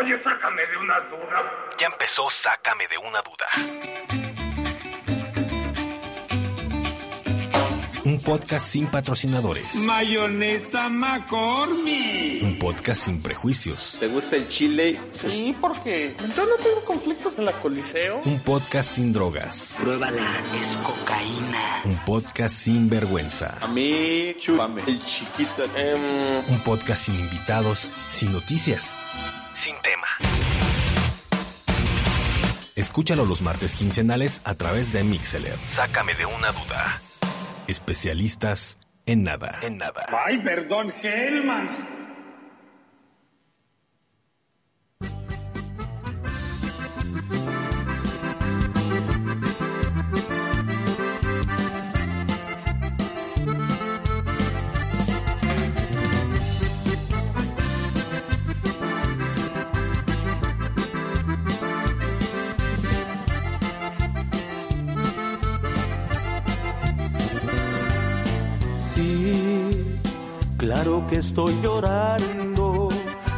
Oye, sácame de una duda. Ya empezó Sácame de una duda. Un podcast sin patrocinadores. Mayonesa McCormick. Un podcast sin prejuicios. ¿Te gusta el chile? Sí, porque yo no tengo conflictos en la Coliseo. Un podcast sin drogas. Pruébala, es cocaína. Un podcast sin vergüenza. A mí, chúpame. El chiquito. Un podcast sin invitados, sin noticias, sin tema. Escúchalo los martes quincenales a través de Mixeler. Sácame de una duda. Especialistas en nada. En nada. Ay, perdón, Hellmans. Que estoy llorando.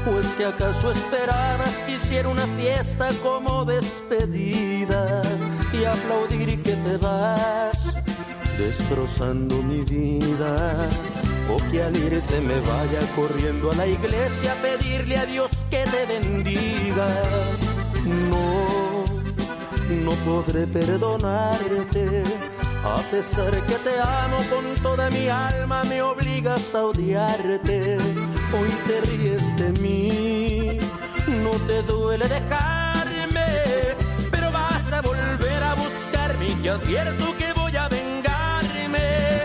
Pues que acaso esperabas que hiciera una fiesta como despedida y aplaudir que te vas destrozando mi vida. O que al irte me vaya corriendo a la iglesia a pedirle a Dios que te bendiga. No, no podré perdonarte. A pesar que te amo con toda mi alma, me obligas a odiarte. Hoy te ríes de mí, no te duele dejarme, pero vas a volver a buscarme y te advierto que voy a vengarme.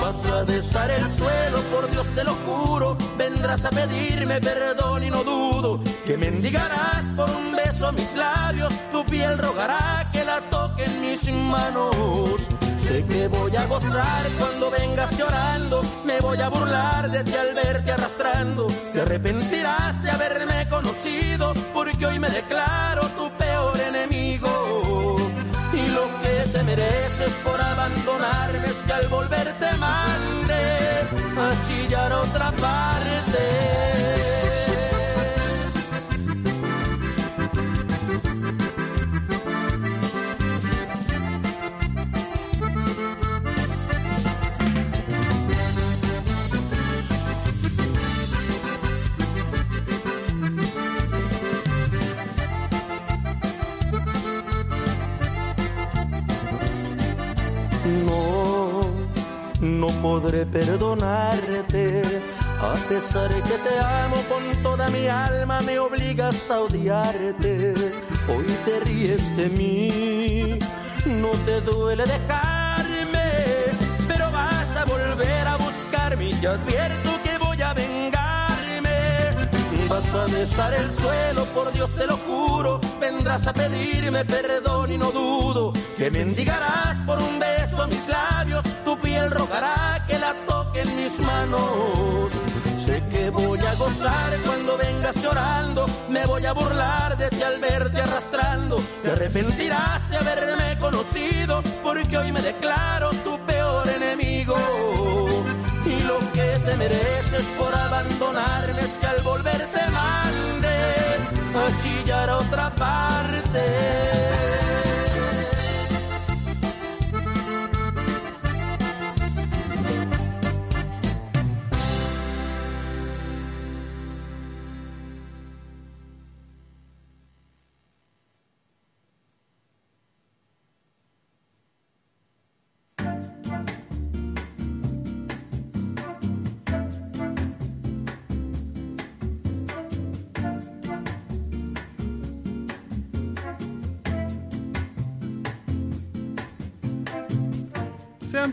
Vas a besar el suelo, por Dios te lo juro, vendrás a pedirme perdón y no dudo que mendigarás por un beso mis labios, tu piel rogará que la toque en mis manos. Sé que voy a gozar cuando vengas llorando, me voy a burlar de ti al verte arrastrando. Te arrepentirás de haberme conocido, porque hoy me declaro tu peor enemigo. Y lo que te mereces por abandonarme es que al volver te mande a chillar otra parte. Podré perdonarte. A pesar que te amo con toda mi alma, me obligas a odiarte. Hoy te ríes de mí, no te duele dejarme, pero vas a volver a buscarme y te advierto Vas a besar el suelo, por Dios te lo juro. Vendrás a pedirme perdón y no dudo que mendigarás por un beso a mis labios. Tu piel rogará que la toque en mis manos. Sé que voy a gozar cuando vengas llorando. Me voy a burlar de ti al verte arrastrando. Te arrepentirás de haberme conocido, porque hoy me declaro tu peor enemigo. Y lo que te mereces por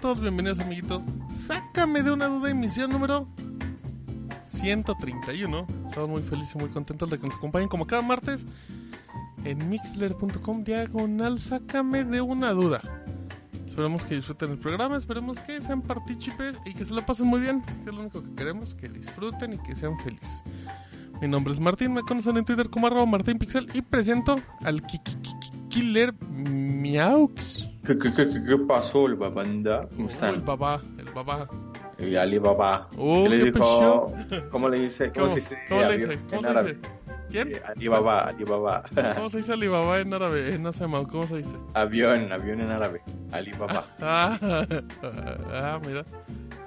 todos bienvenidos, amiguitos. Sácame de una duda, emisión número 131. Estamos muy felices y muy contentos de que nos acompañen como cada martes en mixler.com diagonal. Sácame de una duda. Esperemos que disfruten el programa, esperemos que sean partícipes y que se lo pasen muy bien. Es lo único que queremos, que disfruten y que sean felices. Mi nombre es Martín, me conocen en Twitter como arroba Martín Pixel y presento al Kiki Killer Miaux. ¿Qué, qué, qué, qué pasó, el babanda? ¿Cómo Oh, están? el babá, el babá. El Alibaba. Oh, ¿Qué le dijo? ¿Cómo le dice? ¿Cómo, ¿Cómo, se dice? cómo le dice? en ¿Cómo se árabe? dice? ¿Quién? Alibaba, Alibaba. ¿Cómo se dice Alibaba en árabe? Eh, no sé, Mau, ¿cómo se dice? avión, avión en árabe. Alibaba. Ah, ah, mira.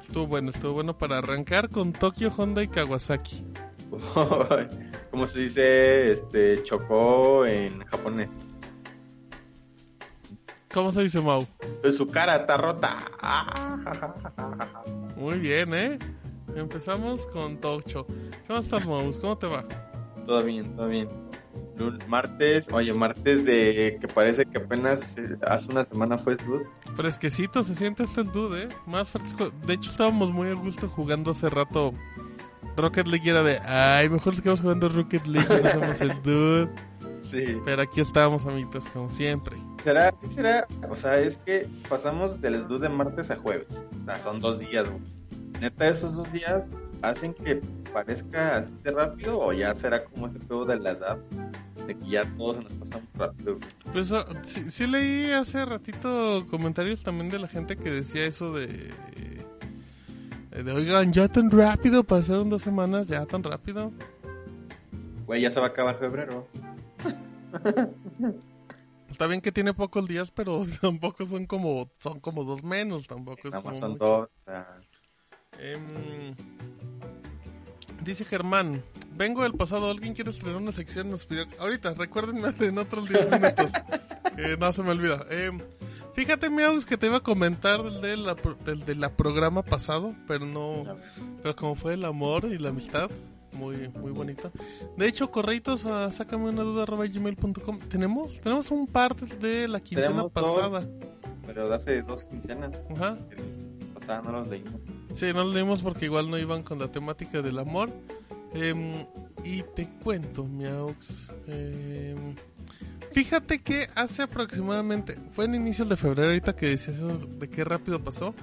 Estuvo bueno, estuvo bueno para arrancar con Tokio, Honda y Kawasaki. ¿Cómo se dice este chocó en japonés? ¿Cómo se dice, Mau? Pues su cara está rota. Muy bien, ¿eh? Empezamos con Tocho. ¿Cómo estás, Mau? ¿Cómo te va? Todo bien, todo bien. Martes, oye, martes de que parece que apenas eh, hace una semana fue. Fresquecito se siente el dude, ¿eh? Más fresco. De hecho, estábamos muy a gusto jugando hace rato Rocket League era de, ay, mejor quedamos jugando Rocket League y no somos el dude. Sí. Pero aquí estábamos, amiguitos, como siempre. ¿Será? Sí será. O sea, es que pasamos del Sud de martes a jueves. O sea, son dos días, güey. Neta, esos dos días hacen que parezca así de rápido o ya será como ese juego de la edad de que ya todos se nos pasan rápido. Pues ah, sí, sí leí hace ratito comentarios también de la gente que decía eso de... eh, De, oigan, ya tan rápido, pasaron dos semanas, ya tan rápido. Güey, ya se va a acabar febrero. Está bien que tiene pocos días, pero tampoco son como son como dos menos, tampoco es como son mucho. dos. Em, dice Germán, vengo del pasado, ¿alguien quiere estrenar una sección? Nos pidió... Ahorita, recuérdenme en otros 10 minutos. que no se me olvida. Em, fíjate, Miaus, que te iba a comentar del de la, del de la programa pasado, pero no... Pero como fue el amor y la amistad, muy muy bonito. De hecho, correitos a sácame una duda gmail.com. Tenemos, tenemos un par de la quincena Tenemos dos. pasada. pero de hace dos quincenas. Ajá. O sea, no los leímos. Sí, no lo leímos porque igual no iban con la temática del amor. Em, y te cuento, Miaux. em, fíjate que hace aproximadamente, fue en inicios de febrero, ahorita que decías eso de qué rápido pasó.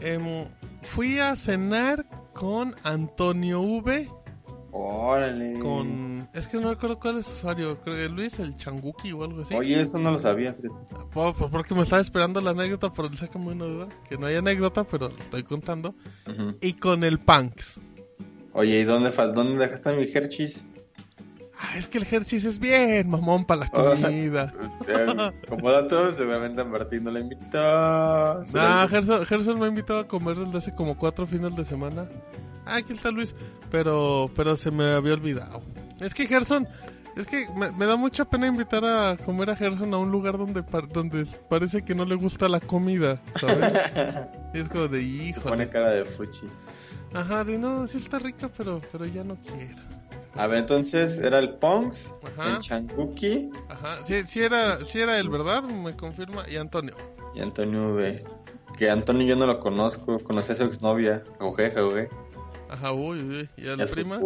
em, fui a cenar con Antonio V. Órale. Con. Es que no recuerdo cuál es su usuario. Creo que Luis el Changuki o algo así. Oye, eso no lo sabía. Porque me estaba esperando la anécdota, pero le sácame una duda. Que no hay anécdota, pero la estoy contando. Y con el Punks. Oye, ¿y dónde, dónde dejaste mi Hershey's? Ah, es que el Hershey's es bien, mamón, para la comida. Eh, Como dato, seguramente a Martín no le invitó. Nah, Gerson, Gerson me ha invitado a comer desde hace como cuatro fines de semana. Ah, aquí está Luis. Pero, pero se me había olvidado. Es que Gerson, es que me, me da mucha pena invitar a comer a Gerson a un lugar donde, par- donde parece que no le gusta la comida, ¿sabes? Y es como de Se pone hijo. cara de fuchi. Ajá, de no, sí está rica, pero, pero ya no quiero. A ver, entonces era el Pongs, Ajá. el Changuki Ajá, sí, sí era, sí era el verdad, me confirma. Y Antonio. y Antonio V. Que Antonio yo no lo conozco, conocí a su exnovia, Ojeja, güey. Ajá, uy, uy, ¿y a Y la su- prima?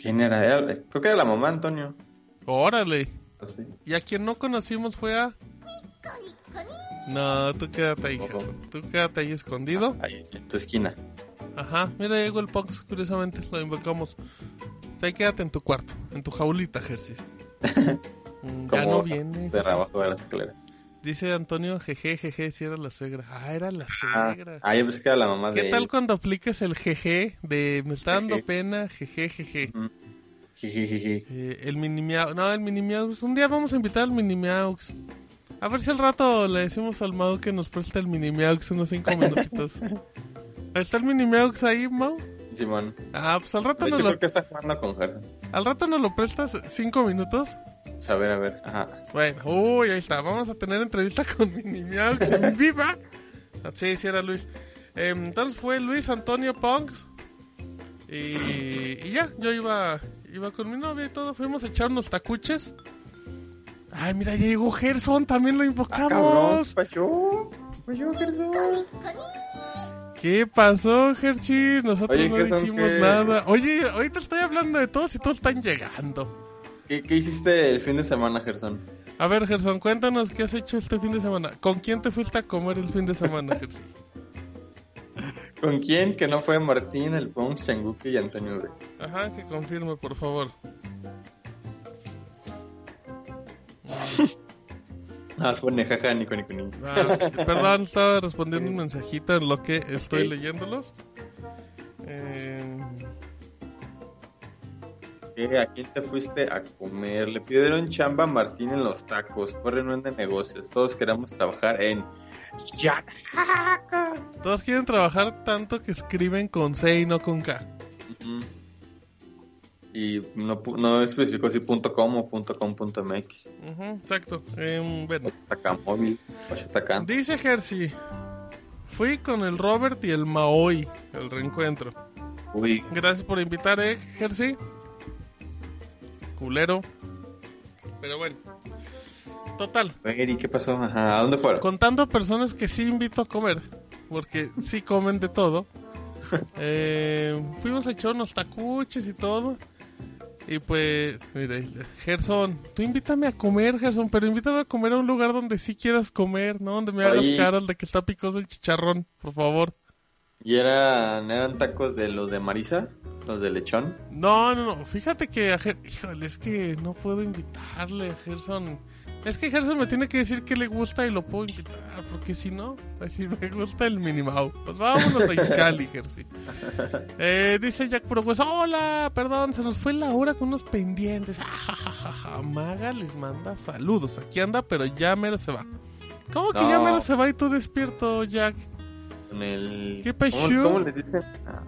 ¿Quién era? Era- Creo que era la mamá, Antonio. Órale. Sí. Y a quien no conocimos fue a... No, tú quédate ahí. Gerson. Tú quédate ahí escondido. Ahí, en tu esquina. Ajá, mira, llegó el Pox, curiosamente, lo invocamos. Ahí quédate en tu cuarto, en tu jaulita, Jersis. Mm, ya no viene. De abajo de la escalera. Dice Antonio, jeje, jeje, si era la suegra. Ah, era la Ah, suegra. ah, yo pensé que era la mamá de ¿Qué tal él. cuando aplicas el jeje de me está dando Jeje. pena, jeje, jeje? Mm. Jijijiji. Eh, el mini miau, no, el mini miaux. Un día vamos a invitar al mini miaux. A ver si al rato le decimos al Mau que nos preste el mini miaux unos cinco minutitos. ¿Está el mini miaux ahí, Mau? Simón. Ah, pues al rato, De nos hecho, lo, creo que está jugando con Gerson. al rato nos lo prestas cinco minutos. Sea, a ver, a ver. Ajá. Bueno, uy, ahí está. Vamos a tener entrevista con mini miaux en viva. Ah, Sí, sí era Luis. Eh, entonces fue Luis Antonio Pongs. Y, y ya, yo iba, iba con mi novia y todo. Fuimos a echar unos tacuches. Ay, mira, ya llegó Gerson, también lo Ah, invocamos. pasó? pasó, Gerson? ¿Qué pasó, Gerchis? Nosotros Oye, no dijimos nada. Oye, ahorita estoy hablando de todos y todos están llegando. ¿Qué, ¿Qué hiciste el fin de semana, Gerson? A ver, Gerson, cuéntanos qué has hecho este fin de semana. ¿Con quién te fuiste a comer el fin de semana, Gerson? ¿Con quién? Que no fue Martín, el Pongs, Changuki y Antonio V. Ajá, que confirme, por favor. Ah, pone jaja, Nico, Nico, Nico. Ah, perdón, estaba respondiendo un mensajito en lo que estoy leyéndolos. Eh, ¿Qué? ¿A quién te fuiste a comer? Le pidieron chamba a Martín en los tacos. Fue reunión de negocios. Todos queremos trabajar en... Todos quieren trabajar tanto que escriben con C y no con K. Ujú. Y no, no especificó si punto .com o punto .com punto. Ujú, exacto. Em, bueno. Móvil. Dice Jersey. Fui con el Robert y el Maoi, el reencuentro. Uy, Gracias por invitar, eh, Jersey. Culero. Pero bueno. Total. ¿y qué pasó? Ajá, ¿a dónde fueron? Contando personas que sí invito a comer. Porque sí comen de todo. Eh, fuimos a echar unos tacuches y todo. Y pues, mire, Gerson, tú invítame a comer, Gerson, pero invítame a comer a un lugar donde sí quieras comer, ¿no? Donde me hagas Oye. caras de que está picoso el chicharrón, por favor. ¿Y eran, eran tacos de los de Marisa? ¿Los de lechón? No, no, no, fíjate que a Ger- híjole, es que no puedo invitarle a Gerson. Es que Gerson me tiene que decir que le gusta y lo puedo invitar, porque si no, pues si me gusta el Minimau. Pues vámonos a Iscali, Jersey. Eh, dice Jack Progress, hola, perdón, se nos fue la hora con unos pendientes. Ah. Maga les manda saludos. Aquí anda, pero ya mero se va. ¿Cómo que ya No. mero se va y tú despierto, Jack? Con el... ¿Qué cómo le dicen? Ah.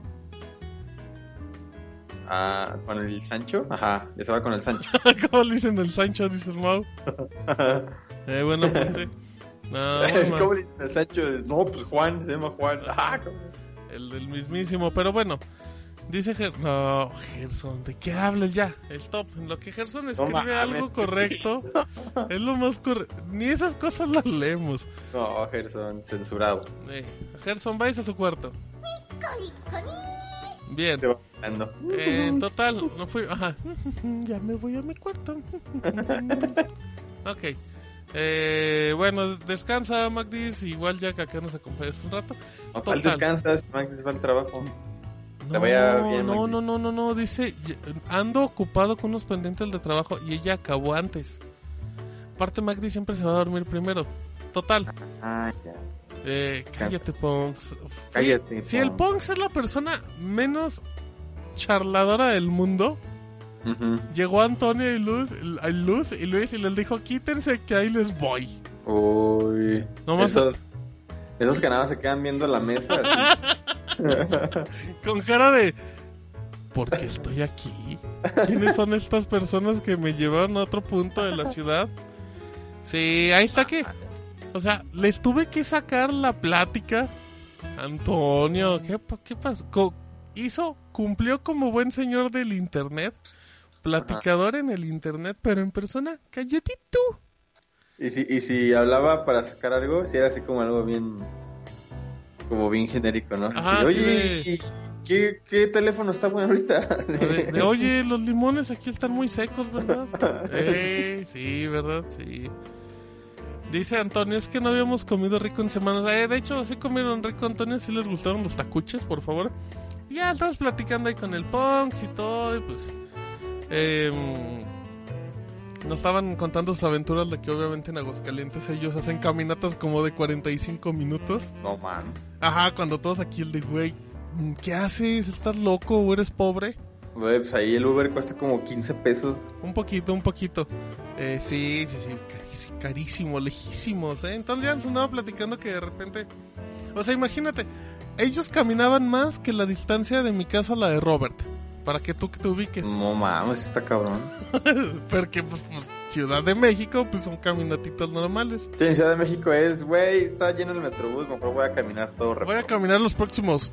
Ah, ¿Con el Sancho? Ajá, ya se va con el Sancho. ¿Cómo le dicen el Sancho? Dice el Mau. Eh, bueno, apunte. No. ¿Cómo le dicen al Sancho? No, pues Juan, se llama Juan. Ah. El del mismísimo, pero bueno. Dice Ger no, Gerson, ¿de qué hablas ya? Stop. En lo que Gerson escribe mames. algo correcto, es lo más correcto. Ni esas cosas las leemos. No, Gerson, censurado. Eh, Gerson, vais a su cuarto. Bien. Te va hablando. Eh, en total, no fui. Ajá. ya me voy a mi cuarto. ok. Eh, bueno, descansa, Magdis. Igual ya que acá nos acompañas un rato. No, ¿Cuál Total. descansas? Se va al trabajo. No, Te vaya bien, no, no, no, no, no, dice, "Y- ando ocupado con unos pendientes de trabajo y ella acabó antes. Aparte, Magdi siempre se va a dormir primero. Total, Ah, ya. Eh, cállate, Ponks. Cállate, Si el Ponks. Es la persona menos charladora del mundo, llegó Antonio y Luz, y Luz y Luis y les dijo, quítense que ahí les voy. Uy. Nomás- Esos, esos que nada se quedan viendo la mesa. así. Con cara de, ¿por qué estoy aquí? ¿Quiénes son estas personas que me llevaron a otro punto de la ciudad? Sí, ahí está que. O sea, les tuve que sacar la plática. Antonio, ¿qué, qué pasó? Hizo, cumplió como buen señor del internet. Platicador en el internet, pero en persona, calladito. Y si, y si hablaba para sacar algo, si era así como algo bien. Como bien genérico, ¿no? Así Ajá, de, sí Oye, de- ¿y ¿qué, ¿qué teléfono está bueno ahorita? De, de, oye, los limones aquí están muy secos, ¿verdad? Eh, sí, ¿verdad? Sí. Dice Antonio, es que no habíamos comido rico en semanas. Eh, de hecho, sí comieron rico, Antonio. Sí les gustaron los tacuches, por favor. Y ya estamos platicando ahí con el Punks y todo. Y pues. em, nos estaban contando sus aventuras de que obviamente en Aguascalientes ellos hacen caminatas como de 45 minutos. No, man. Ajá, cuando todos aquí el de, güey, ¿qué haces? ¿Estás loco o eres pobre? Pues ahí el Uber cuesta como 15 pesos. Un poquito, un poquito. Eh, sí, sí, sí, carísimo, lejísimos, ¿eh? Entonces ya nos andaba platicando que de repente... O sea, imagínate, ellos caminaban más que la distancia de mi casa a la de Robert. Para que tú que te ubiques. No mames, está cabrón. Porque, pues, pues, Ciudad de México, pues son caminatitos normales. Sí, Ciudad de México es, güey, está lleno el metrobús, mejor voy a caminar todo Voy a rápido. caminar los próximos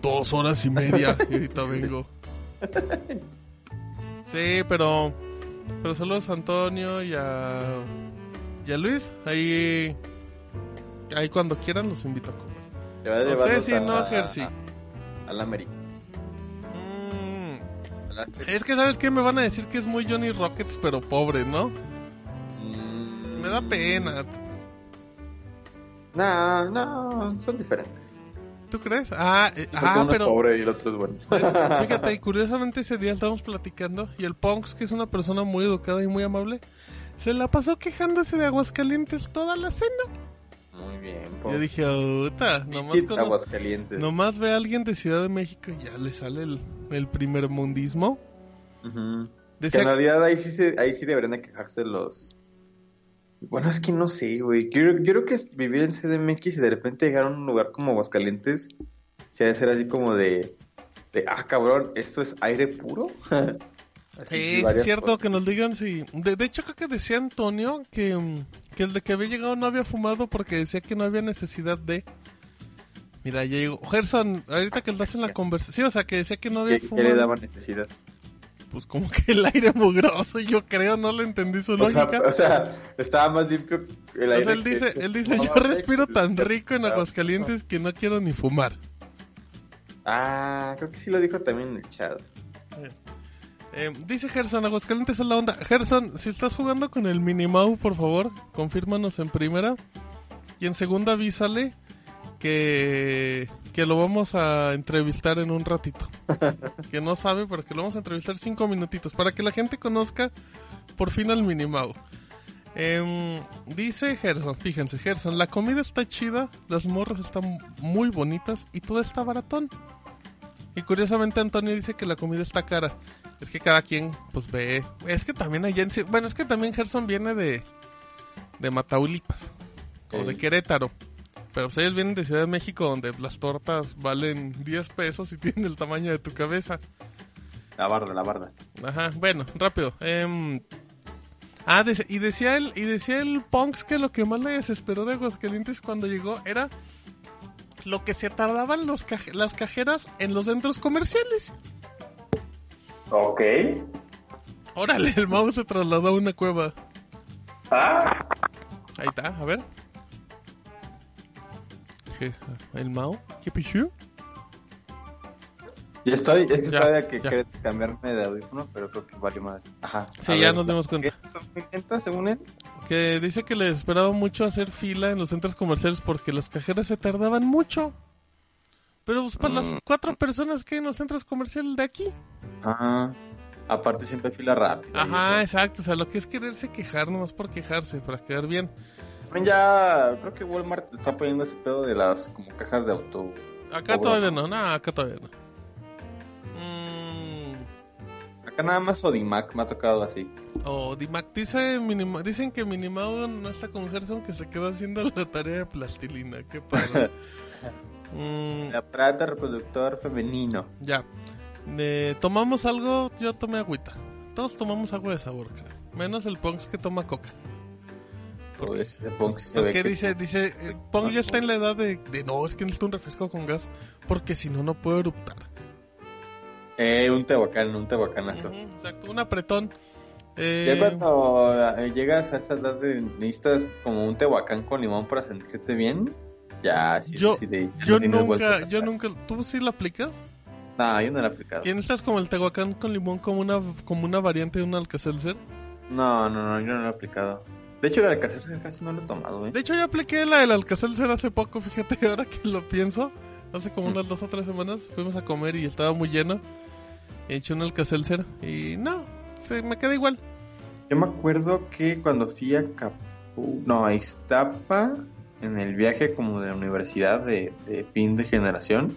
dos horas y media y ahorita vengo. Sí, pero... Pero saludos a Antonio y a... Y a Luis. Ahí... Ahí cuando quieran los invito a comer. Te a ustedes sí, no a Jersey. Al América. Mm, es que, ¿sabes qué? Me van a decir que es muy Johnny Rockets, pero pobre, ¿no? Mm, Me da pena. No, no, son diferentes. ¿Tú crees? Ah, eh, ah uno pero... es pobre y el otro es bueno. Pues, fíjate, y curiosamente ese día estábamos platicando y el Punks, que es una persona muy educada y muy amable, se la pasó quejándose de Aguascalientes toda la cena. Muy bien, Y po. Yo dije, puta, nomás, con- Aguascalientes. nomás ve a alguien de Ciudad de México y ya le sale el, el primer mundismo. Que Decía en realidad ahí sí, se, ahí sí deberían de quejarse los... Bueno, es que no sé, güey. Yo, yo creo que vivir en CDMX y de repente llegar a un lugar como Aguascalientes, se ha de ser así como de, de ah, cabrón, ¿esto es aire puro? Sí, es cierto cosas. que nos digan si... De, de hecho, creo que decía Antonio que, mm, que el de que había llegado no había fumado porque decía que no había necesidad de... Mira, ya llegó. Gerson, ahorita que estás en la conversación... Sí, o sea, que decía que no había ¿Qué, qué fumado. le daba necesidad? Pues como que el aire mugroso, yo creo, no le entendí su O sea, lógica. o sea, estaba más limpio el O aire. sea, él dice, él dice, yo respiro tan rico en Aguascalientes que no quiero ni fumar. Ah, creo que sí lo dijo también en el chat. Eh, dice Gerson, Aguascalientes es la onda. Gerson, si estás jugando con el Minimau, por favor, confírmanos en primera. Y en segunda avísale que, que lo vamos a entrevistar en un ratito. que no sabe, pero que lo vamos a entrevistar cinco minutitos para que la gente conozca por fin al Minimau. Em, dice Gerson, fíjense, Gerson, la comida está chida, las morras están muy bonitas y todo está baratón. Y curiosamente Antonio dice que la comida está cara. Es que cada quien, pues ve. Es que también allá en Bueno, es que también Gerson viene de. De Mataulipas. O de. Querétaro. Pero pues ellos vienen de Ciudad de México, donde las tortas valen 10 pesos y tienen el tamaño de tu cabeza. La barda, la barda. Ajá, bueno, rápido. Em, ah, y decía el, y decía el Punks que lo que más le desesperó de Aguascalientes cuando llegó era lo que se tardaban los caje- las cajeras en los centros comerciales. Ok. Órale, el mouse se trasladó a una cueva. Ah, Ahí está, a ver. ¿El Mao? ¿Qué pichu? Ya estoy, es que Ya, todavía que quería cambiarme de audífono, pero creo que vale más. Ajá. Sí, ya ver, nos dimos cuenta. ¿qué según él? Que dice que le esperaba mucho hacer fila en los centros comerciales porque las cajeras se tardaban mucho. Pero pues, para Mm. las cuatro personas que hay en los centros comerciales de aquí. Ajá. Aparte siempre fila rápida. Ajá, exacto. O sea, lo que es quererse quejar nomás por quejarse, para quedar bien. También ya, creo que Walmart está poniendo ese pedo de las como cajas de auto. Acá todavía no, no, acá todavía no. Mm, Acá nada más Odimac me ha tocado así. Oh, Dimac dice Minima- dicen que Minimao no está con Gerson que se quedó haciendo la tarea de plastilina. Qué padre. Mm, La plata reproductor femenino. ya. Eh, tomamos algo, yo tomé agüita. Todos tomamos agua de sabor, creo. Menos el Ponks que toma coca. Porque se ve que- dice, dice, eh, Pong ya está en la edad de, de no, es que necesito un refresco con gas. Porque si no, no puedo eruptar. Eh, un tehuacán, un tehuacanazo. Exacto, un apretón. Eh, Ya cuando eh, llegas a esa edad de necesitas como un tehuacán con limón para sentirte bien, ya, sí, Yo- sí, de- ya yo no nunca, yo nunca, ¿tú sí lo aplicas? No, yo no lo he aplicado. ¿Tienes estás como el tehuacán con limón como una, como una variante de un alcacelser? No, no, no, yo no lo he aplicado. De hecho, el alcacelser casi no lo he tomado, ¿eh? De hecho, yo apliqué la del alcacelser hace poco, fíjate, ahora que lo pienso. Hace como unas dos o tres semanas fuimos a comer y estaba muy lleno. He hecho un alcacelser y no, se me queda igual. Yo me acuerdo que cuando fui a Capu... No, a Iztapa, en el viaje como de la universidad de, de fin de generación,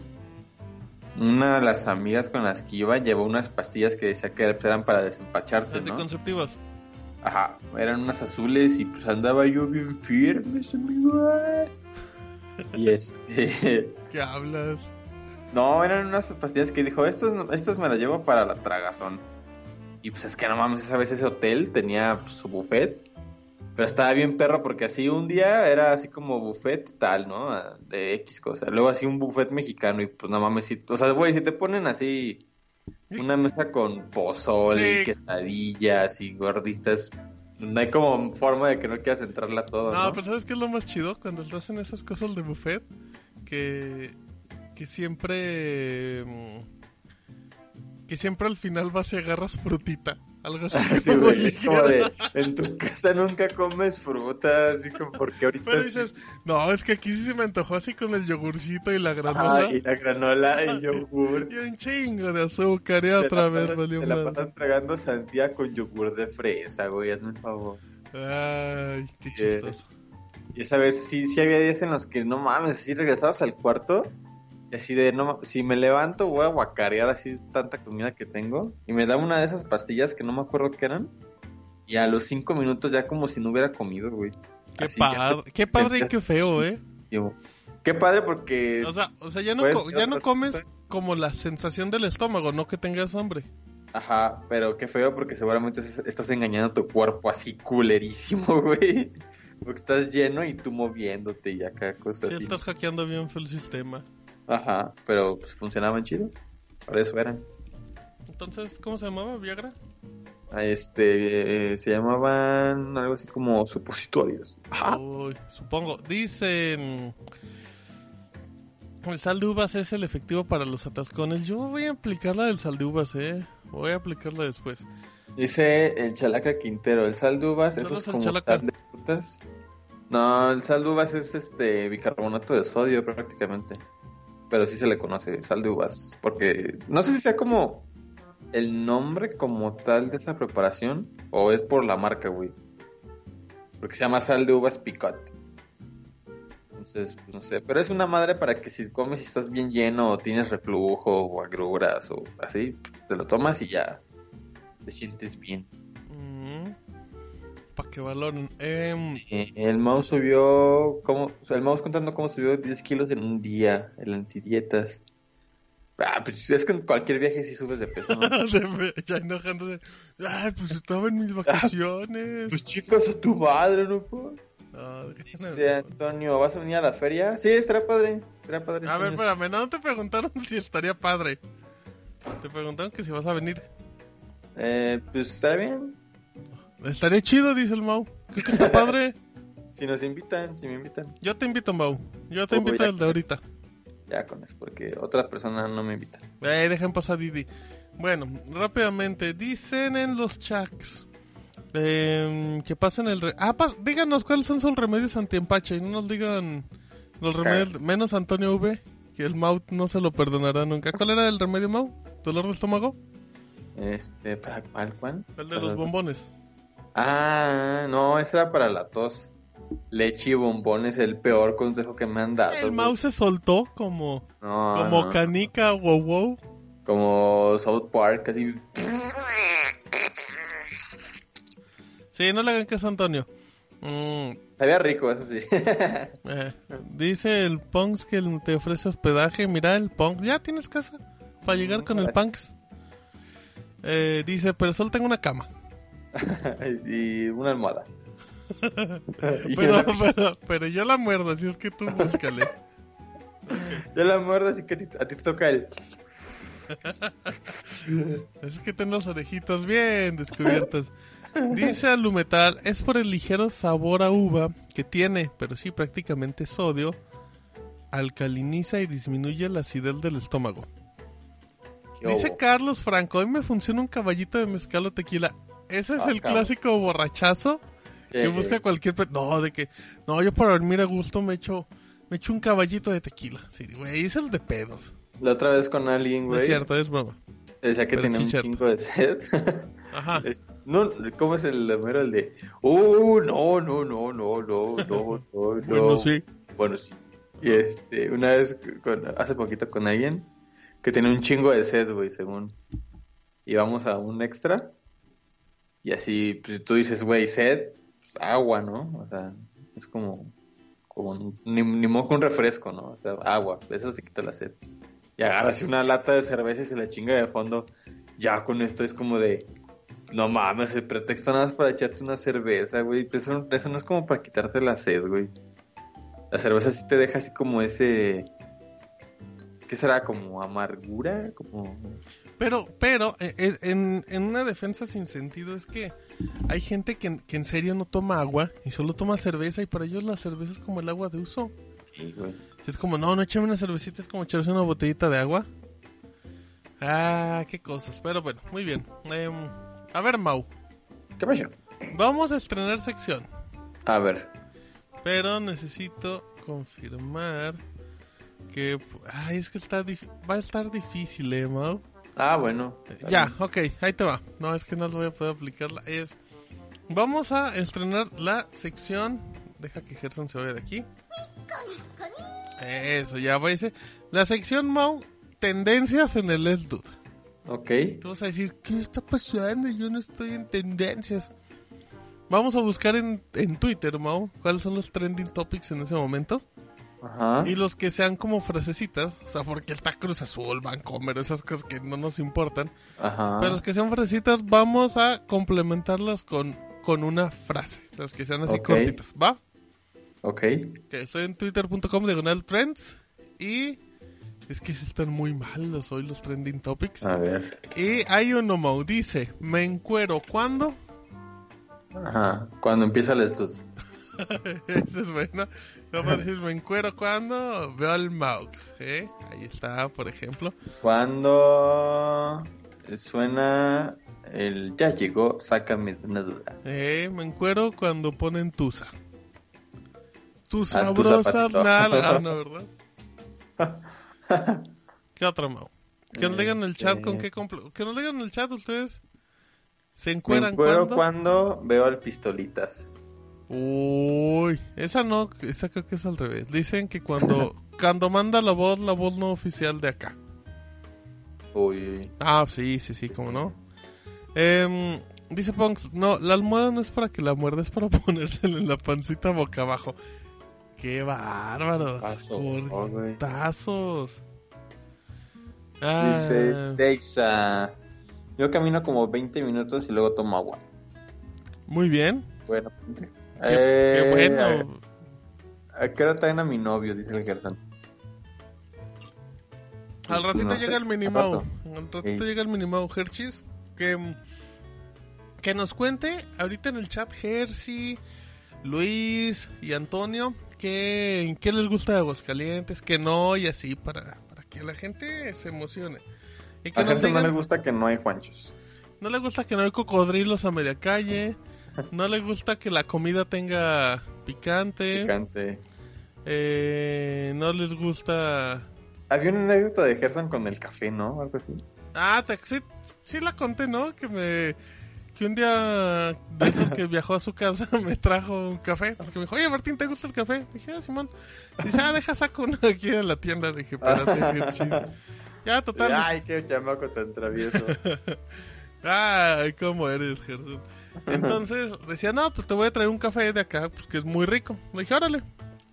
una de las amigas con las que iba llevó unas pastillas que decía que eran para desempacharte, ¿no? Anticonceptivas. Ajá, eran unas azules y pues andaba yo bien firme, amigos. Y este... ¿Qué hablas? No, eran unas pastillas que dijo, estas, estas me las llevo para la tragazón. Y pues es que no mames, esa vez ese hotel tenía pues, su buffet. Pero estaba bien perro porque así un día era así como buffet tal, ¿no? De X cosa. Luego así un buffet mexicano y pues no mames, si, o sea, güey, si te ponen así una mesa con pozole, Sí. quesadillas y gorditas, no hay como forma de que no quieras entrarla todo, No, ¿no? pero ¿sabes qué es lo más chido? Cuando estás en esas cosas de buffet, que, que siempre... mm, Que siempre al final vas y agarras frutita. Algo así. Sí, güey, es como de, en tu casa nunca comes fruta, así como porque ahorita... Pero sí- dices, no, es que aquí sí se me antojó así con el yogurcito y la granola. Ay, y la granola, el yogur. Y un chingo de azúcar, y otra vez pasas- valió Te la pasan tragando sandía con yogur de fresa, güey, hazme el favor. Ay, qué Eh, chistoso. Y esa vez sí, sí había días en los que no mames, así regresabas al cuarto así de, no, si me levanto voy a guacarear así tanta comida que tengo. Y me da una de esas pastillas que no me acuerdo qué eran. Y a los cinco minutos ya como si no hubiera comido, güey. Qué Así padre, te qué padre y qué feo, ¿eh? Qué padre porque... O sea, o sea ya no, ya no comes cosas. como la sensación del estómago, no que tengas hambre. Ajá, pero qué feo porque seguramente es- estás engañando a tu cuerpo así culerísimo, güey. Porque estás lleno y tú moviéndote y acá cosas Sí, así. estás hackeando bien el sistema. Ajá, pero pues funcionaban chido. Para eso eran. Entonces, ¿cómo se llamaba? ¿Viagra? Ah, Este, eh, se llamaban algo así como supositorios. Ajá. Uy, supongo. Dicen... El sal de uvas es el efectivo para los atascones. Yo voy a aplicar la del sal de uvas, ¿eh? Voy a aplicarla después. Dice el chalaca Quintero, el sal de uvas, eso es como chalaca. sal de frutas. No, el sal de uvas es este bicarbonato de sodio prácticamente. Pero sí se le conoce, sal de uvas. Porque no sé si sea como el nombre como tal de esa preparación o es por la marca, güey. Porque se llama sal de uvas picot. Entonces, no sé, pero es una madre para que si comes y estás bien lleno o tienes reflujo o agruras o así, te lo tomas y ya te sientes bien. Para que valoren. Em, Eh, El mouse subió, ¿cómo? O sea, el mouse contando cómo subió 10 kilos en un día, el antidietas. Ah, pues es que en cualquier viaje sí subes de peso, ¿no? ya enojándose. Ay, pues estaba en mis vacaciones. pues chicos, a tu madre, ¿no? po? No, Dice Antonio, ¿vas a venir a la feria? Sí, estará padre, estará padre. A ver, Antonio. espérame, no te preguntaron si estaría padre. Te preguntaron que si vas a venir. Eh, pues estará bien, Estaría chido, dice el Mau. Creo que está padre. si nos invitan, si me invitan. Yo te invito, Mau. Yo te invito ya. el de ahorita. Ya con eso, porque otras personas no me invitan. Eh, dejen pasar Didi. Bueno, rápidamente. Dicen en los chats em, que pasen el... Re ah, pas- díganos cuáles son sus remedios antiempache. Y no nos digan los remedios... Menos Antonio V, que el Mau no se lo perdonará nunca. ¿Cuál era el remedio, Mau? ¿Dolor de estómago? Este, ¿para cuál, Juan? El de los bombones. Ah, no, ese era para la tos. Leche y bombones, el peor consejo que me han dado. El. Mau se soltó como... No, Como no. canica, wow, wow. Como South Park, así. Sí, no le hagan caso a Antonio. Mm, Sabía rico, eso sí. eh, dice el Punks que te ofrece hospedaje. Mira, el Punk. Ya tienes casa para llegar con el Punks. Eh, dice, pero solo tengo una cama. y una almohada. Y Pero, una- pero, pero yo la muerdo, así es que tú búscale. Yo la muerdo, así que a ti, a ti te toca el. Es que tengo las orejitas bien descubiertas. Dice Alumetal, es por el ligero sabor a uva que tiene, pero sí prácticamente sodio, alcaliniza y disminuye la acidez del estómago. ¿Qué Dice? Carlos Franco, hoy me funciona un caballito de mezcal o tequila. Ese es Ah, el cabrón. clásico borrachazo que busca cualquier... No, de que... No, yo para dormir a gusto me echo, me echo un caballito de tequila. Sí, güey, es el de pedos. La otra vez con alguien, No güey. es cierto, es broma. Decía que Pero tenía un chingo de sed. Ajá. No, ¿cómo es el número? El de. Uh, no, no, no, no, no, no, no, no. Bueno, sí. Bueno, sí. Y este, una vez, con- hace poquito con alguien que tenía un chingo de sed, güey, según. Íbamos a un extra. Y así, pues tú dices, güey, sed, pues, agua, ¿no? O sea, es como, como ni, ni que un refresco, ¿no? O sea, agua, eso te quita la sed. Y agarras una lata de cerveza y se la chinga de fondo. Ya con esto es como de, no mames, el pretexto nada más para echarte una cerveza, güey. Pues eso, eso no es como para quitarte la sed, güey. La cerveza sí te deja así como ese... ¿Qué será? ¿Como amargura? Como... Pero, pero, eh, eh, en, en una defensa sin sentido es que hay gente que, que en serio no toma agua y solo toma cerveza y para ellos la cerveza es como el agua de uso. Sí, güey. Es como, no, no échame una cervecita, es como echarse una botellita de agua. Ah, qué cosas. Pero bueno, muy bien. Em, a ver, Mau, ¿Qué pasó? vamos a estrenar sección. A ver. Pero necesito confirmar que... Ay, es que está dif- va a estar difícil, ¿eh, Mau? Ah, bueno. Ya, ok, ahí te va. No, es que no lo voy a poder aplicarla. Es... Vamos a estrenar la sección... Deja que Gerson se vaya de aquí. Eso, ya va a decir. La sección Mau, tendencias en el Let's Dude. Ok. Tú vas a decir, ¿qué está pasando? Yo no estoy en tendencias. Vamos a buscar en, en Twitter, Mau, cuáles son los trending topics en ese momento. Ajá. Y los que sean como frasecitas, o sea, porque está Cruz Azul, Vancomer, esas cosas que no nos importan. Ajá. Pero los que sean frasecitas, vamos a complementarlas con, con una frase. Las que sean así Ok. cortitas, ¿va? Ok. Que estoy en twitter.com diagonal trends. Y es que sí están muy malos hoy los trending topics. A ver. Y hay uno, Mau, dice, me encuero cuando... Ajá. Cuando empieza el estudio. Eso es bueno. Vamos a decir, me encuero cuando veo al mouse. ¿eh? Ahí está, por ejemplo. Cuando suena el ya llegó, sácame una duda. Eh, me encuero cuando ponen tusa. Tu tu sabrosa nalga, ¿no, verdad? ¿Qué otra, Mau? Que nos digan en el chat con Este- qué compl- Que nos digan en el chat ustedes. ¿Se Me encueran encuero cuando? cuando veo al pistolitas. Uy, esa no, esa creo que es al revés. Dicen que cuando, cuando manda la voz, la voz no oficial de acá. Uy. Ah, sí, sí, sí, cómo no. Em, dice Ponks, no, la almohada no es para que la muerda, es para ponérsela en la pancita boca abajo. ¡Qué bárbaro! Tazos. Ah, Dice Dexa. Yo camino como 20 minutos y luego tomo agua. muy bien. Bueno. Qué, Eh, qué bueno. ¿A qué hora traen a mi novio? Dice el Gerson. Al ratito no sé, llega el Minimau. Al ratito Ey. llega el Minimau Hershey's. Que, que nos cuente ahorita en el chat Hershey, Luis y Antonio que, qué les gusta de Aguascalientes, que no y así para, para que la gente se emocione. Y que A nos Gerson no le gusta que no hay Juanchos. no le gusta que no hay cocodrilos a media calle. No le gusta que la comida tenga picante. Picante. Eh, no les gusta Había una anécdota de Gerson con el café, ¿no? Algo así. Ah, te- sí, sí la conté, ¿no? Que me que un día de esos que viajó a su casa me trajo un café. Porque me dijo, oye Martín, ¿te gusta el café? Le dije, ah, Simón. Dice, ah, deja saco uno aquí en la tienda. Le dije, espérate. Ya, total. Ay, qué chamaco tan travieso. Ay, cómo eres, Gerson. Entonces decía, no, pues te voy a traer un café de acá, pues que es muy rico. Le dije, órale.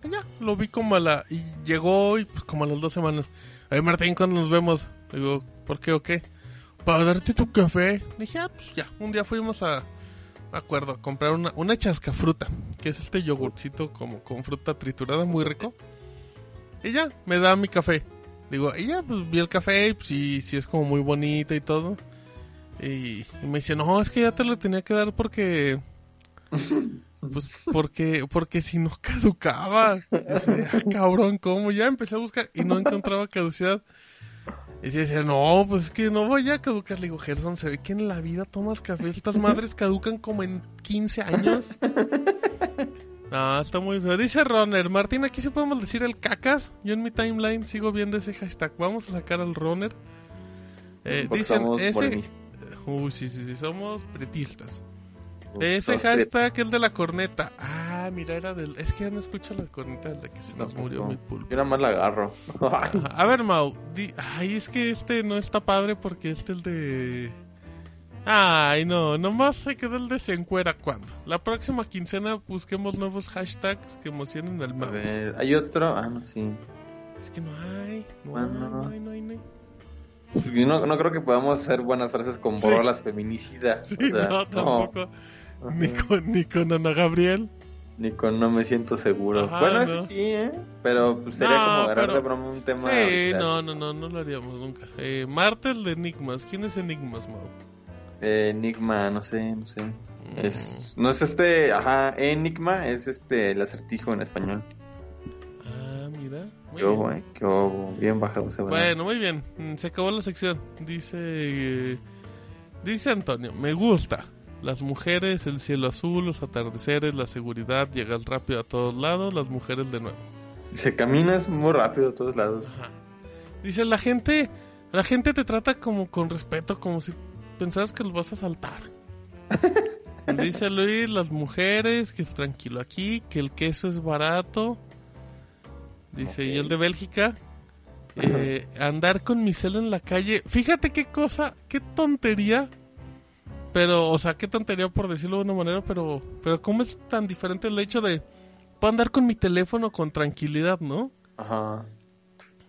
Y ya, lo vi como a la... Y llegó y pues como a las dos semanas. Ay, Martín, ¿cuándo nos vemos? Le digo, ¿por qué o qué? Para darte tu café. Le dije, ah, pues ya. Un día fuimos a... Acuerdo, a comprar una, una chascafruta, que es este yogurcito como con fruta triturada, muy rico. Y ya, me da mi café. Digo, y ya, pues vi el café y pues sí, sí es como muy bonito y todo. Y, y me dice, no, es que ya te lo tenía que dar porque... Pues porque, porque si no caducaba. Así, "Ah, cabrón, ¿cómo? Ya empecé a buscar y no encontraba caducidad. Y decía, no, pues es que no voy a caducar. Le digo, Gerson, se ve que en la vida tomas café. Estas madres caducan como en 15 años. No, está muy feo. Dice Runner, Martín, aquí sí podemos decir el cacas. Yo en mi timeline sigo viendo ese hashtag. Vamos a sacar al Runner. Eh, dicen, ese... Uy, sí, sí, sí, somos pretistas. Ese hashtag, el de la corneta. Ah, mira, era del... Es que ya no escucho la corneta del de que se nos murió mi pulpo. Nada más la agarro. A ver, Mau. di- Ay, es que este no está padre porque este el de... Ay, no, nomás se quedó el de se encuera cuando. La próxima quincena busquemos nuevos hashtags que emocionen al A Mau. ver, hay otro. Ah, no, sí. Es que no hay, no Bueno. hay, no hay, no hay, no hay. No, no creo que podamos hacer buenas frases con Sí. borrar las feminicidas. Sí, O sea, no, tampoco. Ni con, ni con Ana Gabriel. Ni con no me siento seguro. Ajá, bueno, no. ese sí, ¿eh? Pero pues, sería como agarrar pero- de broma un tema. Sí, ahorita. no, no, no, no lo haríamos nunca. Eh, Martel de Enigmas. ¿Quién es Enigmas, Mau? Eh, Enigma, no sé, no sé. Mm. Es, no es este, ajá, Enigma es este, el acertijo en español. Mira. Muy Qué obo, eh, qué obo, bien bajado ese. Bueno, muy bien. Mm, Se acabó la sección. Dice. eh, dice Antonio: Me gusta. Las mujeres, el cielo azul, los atardeceres, la seguridad, llegas rápido a todos lados, las mujeres de nuevo. Se caminas muy rápido a todos lados. Ajá. Dice la gente, la gente te trata como con respeto, como si pensabas que los vas a saltar. Dice Luis, las mujeres, que es tranquilo aquí, que el queso es barato. Dice, y el de Bélgica, eh, andar con mi cel en la calle. Fíjate qué cosa, qué tontería. Pero, o sea, qué tontería por decirlo de una manera, pero, pero cómo es tan diferente el hecho de puedo andar con mi teléfono con tranquilidad, ¿no? Ajá.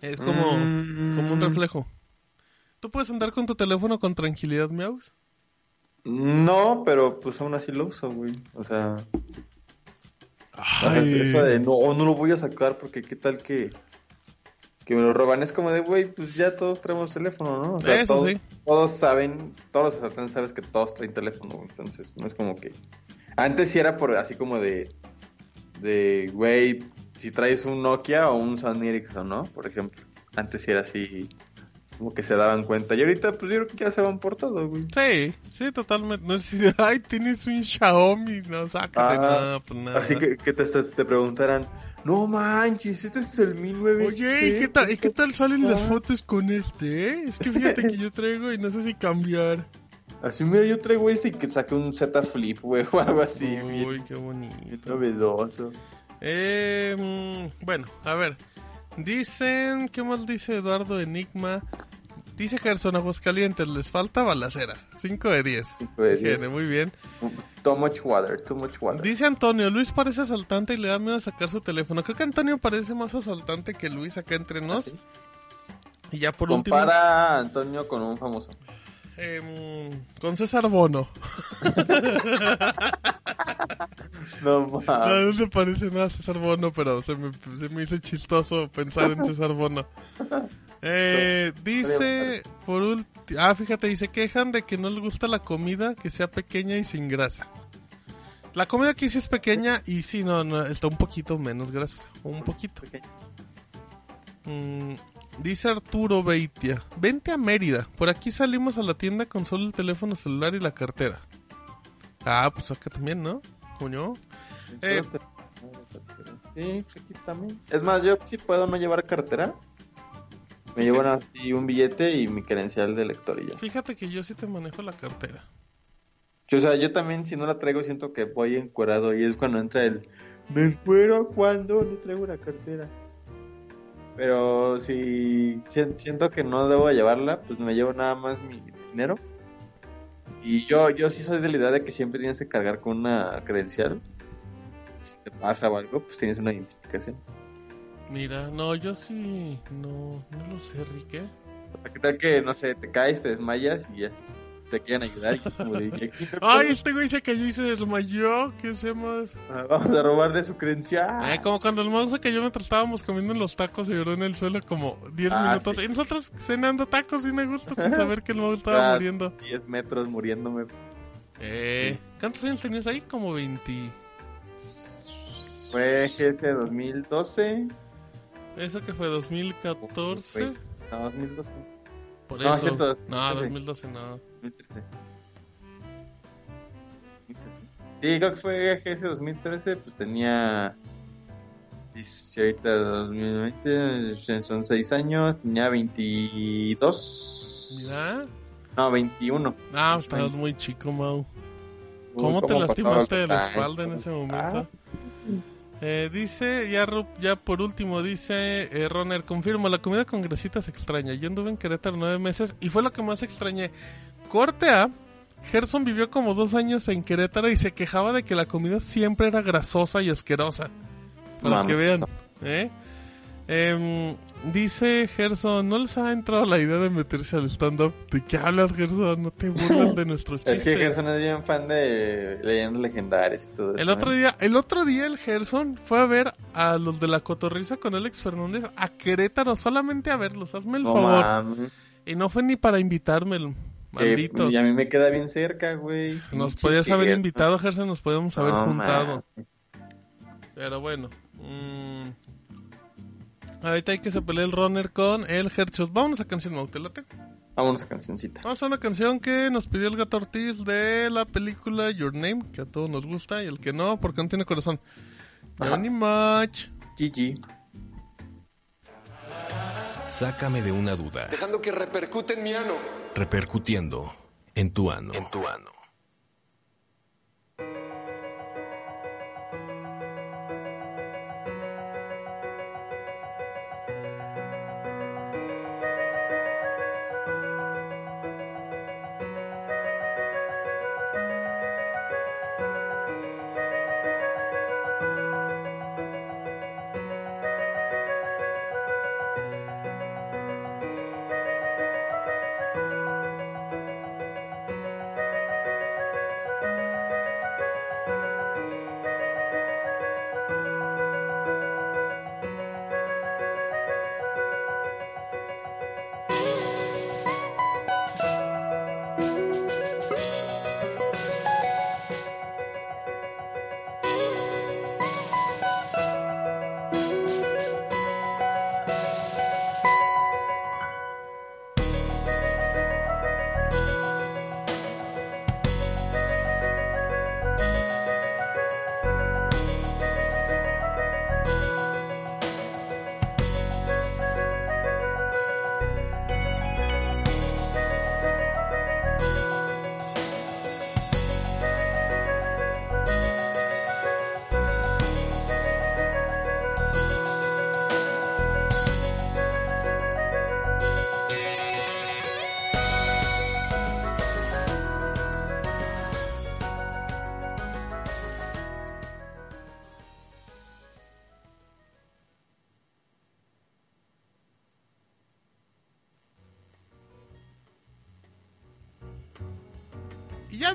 Es como, Mm. como un reflejo. ¿Tú puedes andar con tu teléfono con tranquilidad, Miaus? No, pero pues aún así lo uso, güey. O sea, eso de no, no lo voy a sacar porque qué tal que, que me lo roban. Es como de, güey, pues ya todos traemos teléfono, ¿no? O sea, Eso todos, sí. todos saben, todos los sabes que todos traen teléfono. Entonces, no es como que... Antes sí era por así como de, de, güey, si traes un Nokia o un Sony Ericsson, ¿no? Por ejemplo. Antes sí era así, como que se daban cuenta. Y ahorita, pues yo creo que ya se van por todo, güey. Sí, sí, totalmente. No sé si, ay, tienes un Xiaomi, no, sácate, Ah, no, pues nada. Así que, que te, te, preguntaran, no manches, este es el 1009. Oye, ¿y qué tal, ¿y qué tal salen las fotos con este, eh? Es que fíjate que yo traigo y no sé si cambiar. Así, mira, yo traigo este y que saque un Z Flip, güey, o algo así. Uy, bien, qué bonito. bien novedoso. Eh, bueno, a ver. Dicen, ¿qué más dice Eduardo Enigma? Dice Gerson Aguascalientes, les falta balacera. 5 de 10. Cinco de diez. Higiene, muy bien. Too much water, too much water. Dice Antonio, Luis parece asaltante y le da miedo sacar su teléfono. Creo que Antonio parece más asaltante que Luis acá entre nos. sí? Y ya por último, Compara a Antonio con un famoso. Con César Bono. No No, mames. no se parece nada a César Bono, pero se me, se me hizo chistoso pensar en César Bono. Eh, dice, por último, ah, fíjate, dice, quejan de que no les gusta la comida que sea pequeña y sin grasa. La comida aquí sí es pequeña y sí, no, no, está un poquito menos grasosa, un poquito. Mm, dice Arturo Beitia, vente a Mérida, por aquí salimos a la tienda con solo el teléfono celular y la cartera. Ah, pues acá también, ¿no? Coño. Eh, Sí, aquí también. Es más, yo sí puedo no llevar cartera. Me llevo así un billete y mi credencial de lector y ya. Fíjate que yo sí te manejo la cartera. O sea, yo también si no la traigo siento que voy encuerado y es cuando entra el me encuero cuando no traigo la cartera. Pero si si- siento que no debo llevarla, pues me llevo nada más mi dinero. Y yo yo sí soy de la idea de que siempre tienes que cargar con una credencial. Si te pasa o algo, pues tienes una identificación. Mira, no, yo sí, no, no lo sé, Rique. ¿Qué tal que, no sé, te caes, te desmayas y así te quieren ayudar? Y es como de, "¿Y aquí qué Ay, este güey se cayó y se desmayó, ¿qué hacemos? Ah, Vamos a robarle su credencial. Eh, como cuando el mouse se cayó mientras estábamos comiendo en los tacos y lloró en el suelo como 10 Ah, minutos. sí. Y nosotros cenando tacos y me gusta sin saber que el mouse estaba Ah, muriendo. 10 metros muriéndome. Eh, ¿cuántos años tenías ahí? Como 20. Fue GS 2012. ¿Eso que fue? ¿2014? No, 2012. Por No, eso. cierto, no, 2013. 2012 no. 2013. 2013. Sí, creo que fue GS 2013. Pues tenía. Si ahorita 2020 son 6 años. Tenía 22. Mira. No, 21. Ah, estabas muy chico, Mau. Uy, ¿Cómo te pasaba lastimaste de la espalda en ese momento? Eh, dice, ya, ya por último, dice eh, Roner, confirmo, la comida con grasita se extraña. Yo anduve en Querétaro nueve meses y fue lo que más extrañé. Corte A, Gerson vivió como dos años en Querétaro y se quejaba de que la comida siempre era grasosa y asquerosa. Para Mames, que vean. ¿eh? Em, dice Gerson, ¿no les ha entrado la idea de meterse al stand-up? ¿De qué hablas, Gerson? No te burlas de nuestros chistes. Es que Gerson es bien fan de leyendas legendarias y todo eso. El otro día, el otro día el Gerson fue a ver a los de la cotorriza con Alex Fernández a Querétaro, solamente a verlos, hazme el No favor. mames. Y no fue ni para invitarme, el Que, maldito. y a mí me queda bien cerca, güey. Nos podías haber invitado, Gerson, nos podíamos haber No, juntado. Pero bueno. mm, ahorita hay que se pelee el runner con el Herchos. Vámonos a canción, Mau, ¿te late? Vámonos a cancioncita. Vamos a una canción que nos pidió el gato Ortiz de la película Your Name, que a todos nos gusta, y el que no, porque no tiene corazón. Johnny Much. GG. Sácame de una duda. dejando que repercute en mi ano. Repercutiendo en tu ano. En tu ano.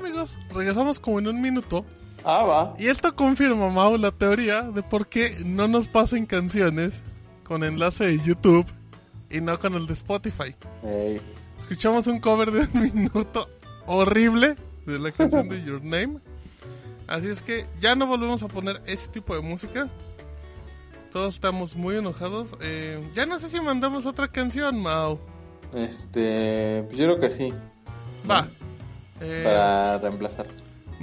Amigos, regresamos como en un minuto. Ah, va. Y esto confirma, Mau, la teoría de por qué no nos pasen canciones con enlace de YouTube y no con el de Spotify. Escuchamos un cover de un minuto horrible de la canción de Your Name. Así es que ya no volvemos a poner ese tipo de música. Todos estamos muy enojados. Eh, ya no sé si mandamos otra canción, Mau. Este, pues yo creo que sí. Va. Eh, Para reemplazar.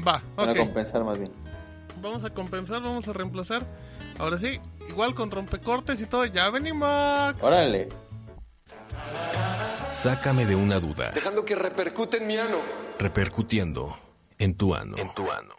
Va, Para ok. compensar más bien. Vamos a compensar, vamos a reemplazar. Ahora sí, igual con rompecortes y todo. Ya venimos. Órale. Sácame de una duda. Dejando que repercute en mi ano. Repercutiendo en tu ano. En tu ano.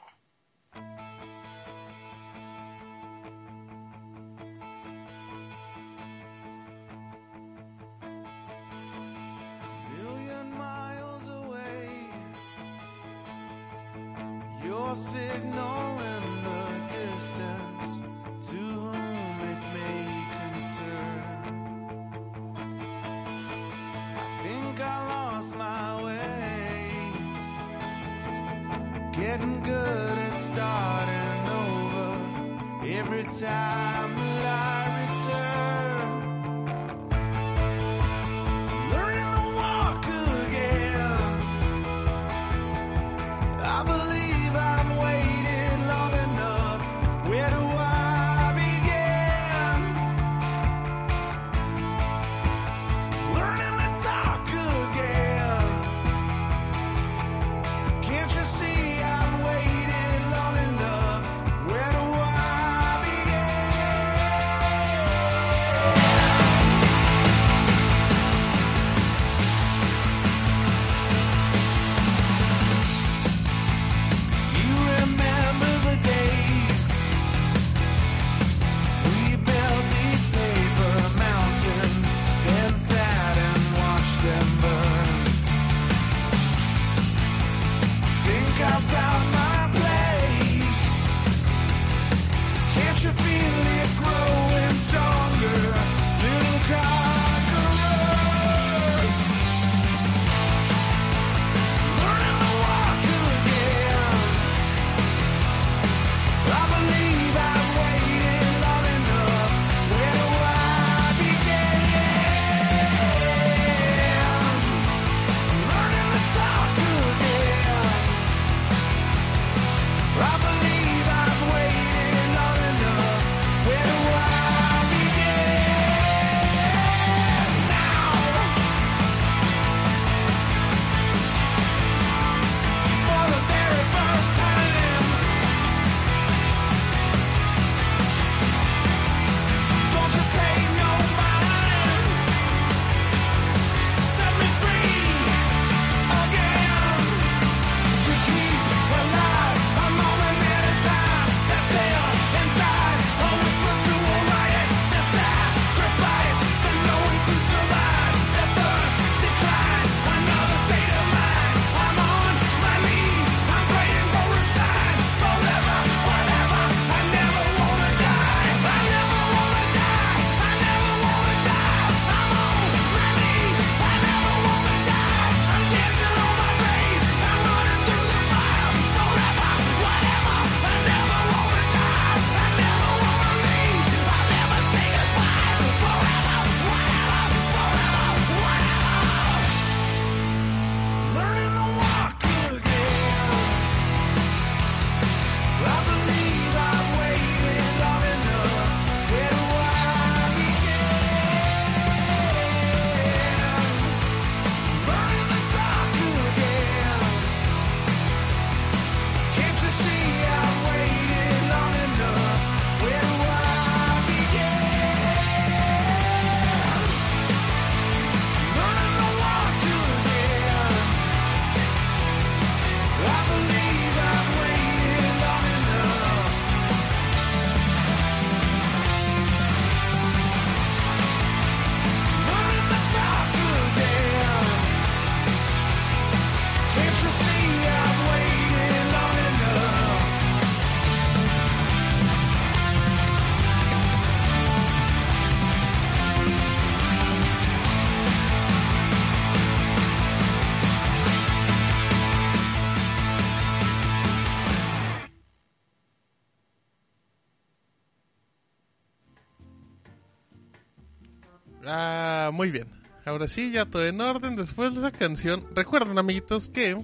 Ahora sí, ya todo en orden. Después de esa canción, recuerden, amiguitos, que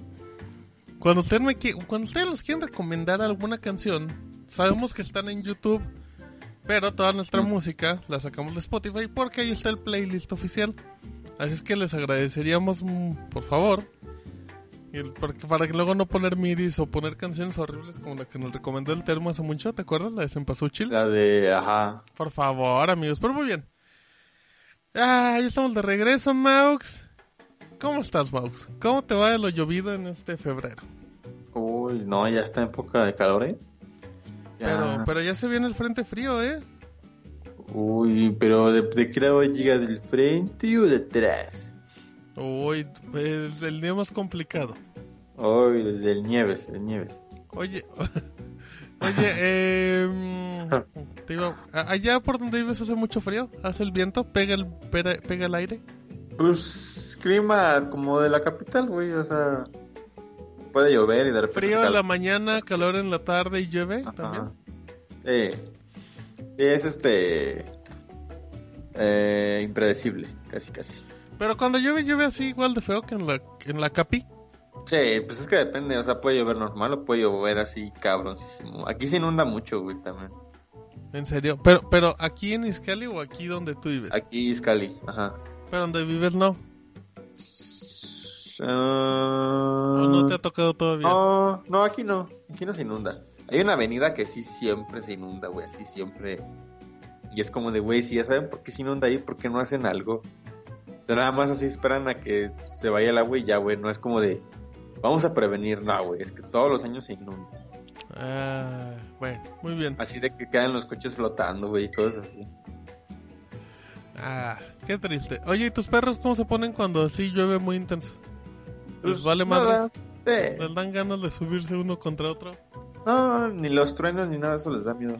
cuando ustedes, me cuando ustedes nos quieren recomendar alguna canción, sabemos que están en YouTube, pero toda nuestra música la sacamos de Spotify porque ahí está el playlist oficial. Así es que les agradeceríamos, mm, por favor, el- porque para que luego no poner midis o poner canciones horribles como la que nos recomendó el termo hace mucho, ¿te acuerdas? La de Cempasúchil. La de, ajá. Por favor, amigos, pero muy bien. Ah, ya estamos de regreso, Maux. ¿Cómo estás, Maux? ¿Cómo te va de lo llovido en este febrero? Uy, no, ya está en época de calor, ¿eh? Ya. Pero, pero ya se viene el frente frío, ¿eh? Uy, pero ¿de, de qué lado llega? ¿Del frente o de atrás? Uy, el, el día más complicado. Uy, del, del Nieves, del Nieves. Oye, oye, eh, te a- allá por donde vives hace mucho frío, hace el viento, pega el, pega, pega el aire. Pues, clima como de la capital, güey, o sea... Puede llover y de repente... Frío en la mañana, calor en la tarde y llueve Ajá. también. Sí. Sí, es este... Eh, impredecible, casi, casi. Pero cuando llueve, llueve así igual de feo que en la, que en la capi. Sí, pues es que depende, o sea, puede llover normal o puede llover así cabroncísimo. Aquí se inunda mucho, güey, también. En serio. Pero, pero aquí en Iscali o aquí donde tú vives. Aquí es Cali, ajá. Pero donde vives no. Ah, ¿O no te ha tocado todavía? No, no, aquí no, aquí no se inunda. Hay una avenida que sí siempre se inunda, güey, así siempre. Y es como de, güey, si ya saben por qué se inunda ahí, ¿por qué no hacen algo? Nada más así esperan a que se vaya el agua y ya, güey, no es como de, vamos a prevenir, no, güey, es que todos los años se inunda. Ah, bueno, muy bien. Así de que quedan los coches flotando, güey, y cosas así. Ah, qué triste. Oye, ¿y tus perros cómo se ponen cuando así llueve muy intenso? ¿Les Pues, vale madres? sí. ¿Les dan ganas de subirse uno contra otro? No, ni los truenos ni nada, eso les da miedo.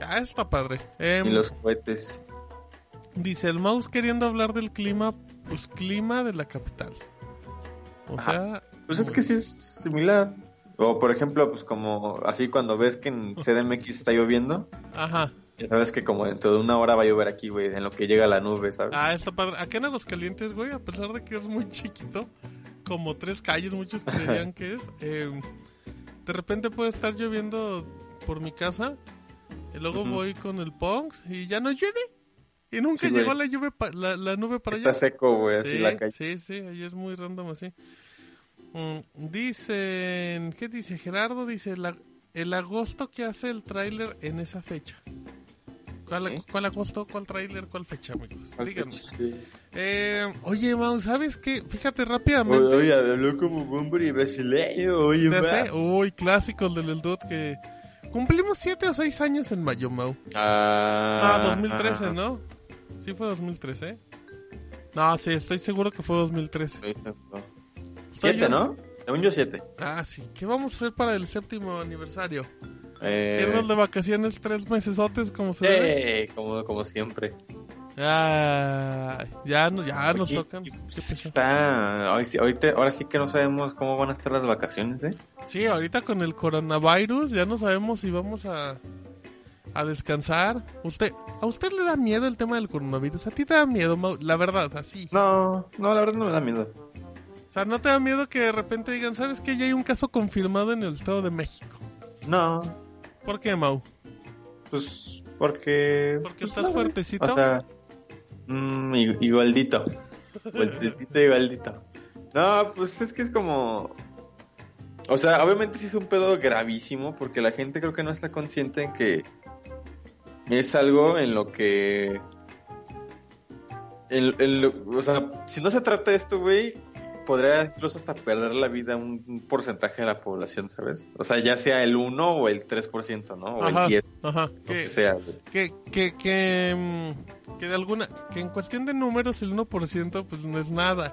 Ah, está padre. Em, Ni los cohetes. Dice el mouse queriendo hablar del clima, pues clima de la capital. O Ajá. sea, Pues es que sí es similar. O por ejemplo, pues como así cuando ves que en CDMX está lloviendo, ajá. ya sabes que como dentro de una hora va a llover aquí, güey, en lo que llega la nube, ¿sabes? Ah, está padre. Acá en Aguascalientes, güey, a pesar de que es muy chiquito, como tres calles, muchos creerían que es, eh, de repente puede estar lloviendo por mi casa, y luego voy con el Pongs y ya no llueve. Y nunca Sí, llegó la, lluvia pa- la, la nube para está allá. seco, güey, así Sí, la calle. sí, sí, ahí es muy random así. Mm, dicen, ¿qué dice Gerardo? Dice la- el agosto que hace el tráiler en esa fecha. ¿Cuál, ¿Eh? ¿Cuál agosto? ¿Cuál tráiler? ¿Cuál fecha, amigos? Díganme. Sí. Eh, oye, Mau, ¿sabes qué? Fíjate rápidamente. Oye, habló como hombre brasileño, oye. Uy, clásico el del El Dude que... Cumplimos siete o seis años en mayo, Mau. Ah, Ah, 2013, ajá. ¿no? Sí fue 2013. No, sí, estoy seguro que fue 2013. Sí, no. Estoy Siete, yo- ¿no? Según yo, siete. Ah, sí. ¿Qué vamos a hacer para el séptimo aniversario? Eh, Irnos de vacaciones tres mesesotes como se debe. como, como siempre. Ah, ya, no- ya nos Oye, tocan. y, ¿Qué pues, está, hoy ahorita, ahora sí que no sabemos cómo van a estar las vacaciones, ¿eh? Sí, ahorita con el coronavirus ya no sabemos si vamos a, a descansar. Usted, ¿A usted le da miedo el tema del coronavirus? ¿A ti te da miedo, Mau? La verdad, así. No, no, la verdad no me da miedo. O sea, ¿no te da miedo que de repente digan, ¿sabes que Ya hay un caso confirmado en el Estado de México. No, ¿Por qué, Mau? pues porque... ¿Porque pues, estás no, fuertecito? O sea, mm, i- igualdito. Fuertecito, igualdito. No, pues es que es como... O sea, obviamente sí es un pedo gravísimo porque la gente creo que no está consciente en que es algo en lo que... en- en lo- o sea, si no se trata de esto, güey, podría incluso hasta perder la vida un, porcentaje de la población, ¿sabes? O sea, ya sea el 1 o el 3%, ¿no? O Ajá, el 10, ajá. lo Que, que sea, que, que, que, mm, que de alguna, que en cuestión de números el 1% pues no es nada.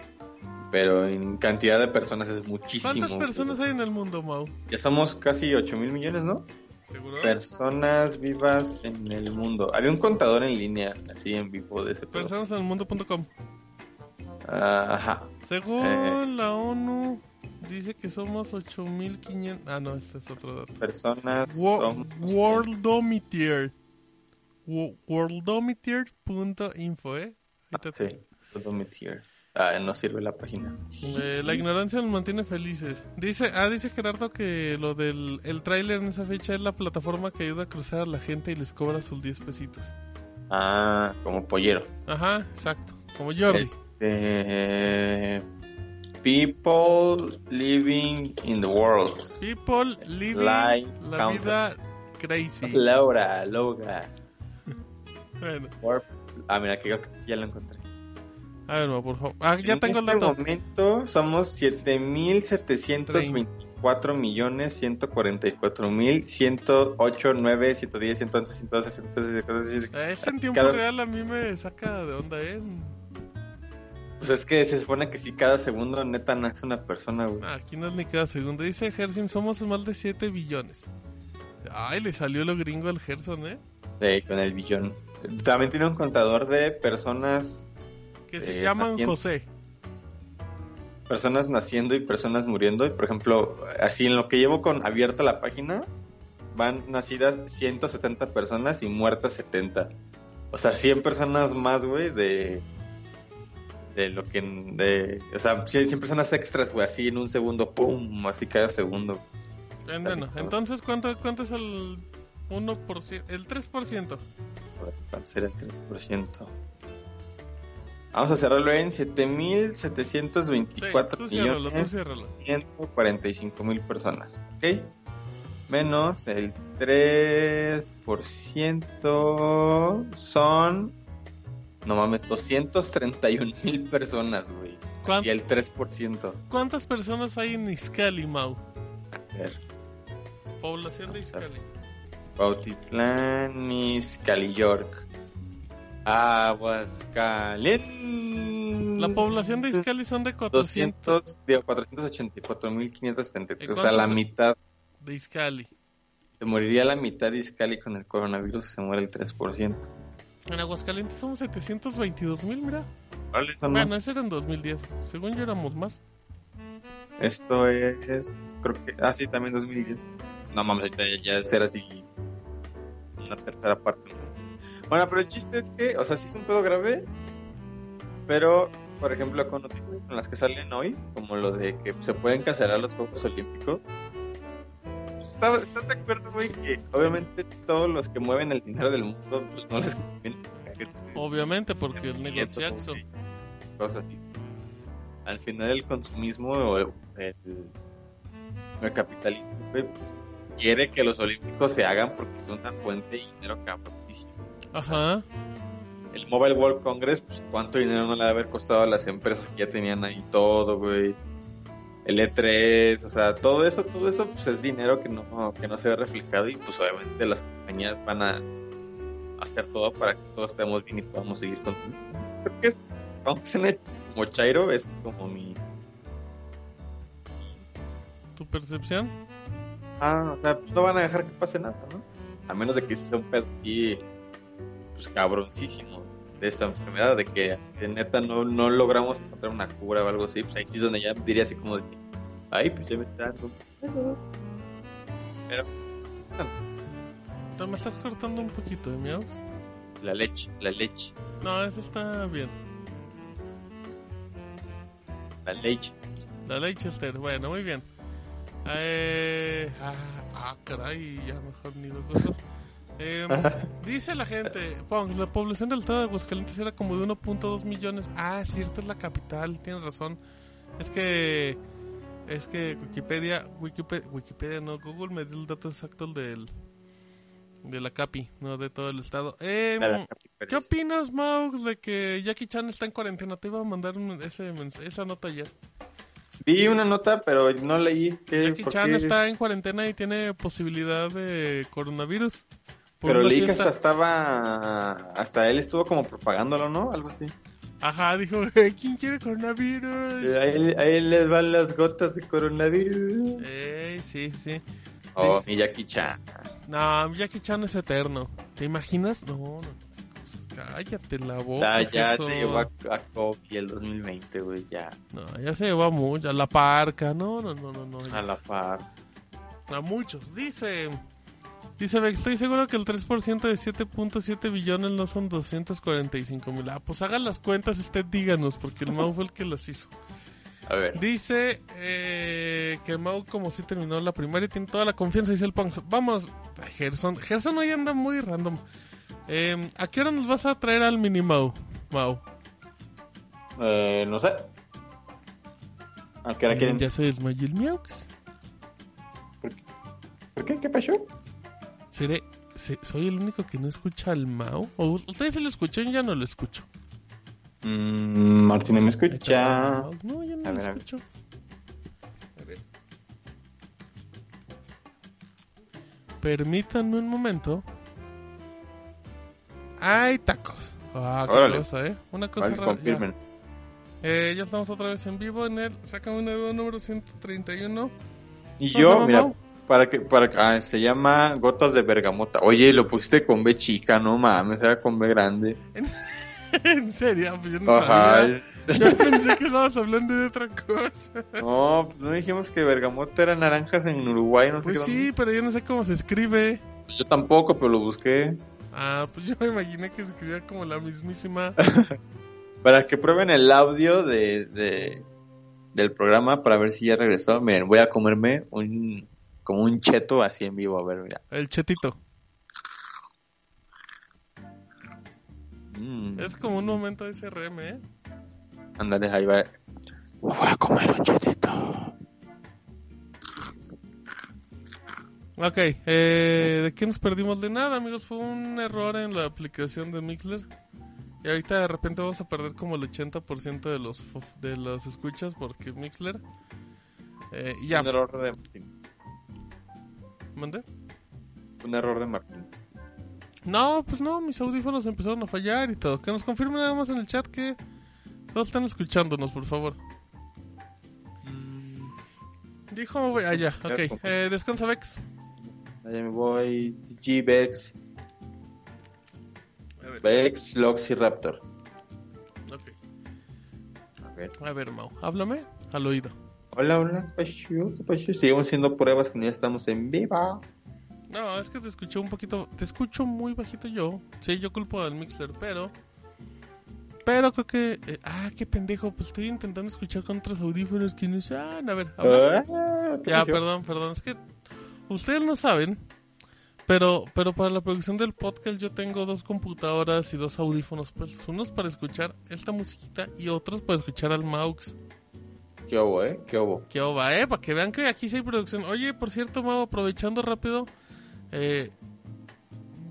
Pero en cantidad de personas es muchísimo. ¿Cuántas personas hay en el mundo, Mau? Ya somos casi 8 mil millones, ¿no? ¿Seguro? Personas vivas en el mundo. Había un contador en línea, así en vivo de ese. Personas en el mundo.com. Ah, ajá. Según Eh. la ONU, dice que somos 8500. Ah, no, este es otro dato. Personas Wo- Worldometer. Wo- Worldometer.info, ¿eh? quítate. Sí. Ah, no sirve la página. Eh, la ignorancia nos mantiene felices. Dice, ah, dice Gerardo que lo del el tráiler en esa fecha es la plataforma que ayuda a cruzar a la gente y les cobra sus 10 pesitos. Ah, como pollero. Ajá, exacto. Como Jordi. Este, people living in the world. People living Live la counter. vida crazy. Laura, Loga. Bueno, Ah, mira, que ya lo encontré. a ver, por favor. Ah, ya en tengo el este dato. momento somos 7.724 millones 144 mil 108, 9, 110, 111, 112, 113, 114, Eh, Este en Así tiempo cada- real a mí me saca de onda, ¿eh? Pues es que se supone que si cada segundo neta nace una persona, güey. Ah, Aquí no es ni cada segundo. Dice Gerson, somos más de 7 billones. Ay, le salió lo gringo al Gerson, ¿eh? Sí, con el billón. También tiene un contador de personas Que se Eh, llaman naciendo. José. personas naciendo y personas muriendo. Y por ejemplo, así en lo que llevo con abierta la página, van nacidas 170 personas y muertas 70. O sea, 100 personas más, güey, de. De lo que. De, o sea, 100, 100 personas extras, güey, así en un segundo, ¡pum! Así cada segundo. Eh, Bueno, entonces, ¿cuánto, ¿cuánto es el 1%? El 3%. A ver, ¿cuál será el 3%? Vamos a cerrarlo en 7.724 Sí, millones. ciérralo. 145 mil personas, ¿ok? Menos el 3% son, no mames, 231 mil personas, güey. ¿Cuán- Y el 3%. ¿Cuántas personas hay en Izcali, Mau? A ver, Población de Izcali. Bautitlán, Izcali, York. Aguascalientes. La población de Izcali son de 400 200, digo, 484.573. ¿Y O sea, la mitad. de Izcali. Se moriría la mitad de Izcali con el coronavirus y se muere el 3%. En Aguascalientes somos 722 mil, mira. Vale. Bueno, eso era en 2010. Según yo éramos más. Esto es, creo que, ah, sí, también 2010. No mames, ahorita ya, ya ser así una tercera parte. más. Bueno, pero el chiste es que, o sea, sí es un pedo grave, pero, por ejemplo, con noticias con las que salen hoy, como lo de que se pueden cancelar los Juegos Olímpicos, pues, está- ¿estás de acuerdo, güey? Que obviamente todos los que mueven el dinero del mundo, pues no les conviene Obviamente, porque eso, negociazo. Cosas así. Al final el consumismo o el, el, el capitalismo güey, quiere que los olímpicos se hagan porque es una fuente de dinero cabronísima. Ajá. El Mobile World Congress, pues cuánto dinero no le ha haber costado a las empresas que ya tenían ahí todo, güey. El E3, o sea, todo eso, todo eso pues es dinero que no, que no se ve reflejado y pues obviamente las compañías van a hacer todo para que todos estemos bien y podamos seguir. Creo que es, aunque se como Chairo, es como mi... ¿Tu percepción? Ah, o sea, pues no van a dejar que pase nada, ¿no? A menos de que sea un pedo aquí, pues cabroncísimo de esta enfermedad, de que, que neta no, no logramos encontrar una cura o algo así, pues ahí sí es donde ya diría así como de ay, pues ya me está dando un pedo". Pero, Te me estás cortando un poquito, ¿eh, miaus? la leche, la leche, No, eso está bien. la leche. La Leicester, bueno, muy bien. Eh, ah, ah, caray, ya mejor ni dos cosas. Eh, dice la gente, Pong, la población del estado de Aguascalientes era como de 1.2 millones. Ah, cierto, es la capital, tienes razón. Es que, es que Wikipedia, Wikipedia, Wikipedia no, Google me dio el dato exacto del, de la capi, no de todo el estado. Eh, ¿Qué opinas, Maux, de que Jackie Chan está en cuarentena? Te iba a mandar un- ese, esa nota ayer. Vi una nota, pero no leí que... Jackie Chan qué- está en cuarentena y tiene posibilidad de coronavirus. Pero fiesta. hasta estaba... Hasta él estuvo como propagándolo, ¿no? Algo así. Ajá, dijo, "Eh, ¿quién quiere coronavirus? Eh, Ahí, ahí les van las gotas de coronavirus. Ey, sí, sí. Oh, Dice- mi Jackie Chan. No, Jackie Chan es eterno. ¿Te imaginas? No, no. Cállate la boca. Ya, ya Jesús. se llevó a, a el 2020, güey, ya. No, ya se llevó a mucho. A la parca. No, no, no, no. no A la par. A muchos. Dice. Dice estoy seguro que el 3% de 7.7 billones no son 245 mil. Ah, pues hagan las cuentas usted díganos, porque el Mau fue el que las hizo. A ver. Dice eh, que Mau como si terminó la primaria tiene toda la confianza, dice el Punk. Vamos, Gerson. Gerson hoy anda muy random. Eh, ¿A qué hora nos vas a traer al mini Mau? Mau. Eh, no sé. ¿A qué hora quieren? Ya se desmayó el Miaux. ¿Por qué? ¿Qué pasó? ¿Seré, se- ¿Soy el único que no escucha al Mau? ¿O ustedes se lo escuchan? Ya no lo escucho. Mm, Martín, ¿me escucha? No, ya no A lo ver, escucho. A ver. Permítanme un momento. ¡Ay, tacos! Ah, qué Órale. cosa, ¿eh? Una cosa Vale, rara. Ya. Eh, ya estamos otra vez en vivo en el... Sácame una duda número 131. Y ¿Cómo se yo, mira, Mau? Para que, para ah, se llama Gotas de Bergamota. Oye, lo pusiste con B chica, no mames, era con B grande. en serio, pues yo no Ajá. sabía. Yo pensé que estabas hablando de otra cosa. No, pues no dijimos que Bergamota era naranjas en Uruguay, no sé Pues qué. sí, pero yo no sé cómo se escribe. Yo tampoco, pero lo busqué. Ah, pues yo me imaginé que se escribía como la mismísima. Para que prueben el audio de, de- del programa para ver si ya regresó. Miren, voy a comerme un como un cheto así en vivo, a ver, mira. El chetito. Mm, Es como un momento de SRM, ¿eh? ándale, ahí va. Voy a comer un chetito. Ok, eh, ¿de qué nos perdimos? De nada, amigos. Fue un error en la aplicación de Mixler. Y ahorita de repente vamos a perder como el 80% de los de las escuchas porque Mixler. Eh, ya, Un error de. ¿Mandé? Un error de Martín. No, pues no, mis audífonos empezaron a fallar y todo. Que nos confirmen nada más en el chat que todos están escuchándonos, por favor. Dijo, güey, ah, ya, ok. Eh, descansa, Vex. Allá me voy. G-Vex. A ver. Vex, Lox y Raptor. Ok. A ver. A ver, Mau, háblame al oído. Hola, hola, ¿qué pasó? ¿Qué pasó? Seguimos haciendo pruebas que ya estamos en viva. No, es que te escuché un poquito. Te escucho muy bajito yo. Sí, yo culpo al Mixler, pero. Pero creo que. eh, ah, qué pendejo. Pues estoy intentando escuchar con otros audífonos que no usan. A ver, habla. Ah, ¿qué Ya, perdón, perdón. Es que. Ustedes no saben. Pero, pero para la producción del podcast yo tengo dos computadoras y dos audífonos. Pues, unos para escuchar esta musiquita y otros para escuchar al Maux. ¿Qué hubo, eh? ¿Qué hubo? ¿Qué va, eh? Para que vean que aquí sí hay producción. Oye, por cierto, Mau, aprovechando rápido. Eh,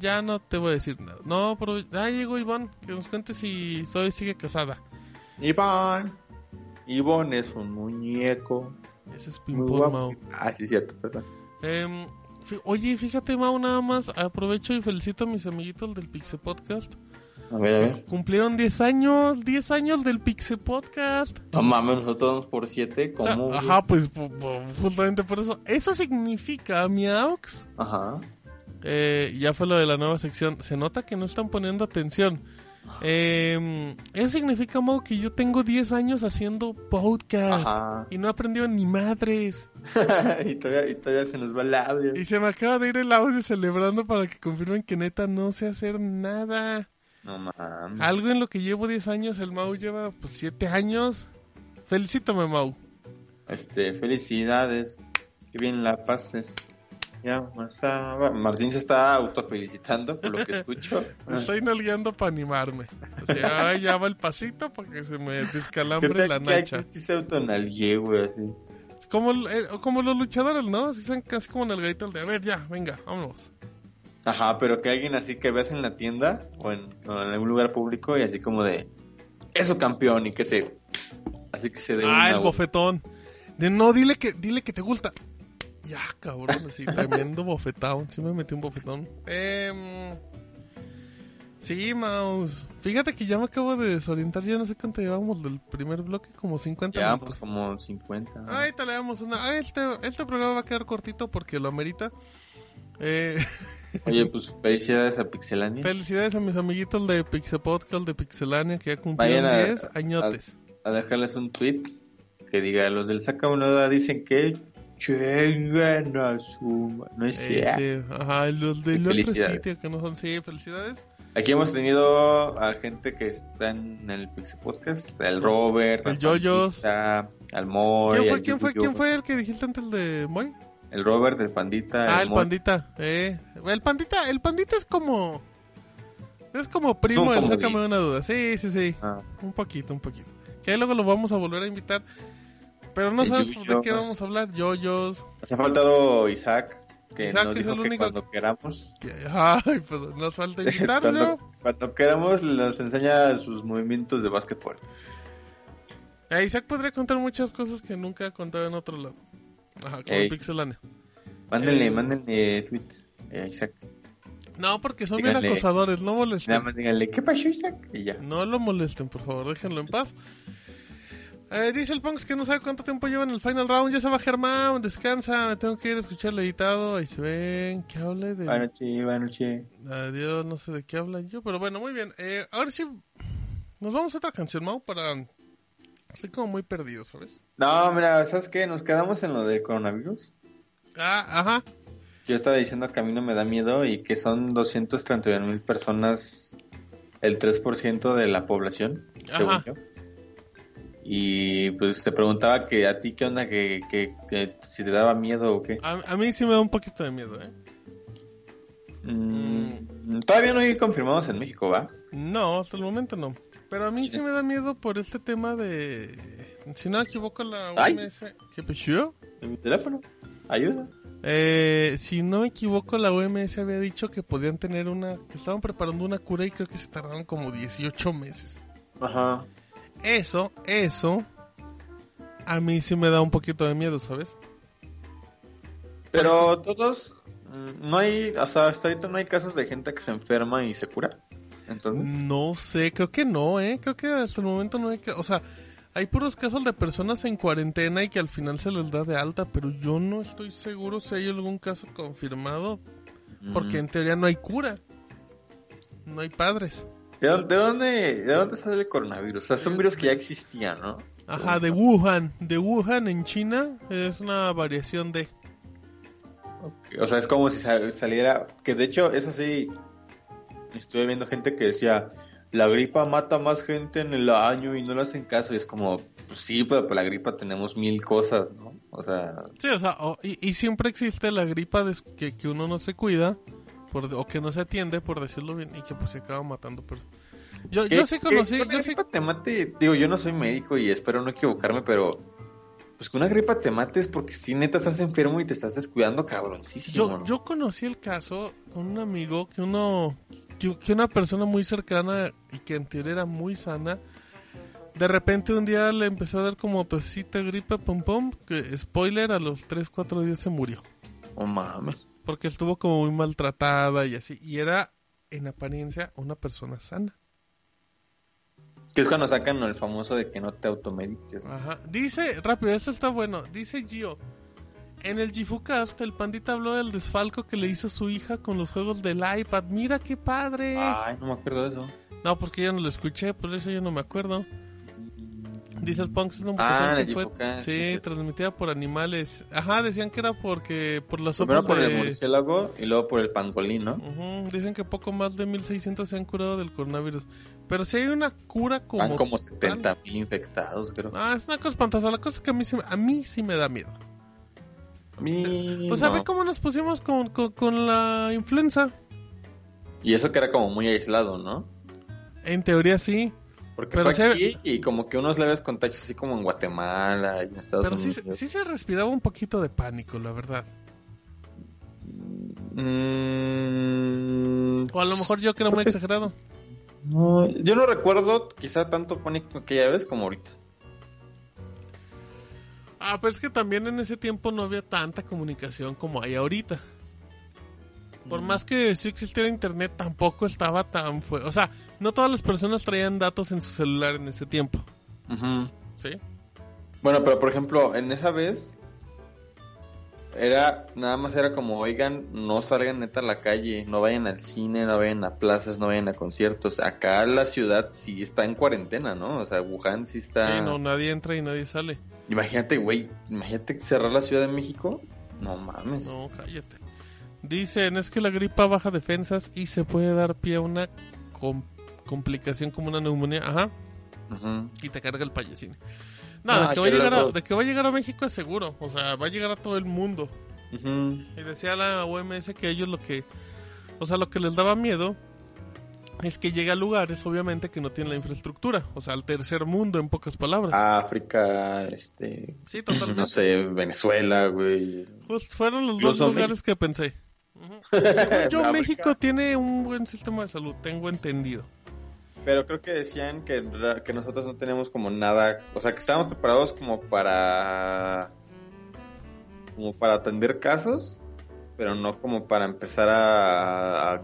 ya no te voy a decir nada. No, aprove- ah, llegó Iván. Que nos cuente si todavía sigue casada. Iván. Iván es un muñeco. Ese es Pimpón. Mau. Ah, sí, cierto, perdón. Em, oye, fíjate, Mau, nada más. Aprovecho y felicito a mis amiguitos del Pixel Podcast. A ver, a ver. Cumplieron 10 años, 10 años del Pixel Podcast. No mames, nosotros vamos por siete. O sea, ¿Cómo? ajá, pues pu- pu- justamente por eso. Eso significa, Miaux, Ajá. Eh, ya fue lo de la nueva sección. Se nota que no están poniendo atención. Eh, eso significa, Mau, que yo tengo 10 años haciendo podcast. Ajá. Y no he aprendido ni madres. y, todavía, y todavía se nos va el audio. Y se me acaba de ir el audio celebrando para que confirmen que neta no sé hacer nada. No mames. Algo en lo que llevo 10 años, el Mau lleva pues 7 años. Felicítame, Mau. Este, felicidades. Que bien la pases. Ya, Martín se está autofelicitando por lo que escucho. Me estoy nalgueando para animarme. O sea, ay, ya va el pasito para que se me descalambre la nacha. Sí se autonalgué, güey, así. Como, eh, como los luchadores, ¿no? Así son casi como nalgaditas de, a ver, ya, venga, vámonos. Ajá, pero que alguien así que veas en la tienda o en, o en algún lugar público y así como de eso campeón y que se así que se dé Ah, el bofetón. De no, dile que, dile que te gusta. Ya, cabrón, así, tremendo bofetón. Sí me metí un bofetón. Em, sí, Mouse. Fíjate que ya me acabo de desorientar. Ya no sé cuánto llevamos del primer bloque, como 50 ya minutos. pues como 50. ¿no? Ahí te le damos una. Ah, este, este programa va a quedar cortito porque lo amerita. Eh, Oye, pues felicidades a Pixelania. felicidades a mis amiguitos de Pixel Podcast, de Pixelania, que ya cumplieron Vayan a- 10 añotes. a dejarles un tweet que diga los del Saca duda dicen que Chingan a su... No es Eh, cierto. sí, ajá, los del otro Felicidades. sitio que no son, sí, felicidades. Aquí hemos tenido a gente que está en el Pixie Podcast, el Robert, El. Pandita, al Moy, ¿Quién fue, quién fue, quién fue el que dijiste antes de Moy? El Robert, el Pandita, Ah, el pandita, eh. El pandita, el pandita es como... Es como primo del. Sácame de una duda. Sí, sí, sí. Ah. Un poquito, un poquito. Que ahí luego lo vamos a volver a invitar. Pero no sabes de qué pues. vamos a hablar. Yoyos. Nos ha faltado Isaac, que Isaac nos es dijo el que único cuando queramos, que- Ay, pues nos falta invitarlo. cuando, cuando queramos, nos enseña sus movimientos de básquetbol. Eh, Isaac podría contar muchas cosas que nunca ha contado en otro lado. Ajá, como. Pixelania. Mándenle, Eh. mándenle tweet a Isaac. No, porque son bien acosadores. No molesten. Nada más díganle, ¿qué pasó Isaac? Y ya. No lo molesten, por favor, déjenlo en paz. Eh, dice el Punks que no sabe cuánto tiempo lleva en el final round. Ya se va Germán, descansa. Me tengo que ir a escuchar el editado. Ahí se ven. ¿Qué hable de.? Buenas noches, buenas noches. Adiós, no sé de qué hablan yo, pero bueno, muy bien. Eh, ahora sí, nos vamos a otra canción, Mau, para. Estoy como muy perdido, ¿sabes? No, mira, ¿sabes qué? Nos quedamos en lo del coronavirus. Ah, ajá. Yo estaba diciendo que a mí no me da miedo y que son 231 mil personas, el 3% de la población, según Ajá. yo. Y pues te preguntaba que a ti qué onda, que, que, que si te daba miedo o qué. A, a mí sí me da un poquito de miedo, ¿eh? Mm, todavía no hay confirmados en México, ¿va? No, hasta el momento no. Pero a mí sí me da miedo por este tema de. Si no me equivoco, la Ay. OMS. ¿Qué pasó? En mi teléfono. Ayuda. Eh, si no me equivoco, la OMS había dicho que podían tener una. que estaban preparando una cura y creo que se tardaron como 18 meses. Ajá. Eso, eso. A mí sí me da un poquito de miedo, ¿sabes? Pero todos, mm, no hay, o sea, hasta ahorita no hay casos de gente que se enferma y se cura. Entonces, No sé, creo que no, ¿eh? Creo que hasta el momento no hay que... O sea, hay puros casos de personas en cuarentena y que al final se les da de alta, pero yo no estoy seguro si hay algún caso confirmado, porque en teoría no hay cura. No hay padres. ¿de dónde, de dónde, de dónde sale el coronavirus? O sea, es un virus que ya existía, ¿no? Ajá, de Wuhan. De Wuhan en China es una variación de... O sea, es como si sa- saliera, que de hecho, eso sí, estuve viendo gente que decía, la gripa mata más gente en el año y no le hacen caso. Y es como, pues sí, pero por la gripa tenemos mil cosas, ¿no? O sea, Sí, o sea, o- y, y siempre existe la gripa que, que uno no se cuida por, o que no se atiende, por decirlo bien, y que pues se acaba matando personas. Yo, yo sí conocí, una yo sí, gripa te mate, digo, yo no soy médico y espero no equivocarme, pero pues que una gripa te mate es porque si neta estás enfermo y te estás descuidando cabroncísimo. yo, ¿no? yo conocí el caso con un amigo que uno, que, que una persona muy cercana y que en teoría era muy sana, de repente un día le empezó a dar como tosita, gripe, pum pum, que spoiler, a los 3, 4 días se murió. Oh mames. Porque estuvo como muy maltratada y así, y era en apariencia una persona sana. Que es cuando sacan el famoso de que no te automediques. ¿no? Ajá. Dice, rápido, esto está bueno. Dice Gio. En el Gifucast, el pandita habló del desfalco que le hizo su hija con los juegos del iPad. Mira qué padre. Ay, no me acuerdo de eso. No, porque yo no lo escuché, por eso yo no me acuerdo. Dice el Punk, es una Ah, que fue sí, sí, transmitida por animales. Ajá, decían que era porque por la sopa Primero por el murciélago y luego por el pangolín, ¿no? Dicen que poco más de 1600 se han curado del coronavirus. Pero si hay una cura como... Van como tal- 70 mil infectados, creo. Ah, es una cosa espantosa. La cosa es que a mí, sí- a mí sí me da miedo. A mí O sea, no. ve cómo nos pusimos con, con, con la influenza. Y eso que era como muy aislado, ¿no? En teoría sí. Porque Pero fue se- aquí y como que unos leves contagios así como en Guatemala y en Estados Pero sí, Unidos. sí se respiraba un poquito de pánico, la verdad. Mm, O a lo mejor yo que era muy creo que exagerado. no, yo no recuerdo quizá tanto pánico aquella vez como ahorita. Ah, pero es que también en ese tiempo no había tanta comunicación como hay ahorita. Por Mm. más que sí existiera internet, tampoco estaba tan fuerte. O sea, no todas las personas traían datos en su celular en ese tiempo. Ujú. ¿Sí? Bueno, pero por ejemplo, en esa vez, era, nada más era como, oigan, no salgan neta a la calle, no vayan al cine, no vayan a plazas, no vayan a conciertos. Acá la ciudad sí está en cuarentena, ¿no? O sea, Wuhan sí está... Sí, no, nadie entra y nadie sale. Imagínate, güey, imagínate cerrar la Ciudad de México. No mames. No, cállate. Dicen, es que la gripa baja defensas y se puede dar pie a una com- complicación como una neumonía. Ajá. Ujú. Y te carga el payasín. No, Ah, de, que va a llegar a, de que va a llegar a México es seguro. O sea, va a llegar a todo el mundo. Ujú. Y decía la OMS que ellos lo que... O sea, lo que les daba miedo es que llega a lugares, obviamente, que no tienen la infraestructura. O sea, al tercer mundo, en pocas palabras. África, este... Sí, totalmente. No sé, Venezuela, güey. Just fueron los Incluso dos lugares que pensé. Ujú. Según yo. México tiene un buen sistema de salud, tengo entendido. Pero creo que decían que, que nosotros no tenemos como nada, o sea, que estábamos preparados como para como para atender casos, pero no como para empezar a,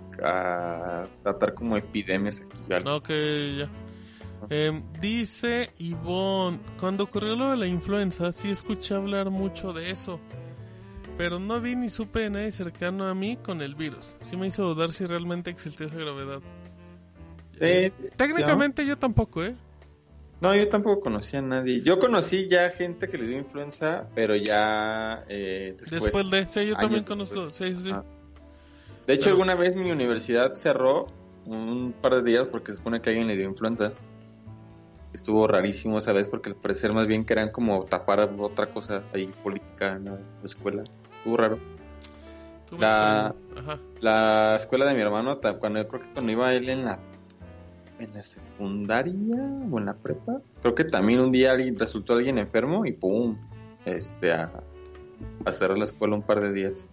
tratar como epidemias aquí. Ok, ya. Em, dice Ivonne, cuando ocurrió lo de la influenza, sí escuché hablar mucho de eso. Pero no vi ni supe de nadie cercano a mí con el virus. Sí me hizo dudar si realmente existía esa gravedad. Sí, sí, Técnicamente yo tampoco, ¿eh? No, yo tampoco conocía a nadie. Yo conocí ya gente que le dio influenza, pero ya eh, después. Después de... Sí, yo también conozco... después. Sí, sí, sí. Ah. De hecho, Pero- alguna vez mi universidad cerró un par de días porque se supone que alguien le dio influenza. Estuvo rarísimo esa vez porque al parecer más bien querían como tapar otra cosa ahí política en la escuela. Estuvo raro. La- Ajá. La escuela de mi hermano, cuando yo creo que cuando iba él en la en la secundaria o en la prepa, creo que también un día alguien resultó alguien enfermo y pum, este a, a cerrar la escuela un par de días.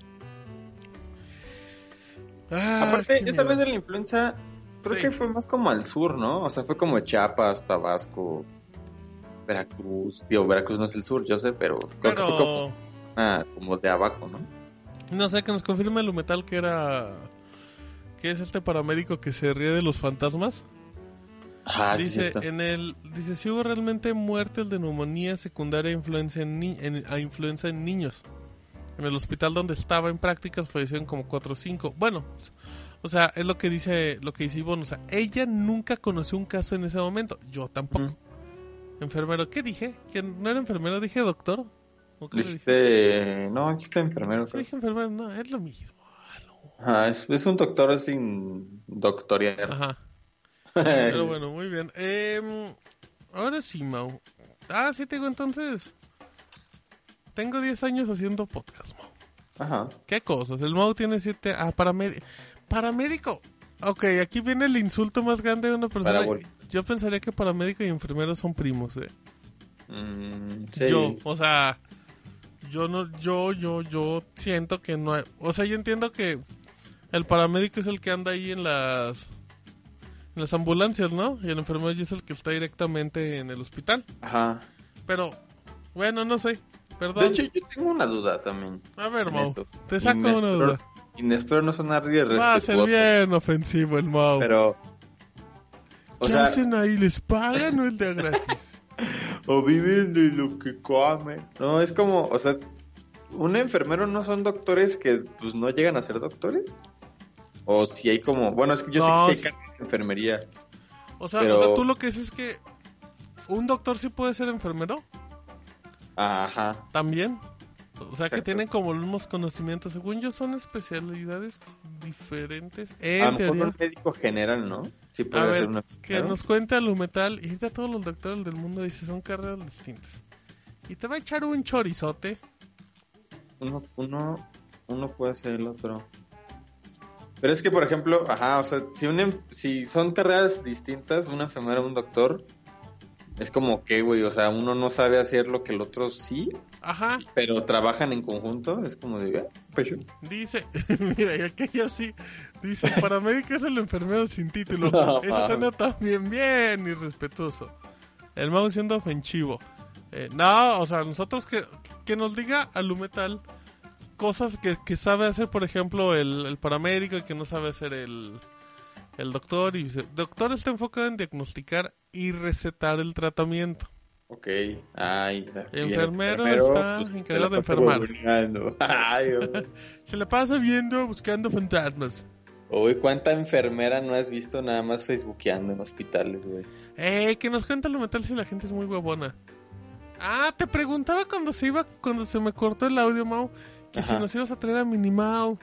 Ah, Aparte, qué esa miedo. vez de la influenza, creo Sí. que fue más como al sur, ¿no? O sea, fue como Chiapas, Tabasco, Veracruz. Digo, Veracruz no es el sur, yo sé, pero creo que fue como, ah, como de abajo, ¿no? No sé, que nos confirme el metal que era... que es este paramédico que se ríe de los fantasmas? Ah, dice, en el, dice, si hubo realmente muertes de neumonía secundaria a influenza en, ni- en- a influenza en niños. En el hospital donde estaba en prácticas fallecieron como 4 o 5. Bueno, o sea, es lo que dice lo que dice Ivonne. O sea, ella nunca conoció un caso en ese momento. Yo tampoco. Enfermero, ¿qué dije? ¿Que no era enfermero? ¿Dije doctor? ¿O qué? Dijiste, no, aquí está enfermero. Sí, dije enfermero, no, es lo mismo. Ajá, es, es un doctor sin doctorear. Ajá. Pero bueno, muy bien. Em, ahora sí, Mau. Ah, sí, te digo entonces. Tengo 10 años haciendo podcast, Mau. Ajá. ¿Qué cosas? El Mau tiene 7. Ah, paramédico. Paramédico. Ok, aquí viene el insulto más grande de una persona. Yo pensaría que paramédico y enfermero son primos, eh. Mm, sí. Yo, o sea, yo no, yo, yo, yo siento que no hay, o sea, yo entiendo que el paramédico es el que anda ahí en las, las ambulancias, ¿no? Y el enfermero es el que está directamente en el hospital. Ajá. Pero, bueno, no sé, De perdón. hecho, yo tengo una duda también. A ver, Mau, eso. te saco una duda. Y me espero no sonar Va a ser bien ofensivo el Mau. Pero. O ¿Qué sea, hacen ahí? ¿Les pagan o es de gratis? o viven de lo que comen. No, es como, o sea, un enfermero no son doctores que pues no llegan a ser doctores. O si hay como, bueno, es que yo No, sé que sí. hay de enfermería. O sea, Pero- o sea, tú lo que dices es que un doctor sí puede ser enfermero. Ajá. También. O sea, que tienen como los mismos conocimientos. Según yo, son especialidades diferentes. a En lo mejor un médico general, ¿no? Sí puede A ser ver, un que nos cuente Alumetal. Y ahorita todos los doctores del mundo dicen son carreras distintas. Y te va a echar un chorizote. Uno, uno, uno puede ser el otro. Pero es que, por ejemplo, ajá, o sea, si, un en- si son carreras distintas, una enfermera y un doctor, es como que, güey, o sea, uno no sabe hacer lo que el otro sí, Ajá. pero trabajan en conjunto, es como de, "Ah, pues yo". Dice, mira, y aquello sí. Dice, paramédico es el enfermero sin título. No, Eso suena también bien irrespetuoso. El Mau siendo ofensivo. Eh, no, o sea, nosotros que, que nos diga Alumetal cosas que, que sabe hacer, por ejemplo, el, el paramédico y que no sabe hacer el, el doctor. Y dice, doctor está enfocado en diagnosticar y recetar el tratamiento. Ok. Ay, el Enfermero está encargado se la de enfermar. Ay. Se le pasa viendo, buscando fantasmas. Uy, ¿cuánta enfermera no has visto nada más facebookeando en hospitales, güey? Eh, que nos cuenta lo metal si la gente es muy huevona. Ah, te preguntaba cuando se iba, cuando se me cortó el audio, Mau, que si nos ibas a traer a Minimau.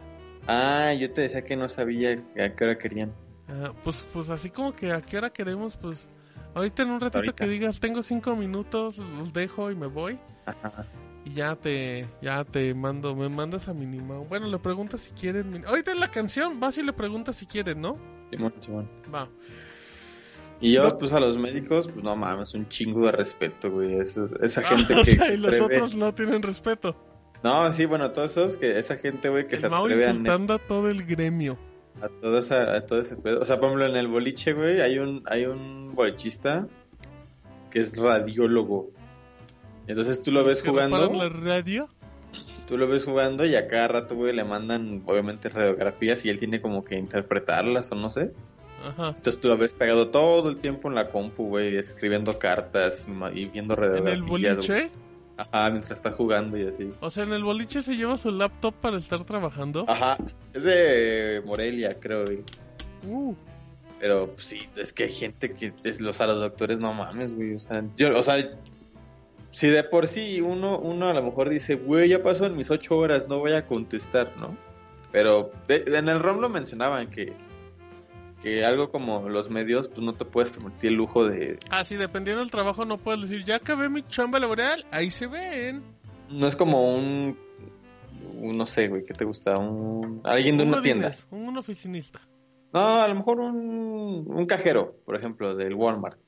Ah, yo te decía que no sabía a qué hora querían. Ah, pues, pues así como que a qué hora queremos, pues ahorita en un ratito Ahorita. que digas, tengo cinco minutos, los dejo y me voy. Ajá. Y ya te, ya te mando, me mandas a Minimau. Bueno, le preguntas si quieren. Ahorita en la canción vas y le preguntas si quieren, ¿no? Simón, Simón. Va. Y yo, No. pues a los médicos, pues no mames, un chingo de respeto, güey. Esa Ah, gente o que sea, se y los otros no tienen respeto. No, sí, bueno, todos esos, que esa gente, güey, que se El Mau atreve a, insultando a todo el gremio. a, toda esa, a todo ese pedo. O sea, por ejemplo, en el boliche, güey, hay un, hay un bolichista que es radiólogo. Entonces tú lo ves jugando, la radio. tú lo ves jugando y a cada rato, güey, le mandan, obviamente, radiografías y él tiene como que interpretarlas o no sé. Ajá. Entonces tú lo ves pegado todo el tiempo en la compu, güey, escribiendo cartas y, y viendo En radiografías. el güey. boliche. Ajá, mientras está jugando y así. O sea, en el boliche se lleva su laptop para estar trabajando. Ajá, es de Morelia, creo, güey. Uh, Pero pues, sí, es que hay gente que es los a los doctores no mames, güey. O sea, yo, o sea, si de por sí uno, uno a lo mejor dice, güey, ya pasó en mis ocho horas, no voy a contestar, ¿no? Pero de- en el ROM lo mencionaban que, que algo como los medios, pues no te puedes permitir el lujo de. Ah, sí, dependiendo del trabajo no puedes decir, ya acabé mi chamba laboral, ahí se ven. No es como un. un no sé, güey, ¿qué te gusta? Un, alguien de Un una tienda. Un oficinista. No, a lo mejor un, un cajero, por ejemplo, del Walmart.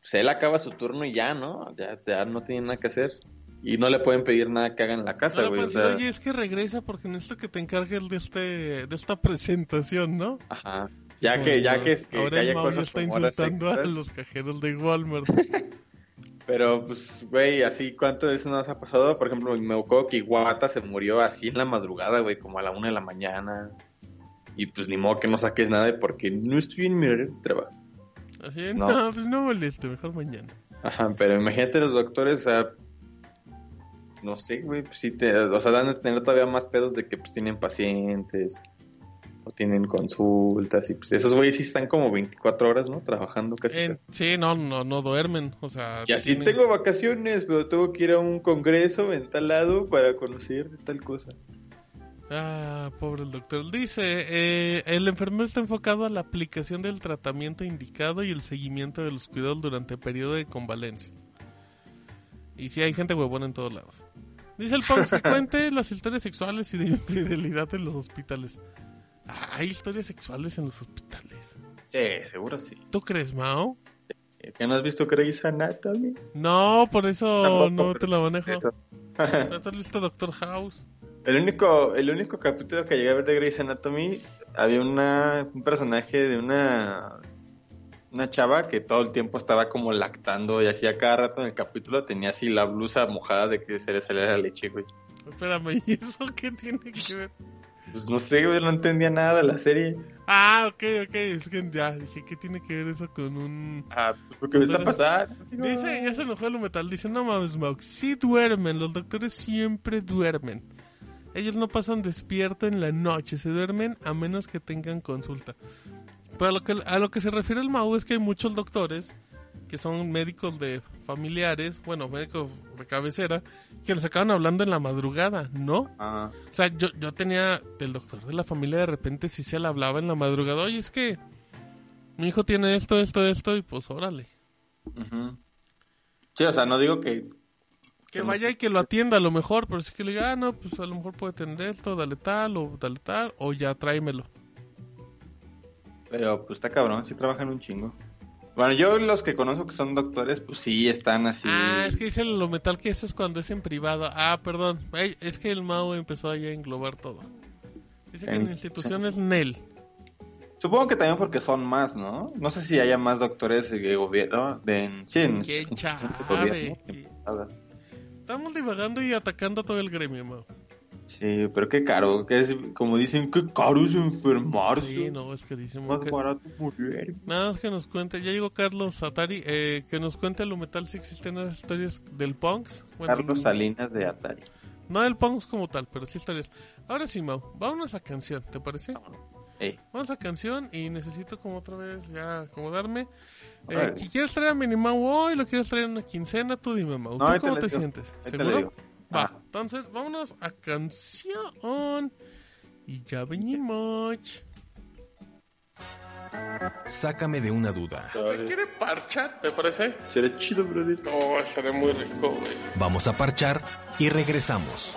Pues él acaba su turno y ya, ¿no? Ya, ya no tiene nada que hacer. Y no le pueden pedir nada que haga en la casa, güey. o sea, oye, es que regresa porque necesito que te encargues de este de esta presentación, ¿no? ajá. Ya que, ya que, que- Ahora que el haya ya cosas está insultando a los cajeros de Walmart. Pero, pues, güey, así, ¿cuántas veces nos ha pasado? Por ejemplo, me acuerdo que Iwata se murió así en la madrugada, güey, como a la una de la mañana. Y pues ni modo que no saques nada porque no estoy en mi trabajo. Así, No. no. pues no moleste, mejor mañana. Ajá, pero imagínate los doctores, o sea, no sé, güey, pues sí te, o sea, dan a tener todavía más pedos de que pues tienen pacientes o tienen consultas y pues esos güeyes sí están como 24 horas, ¿no? Trabajando casi. En- casi. sí, no, no, no duermen, o sea... Y así tienen- tengo vacaciones, pero tengo que ir a un congreso en tal lado para conocer de tal cosa. Ah, pobre el doctor. Dice, eh, el enfermero está enfocado a la aplicación del tratamiento indicado y el seguimiento de los cuidados durante el periodo de convalencia. Y sí, hay gente huevona en todos lados. Dice el Pons que cuente las historias sexuales y de infidelidad en los hospitales. Hay historias sexuales en los hospitales. Sí, seguro sí. ¿Tú crees, Mao? ¿Que no has visto Grey's Anatomy? No, por eso Tampoco, no te lo manejo. ¿No te has visto Doctor House? El único, el único capítulo que llegué a ver de Grey's Anatomy, había una, un personaje de una, una chava que todo el tiempo estaba como lactando y hacía cada rato en el capítulo tenía así la blusa mojada de que se le salía la leche, güey. Espérame, ¿y eso qué tiene que ver? Pues no sé, no entendía nada de la serie. Ah, ok, ok, es que ya dije, ¿qué tiene que ver eso con un...? Ah, pues porque me está pasando. Dice, ya se enojó el metal, dice, no mames, Max, sí duermen, los doctores siempre duermen. Ellos no pasan despierto en la noche, se duermen a menos que tengan consulta. Pero a lo que, a lo que se refiere el Mau es que hay muchos doctores que son médicos de familiares, bueno, médicos de cabecera, que les acaban hablando en la madrugada, ¿no? Ah, O sea, yo, yo tenía del doctor de la familia, de repente sí se le hablaba en la madrugada, oye, es que mi hijo tiene esto, esto, esto, y pues órale. Sí, o sea, no digo que... Que vaya y que lo atienda a lo mejor, pero sí que le diga, ah, no, pues a lo mejor puede tener esto, dale tal, o dale tal, o ya tráemelo. Pero pues está cabrón, sí trabajan un chingo. Bueno, yo los que conozco que son doctores, pues sí están así. Ah, es que dice lo metal que eso es cuando es en privado. Ah, perdón, Ay, es que el Mao empezó ahí a englobar todo. Dice que en En- instituciones NEL. Supongo que también porque son más, ¿no? No sé si haya más doctores de gobierno, de en, sí, en, privadas. Estamos divagando y atacando a todo el gremio, Mao. Sí, pero qué caro, que es como dicen, qué caro es enfermarse. Sí, no, es carísimo. Más Que- barato morir. Nada más que nos cuente, ya llegó Carlos Atari, eh, que nos cuente lo metal si existen esas historias del Punks. Bueno, Carlos Salinas de Atari. No del Punks como tal, pero sí historias. Ahora sí, Mau, vámonos a canción, ¿te parece? Vamos a canción y necesito como otra vez ya acomodarme. Eh, ver. ¿qui- ¿Quieres traer a Minimau hoy? ¿Lo quieres traer en una quincena? Tú dime, Mau. No, ¿Tú te cómo te digo. sientes? te ¿Seguro? Digo. Va, Ah. entonces vámonos a canción. Y ya venimos. Sácame de una duda. ¿Se quiere parchar? ¿Te parece? Será chido, brother. Oh, estaría muy rico, güey. Vamos a parchar y regresamos.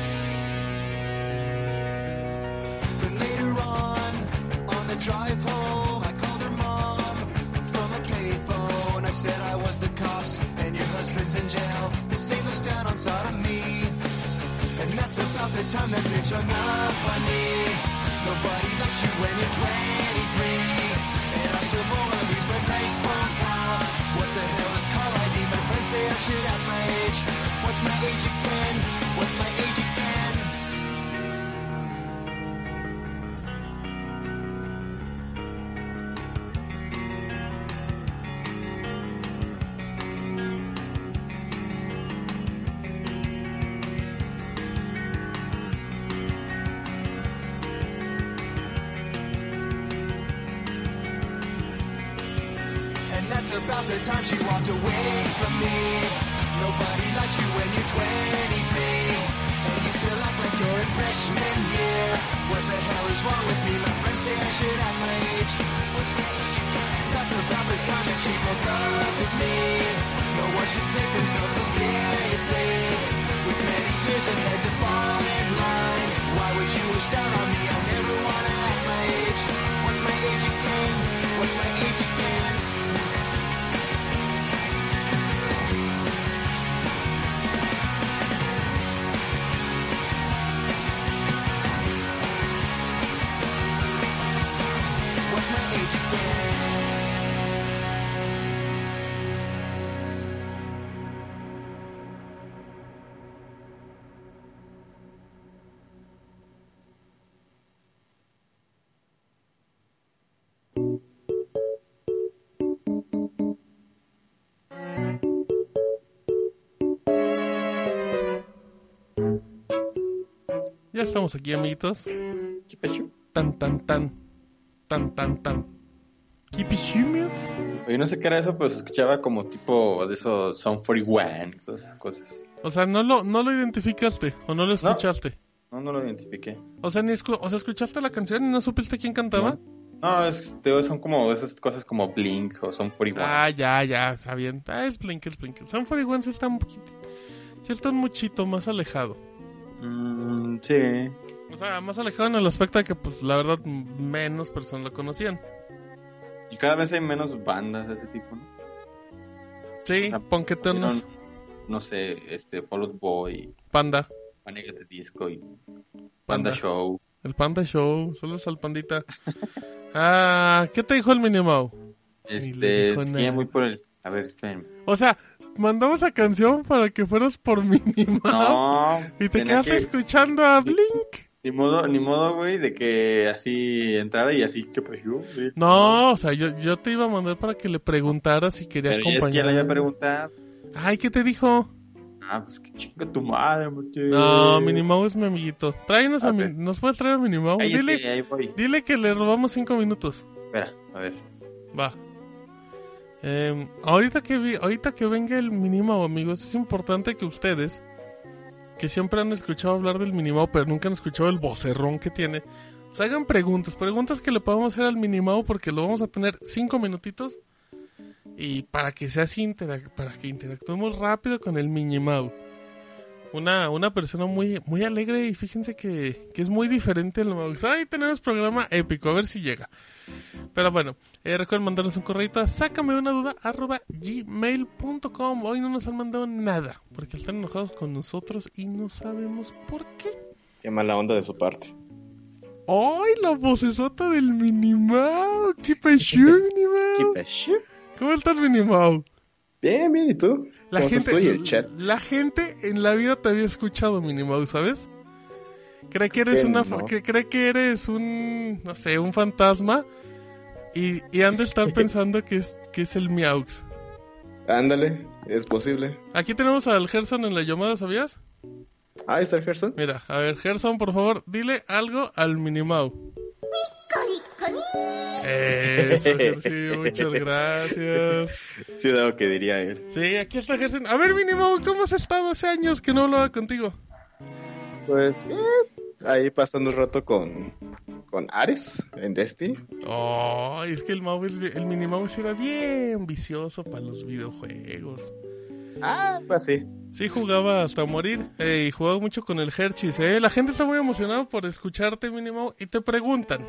Drive home, I called her mom from a payphone. I said I was the cops and your husband's in jail. The state looks down on sodomy. And that's about the time that bitch hung up on me. Nobody likes you when you're 23. And I still of these my prank phone calls. What the hell is call ID? My friends say I should have my age. What's my age again? What's my age again? Ya estamos aquí, amiguitos. Tan, tan, tan. Tan, tan, tan. Oye, no sé qué era eso, pero se escuchaba como tipo de esos Sound 41, todas esas cosas. O sea, no lo, no lo identificaste o no lo escuchaste. No, no lo identifiqué. O sea, ni escu- o sea, escuchaste la canción y no supiste quién cantaba. No, es, te- son como esas cosas como Blink o Sound 41. Ah, ya, ya, está bien. Ah, es Blink, es Blink. San One sí está un poquito. Sí está un muchito más alejado. Mm, sí. O sea, más alejado en el aspecto de que, pues, la verdad, menos personas lo conocían. Y cada vez hay menos bandas de ese tipo, ¿no? Sí. Hicieron, No sé, este, Fall Out Boy, Panda. Panic! de Disco y Panda. Panda Show. El Panda Show. Saludos al pandita. ah, ¿qué te dijo el Minimau? Ni le Este, es que muy por el... A ver, espérenme. O sea, mandamos a canción para que fueras por Minimau. No, y te quedaste que- escuchando a Blink. Ni modo, ni modo, güey, de que así entrara y así, ¿qué pasó? güey? No, o sea, yo, yo te iba a mandar para que le preguntaras si quería Pero ya es que ya acompañar. le había preguntado. Ay, ¿qué te dijo? Ah, pues que chinga tu madre, muchacho. No, Minimau es mi amiguito. Tráenos a, A mi... ¿Nos puedes traer a Minimau? Dile, ahí dile que le robamos cinco minutos. Espera, a ver. Va. Eh, ahorita que vi, ahorita que venga el Minimau, amigos, es importante que ustedes, que siempre han escuchado hablar del Minimau, pero nunca han escuchado el vocerrón que tiene, Se hagan preguntas, preguntas que le podamos hacer al Minimau porque lo vamos a tener cinco minutitos. Y para que sea así, para que interactuemos rápido con el Minimau. Una, una persona muy, muy alegre y fíjense que, que es muy diferente. Ahí tenemos programa épico, a ver si llega. Pero bueno, eh, recuerden mandarnos un correo a sácame una duda arroba gmail.com. Hoy no nos han mandado nada porque están enojados con nosotros y no sabemos por qué. Qué mala onda de su parte. ¡Ay, la vocesota del Minimau! ¡Qué! ¿Qué pasó? ¿Cómo estás, Minimau? Bien, bien, ¿y tú? La ¿Cómo gente, estás tú y el chat? la gente en la vida te había escuchado, Minimau, ¿sabes? Cree que eres una, no. que cree que eres un, no sé, un fantasma y, y han de estar pensando que es, que es el Miaux. Ándale, es posible. Aquí tenemos al Gerson en la llamada, ¿sabías? Ah, ¿está el Gerson? Mira, a ver, Gerson, por favor, dile algo al Minimau. Eso, Gerson, muchas gracias. Sí, dado que diría él. Sí, aquí está Gerson. A ver, Minimau, ¿cómo has estado hace años que no hablaba contigo? Pues, eh, ahí pasando un rato con, con Ares en Destiny. Oh, es que el bi- el Minimau sí era bien vicioso para los videojuegos. Ah, pues sí. Sí, jugaba hasta morir eh, y jugaba mucho con el Hershey's. Eh. La gente está muy emocionada por escucharte, Minimau, y te preguntan: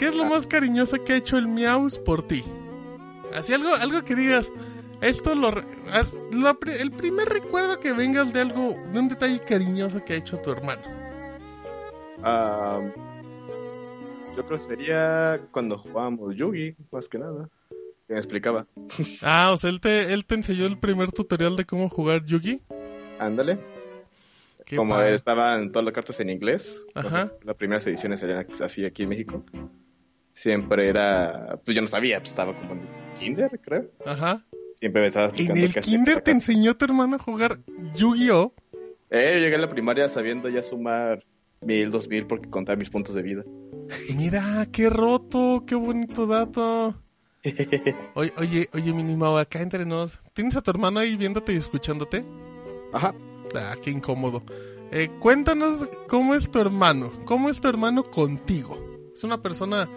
¿Qué es lo más cariñoso que ha hecho el Miaus por ti? Así algo, algo que digas. Esto lo, lo el primer recuerdo que vengas de algo, de un detalle cariñoso que ha hecho tu hermano. Ah, yo creo que sería cuando jugábamos Yugi, más que nada. Que me explicaba. Ah, o sea, él te, él te enseñó el primer tutorial de cómo jugar Yugi. Ándale. Qué Como padre. estaban todas las cartas en inglés, Ajá. las primeras ediciones salían así aquí en México. Siempre era, pues yo no sabía, pues estaba como en el kinder, creo. Ajá. Siempre me estaba En explicando el qué hacía kinder te enseñó tu hermano a jugar Yu-Gi-Oh! Eh, yo llegué a la primaria sabiendo ya sumar mil, dos mil porque contaba mis puntos de vida. Mira, qué roto, qué bonito dato. Oye, oye, oye, Minimao, acá entre nos. ¿Tienes a tu hermano ahí viéndote y escuchándote? Ajá. Ah, qué incómodo. Eh, cuéntanos cómo es tu hermano. ¿Cómo es tu hermano contigo? Es una persona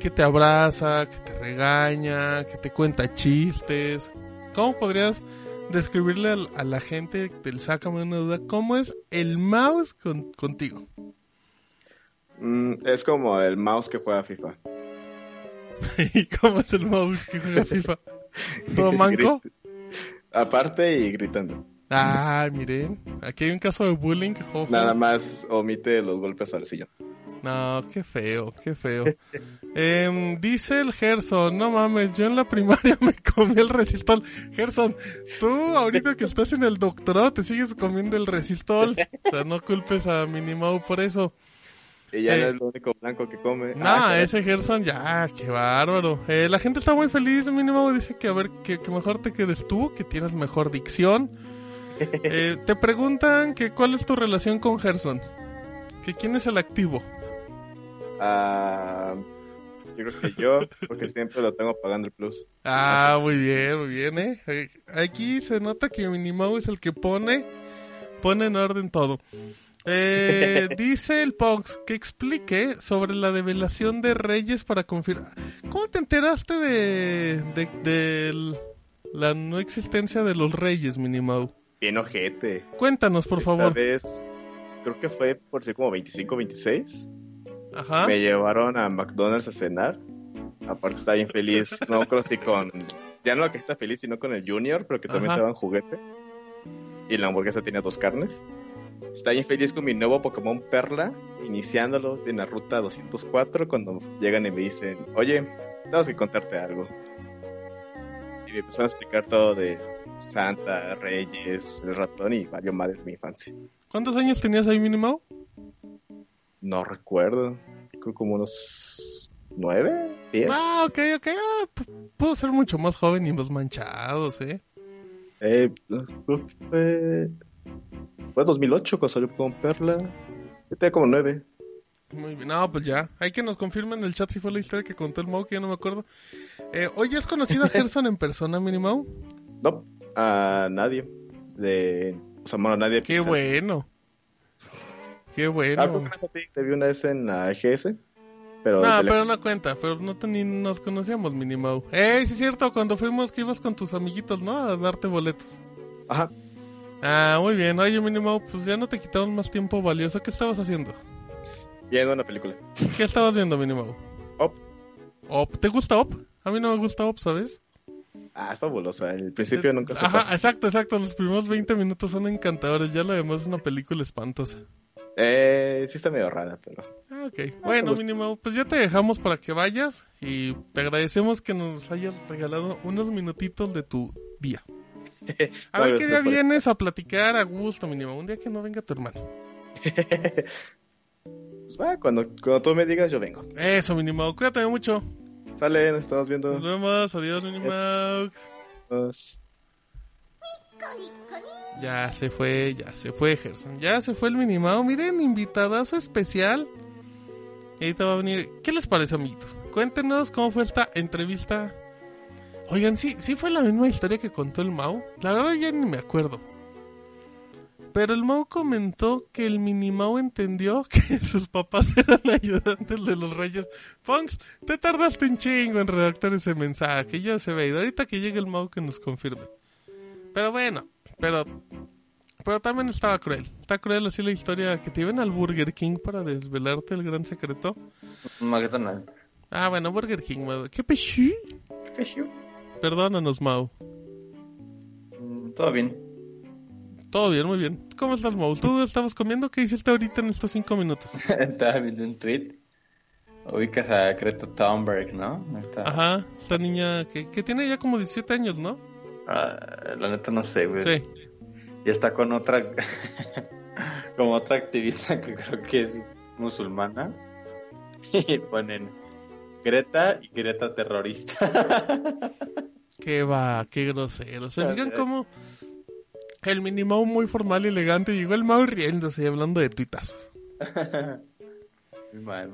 que te abraza, que te regaña, que te cuenta chistes. ¿Cómo podrías describirle a, la gente del Sácame una duda cómo es el mouse con- contigo? Mm, es como el mouse que juega FIFA. ¿Y cómo es el mouse que juega FIFA? ¿Todo manco? Aparte y gritando. Ah, miren, aquí hay un caso de bullying. ojo. Nada más omite los golpes al sillón. No, qué feo, qué feo. Em, dice el Gerson, no mames, yo en la primaria me comí el resistol. Gerson, tú ahorita que estás en el doctorado te sigues comiendo el resistol. O sea, no culpes a Minimau por eso. Y ya Eh. no es lo único blanco que come. No, Ah, ese Gerson ya, qué bárbaro. Eh, la gente está muy feliz, Minimau dice que a ver, que, que mejor te quedes tú, que tienes mejor dicción. Eh, te preguntan que cuál es tu relación con Gerson. Que quién es el activo. Ah, yo creo que yo, porque siempre lo tengo pagando el plus. Ah, muy bien, muy bien, eh. Eh, Aquí se nota que Minimau es el que pone, pone en orden todo. Eh, dice el Pox que explique sobre la develación de Reyes para confirmar. ¿Cómo te enteraste de, de, de la no existencia de los Reyes, Minimau? Bien ojete. Cuéntanos, por Esta favor. vez, creo que fue por ser como 25, 26. Ajá. Me llevaron a McDonald's a cenar. Aparte estaba bien feliz. No creo si con... Ya no que está feliz, sino con el Junior, pero que también Ajá. te daban juguete. Y la hamburguesa tenía dos carnes. Estaba bien feliz con mi nuevo Pokémon Perla, iniciándolo en la ruta 204, cuando llegan y me dicen, oye, tenemos que contarte algo. Y me empezaron a explicar todo de Santa, Reyes, el ratón y varios madres de mi infancia. ¿Cuántos años tenías ahí, Minimau? No recuerdo. Creo como unos nueve, diez. Ah, ok, ok. Ah, p- puedo ser mucho más joven y más manchados, eh. Eh, creo que fue... Fue 2008 cuando salió con Perla. Yo tenía como nueve. Muy bien, no, pues ya. Hay que nos confirmen en el chat si fue la historia que contó el Mau, que ya no me acuerdo. Eh, Oye, ¿has conocido a Gerson en persona, Minimau? No, a nadie. De... O sea, bueno, a nadie. Qué bueno. Qué Ah, bueno. que te vi una vez en la GS. Pero, No, pero no cuenta, pero no te- ni nos conocíamos, Minimau. ¡Ey, sí es cierto! Cuando fuimos que ibas con tus amiguitos, ¿no? A darte boletos. Ajá. Ah, muy bien. Oye, Minimau, pues ya no te quitamos más tiempo valioso. ¿Qué estabas haciendo? Viendo una película. ¿Qué estabas viendo, Minimau? Op. Op. ¿Te gusta Op? A mí no me gusta Op, ¿sabes? Ah, es fabulosa. El principio nunca se Ajá, pasa. exacto, exacto. Los primeros 20 minutos son encantadores. Ya lo demás es una película espantosa. Eh, sí está medio rara, pero... Ah, ok. Bueno, Minimau, pues ya te dejamos para que vayas y te agradecemos que nos hayas regalado unos minutitos de tu día. A ver qué día súper. vienes a platicar a gusto, Minimau. Un día que no venga tu hermano. Pues, va, cuando, cuando tú me digas, yo vengo. Eso, Minimau. Cuídate mucho. Sale, nos estamos viendo. Nos vemos. Adiós, Minimau. Adiós. Ya se fue, ya se fue, Gerson. Ya se fue el Minimau. Miren, invitadazo especial. Y ahorita va a venir. ¿Qué les pareció, amiguitos? Cuéntenos cómo fue esta entrevista. Oigan, sí, sí fue la misma historia que contó el Mau. La verdad ya ni me acuerdo. Pero el Mau comentó que el Minimau entendió que sus papás eran ayudantes de los reyes. Punks, te tardaste un chingo en redactar ese mensaje. Ya se ve. Ahorita que llegue el Mau que nos confirme. Pero bueno, pero pero también estaba cruel. Está cruel así la historia que te iban al Burger King para desvelarte el gran secreto. McDonald's. Ah, bueno, Burger King, Mau. ¿Qué pechu? Perdónanos, Mau. Mm, Todo bien. Todo bien, muy bien. ¿Cómo estás, Mau? ¿Tú estabas comiendo? ¿Qué hiciste ahorita en estos cinco minutos? Estaba viendo un tweet. Ubicas a Greta Thunberg, ¿no? Esta- Ajá, esta niña que, que tiene ya como 17 años, ¿no? Ah, la neta no sé, güey. Sí. Y está con otra, como otra activista que creo que es musulmana. Y ponen Greta y Greta terrorista. Qué va, qué grosero. ¿Se sé. cómo el mini Mau muy formal y elegante llegó el Mau riéndose y hablando de tuitazos? Muy mal.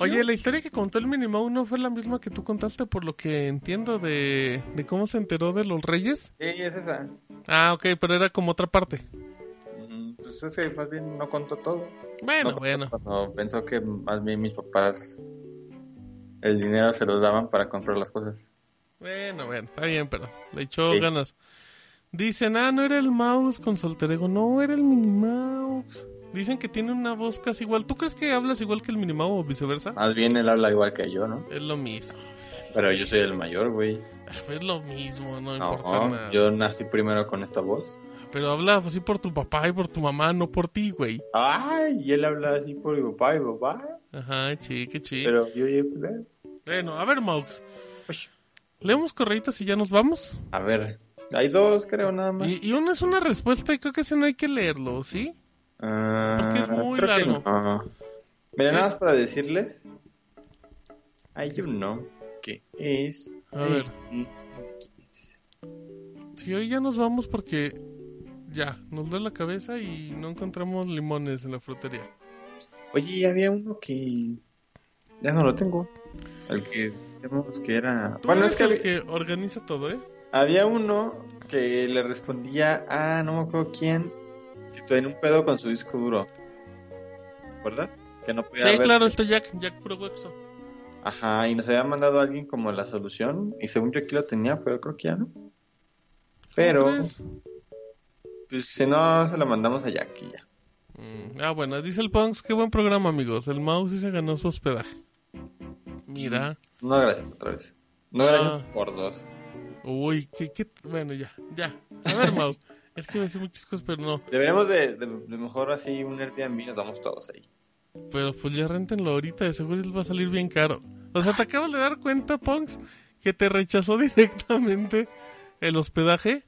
Oye, la historia que contó el Minimau no fue la misma que tú contaste por lo que entiendo de, de cómo se enteró de los reyes. Sí, es esa. Ah, ok, pero era como otra parte. Mm, Pues es que más bien no contó todo. Bueno, No, bueno. Cuando pensó que más bien mis papás el dinero se los daban para comprar las cosas. Bueno, bueno, está bien, pero le echó Sí. ganas. Dicen, ah, no era el mouse con solterego, no, era el Minimaus. Dicen que tiene una voz casi igual. ¿Tú crees que hablas igual que el Minimau o viceversa? Más bien él habla igual que yo, ¿no? Es lo mismo. Pero yo soy el mayor, güey. Es lo mismo, no importa nada. yo nací primero con esta voz. Pero habla así por tu papá y por tu mamá, no por ti, güey. Ay, y él habla así por mi papá y mi papá. Ajá, chi, qué chi. Pero yo ya... pues, Bueno, a ver, Maux. Leemos correitos y ya nos vamos. A ver, hay dos, creo, nada más. Y, y uno es una respuesta y creo que ese no hay que leerlo, ¿sí? Ah, Porque es muy creo que largo. no. Mira, nada más para decirles. Hay uno que es. A ver. Sí, hoy ya nos vamos porque ya, nos duele la cabeza y no encontramos limones en la frutería. Oye, había uno que. Ya no lo tengo. El que. digamos que era. Tú Bueno, eres es que el había, que organiza todo, ¿eh? había uno que le respondía a. No me acuerdo quién. Tenía un pedo con su disco duro. ¿Recuerdas? Que no podía Sí, ver- claro, este Jack, Jack Puro Huexo. Ajá, y nos había mandado alguien como la solución. Y según yo aquí lo tenía, pero creo que ya no. Pero. Pues si no, se lo mandamos a Jack y ya. Mm, ah, bueno, dice el Punks, qué buen programa, amigos. El mouse sí se ganó su hospedaje. Mira. No, gracias otra vez. No, Ah. gracias por dos. Uy, qué, qué... Bueno, ya, ya. A ver, Mau. es que a decir muchas cosas, pero no. Deberíamos de, de, de mejor así un Airbnb, nos vamos todos ahí. Pero pues ya rentenlo ahorita, de seguro les va a salir bien caro. O sea, te acabas de dar cuenta, Punks, que te rechazó directamente el hospedaje,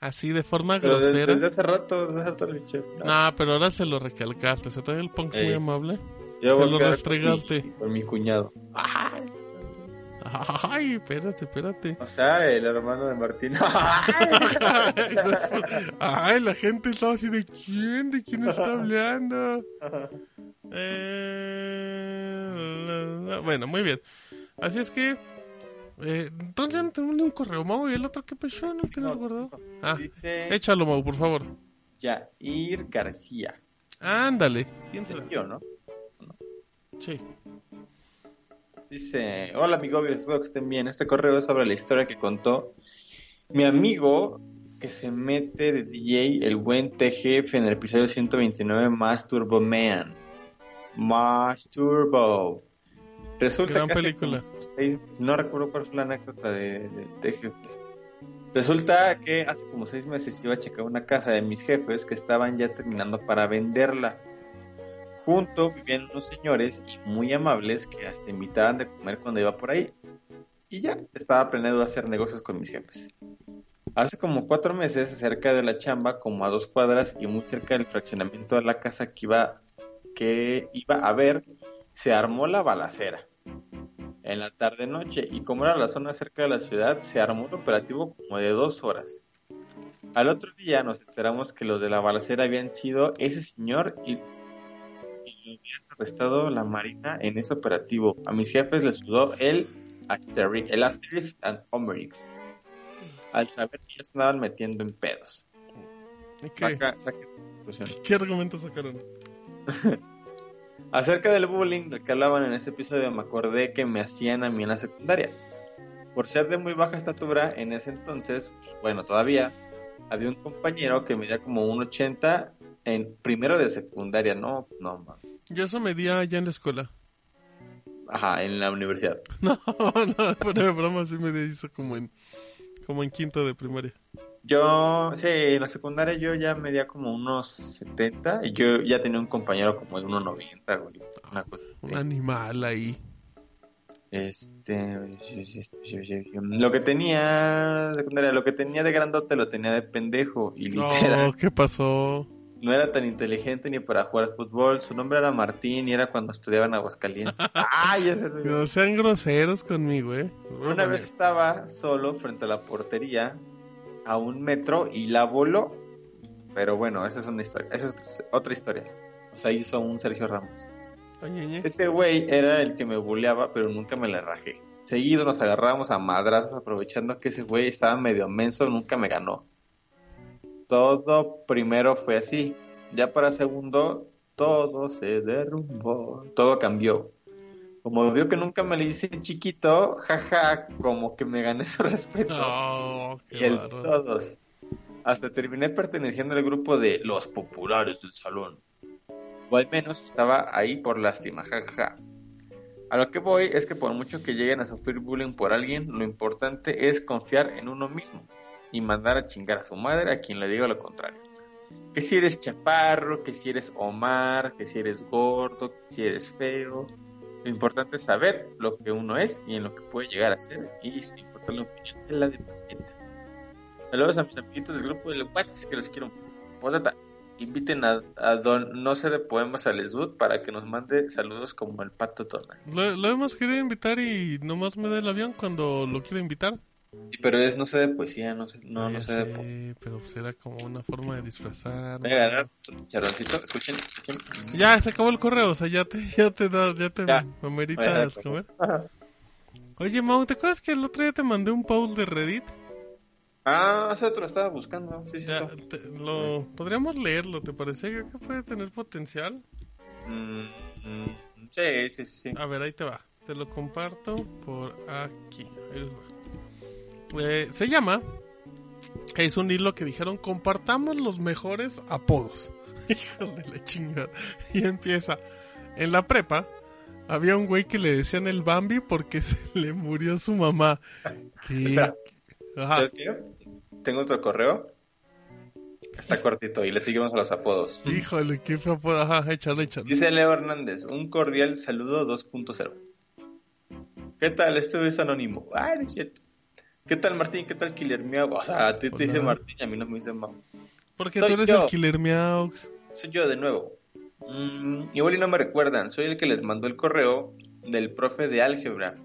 así de forma Pero grosera. desde hace rato, desde hace rato le dije. No, pero ahora se lo recalcaste. O sea, todavía el Punks Ey. muy amable. Yo se voy a lo quedar restregaste. Con mi, cuñado. Ay, espérate, espérate. O sea, el hermano de Martín. Ay, la gente estaba así de quién, de quién está hablando. Eh, bueno, muy bien. Así es que, eh, entonces no tenemos ni un correo, Mau, y el otro que pasó, no lo tienes guardado. Ah, Dice échalo, Mau, por favor. Yair García. Ándale. ¿Quién será? Yo, ¿no? Sí. Dice, hola amigobios, espero que estén bien. Este correo es sobre la historia que contó mi amigo que se mete de DJ, el buen TGF, en el episodio 129, Más Turbo Man. Más Turbo. Resulta Gran película. seis- no recuerdo cuál fue la anécdota de, de TGF. Resulta que hace como seis meses iba a checar una casa de mis jefes que estaban ya terminando para venderla. Junto vivían unos señores y muy amables que hasta invitaban de comer cuando iba por ahí. Y ya, estaba planeado hacer negocios con mis jefes. Hace como cuatro meses, cerca de la chamba, como a dos cuadras y muy cerca del fraccionamiento de la casa que iba, que iba a ver, se armó la balacera. En la tarde-noche, y como era la zona cerca de la ciudad, se armó un operativo como de dos horas. Al otro día nos enteramos que los de la balacera habían sido ese señor y, habían arrestado la marina en ese operativo. A mis jefes les sudó el Asterix, el Asterix and Obelix. Al saber que ya se andaban metiendo en pedos. ¿Y qué? Saca- saquen conclusiones. ¿Qué argumentos sacaron? Acerca del bullying del que hablaban en ese episodio, me acordé que me hacían a mí en la secundaria. Por ser de muy baja estatura, en ese entonces, pues, bueno, todavía, había un compañero que medía como 1,80 en primero de secundaria, no, no, man. Yo eso medía ya en la escuela. Ajá, en la universidad. No, no, pero de broma sí me hizo como en, como en quinto de primaria. Yo, sí, en la secundaria yo ya medía como unos 70 y yo ya tenía un compañero como de 1,90, güey. Una cosa. Un animal ahí. Este, lo que tenía secundaria, lo que tenía de grandote lo tenía de pendejo y literal. No, ¿qué pasó? No era tan inteligente ni para jugar fútbol. Su nombre era Martín y era cuando estudiaba en Aguascalientes. Ay, ese es No sean groseros conmigo, eh. Una vez estaba solo frente a la portería a un metro y la voló. Pero bueno, esa es una historia. Esa es otra historia. O sea, hizo un Sergio Ramos. Ese güey era el que me buleaba, pero nunca me le rajé. Seguido nos agarrábamos a madrazos aprovechando que ese güey estaba medio menso, nunca me ganó. Todo primero fue así. Ya para segundo, todo se derrumbó. Todo cambió. Como vio que nunca me le hice chiquito, jaja, como que me gané su respeto. No, y el todos. Hasta terminé perteneciendo al grupo de los populares del salón. O al menos estaba ahí por lástima, jajaja. A lo que voy es que por mucho que lleguen a sufrir bullying por alguien, lo importante es confiar en uno mismo y mandar a chingar a su madre a quien le diga lo contrario. Que si eres chaparro, que si eres Omar, que si eres gordo, que si eres feo. Lo importante es saber lo que uno es y en lo que puede llegar a ser y sin importar la opinión de la demás gente. Saludos a mis amiguitos del grupo de Whats que los quiero. Postdata, inviten a, a Don No sé de Poemas al Esdud para que nos mande saludos como el pato Tona. Lo, lo hemos querido invitar y nomás me da el avión cuando lo quiero invitar. Pero es no sé de poesía, no sé, no, no sé de poesía. pero pues era como una forma de disfrazar. Voy a agarrar un charroncito, escuchen, escuchen. Ya, se acabó el correo, o sea, ya te, ya te da, ya te Ya. comer. Ajá. Oye, Mau, ¿te acuerdas que el otro día te mandé un post de Reddit? Ah, hace otro lo estaba buscando. Sí, sí, Ya, te- lo, podríamos leerlo, ¿te parece? Creo que puede tener potencial. Mm, mm, sí, sí, sí. A ver, ahí te va. Te lo comparto por aquí. Ahí les va. Eh, se llama. Es un hilo que dijeron: compartamos los mejores apodos. Hijo de la chingada. Y empieza. En la prepa había un güey que le decían el Bambi porque se le murió su mamá. Tengo otro correo. Está cortito y le seguimos a los apodos. Híjole, qué apodo. Ajá, échale, échale. Dice Leo Hernández, un cordial saludo 2.0. ¿Qué tal? Este es anónimo. Ay, no es cierto. ¿Qué tal Martín? ¿Qué tal Killer Miau? O sea, a ti te dice. Martín y a mí no me dice Mau. Porque tú eres yo. el Killer Meows. Soy yo de nuevo. Mm, igual y no me recuerdan. Soy el que les mandó el correo del profe de álgebra.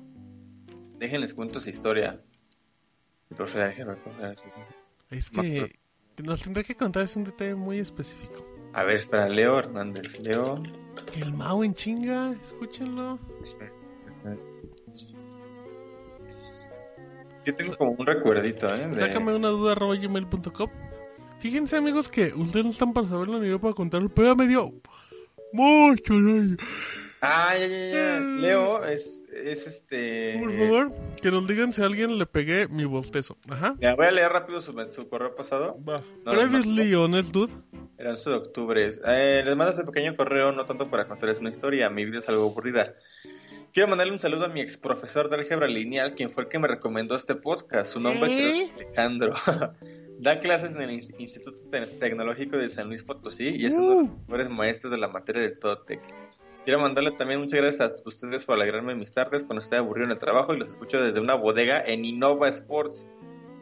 Déjenles cuento esa historia. El profe de álgebra. el profe de álgebra. Es que nos tendré que contar, es un detalle muy específico. A ver, espera, Leo Hernández. Leo. El Mao en chinga, escúchenlo. Yo tengo como un recuerdito, ¿eh? de- Sácame una duda arroba gmail.com. Fíjense, amigos, que ustedes no están para saberlo ni yo para contarlo, pero ya me dio mucho daño. Ah, ya, ya, ya. Leo es, es este. Por favor, que nos digan si a alguien le pegué mi bostezo. Ajá. Ya, voy a leer rápido su, su correo pasado. Va. No, Previously on el dude. Era el 11 de octubre. Eh, les mando este pequeño correo, no tanto para contarles una historia, mi vida es algo aburrida. Quiero mandarle un saludo a mi ex profesor de álgebra lineal, quien fue el que me recomendó este podcast. Su nombre ¿Eh? es Alejandro. da clases en el In- Instituto Te- Tecnológico de San Luis Potosí y es uno de los mejores maestros de la materia del Totec. Quiero mandarle también muchas gracias a ustedes por alegrarme mis tardes cuando estoy aburrido en el trabajo y los escucho desde una bodega en Innova Sports,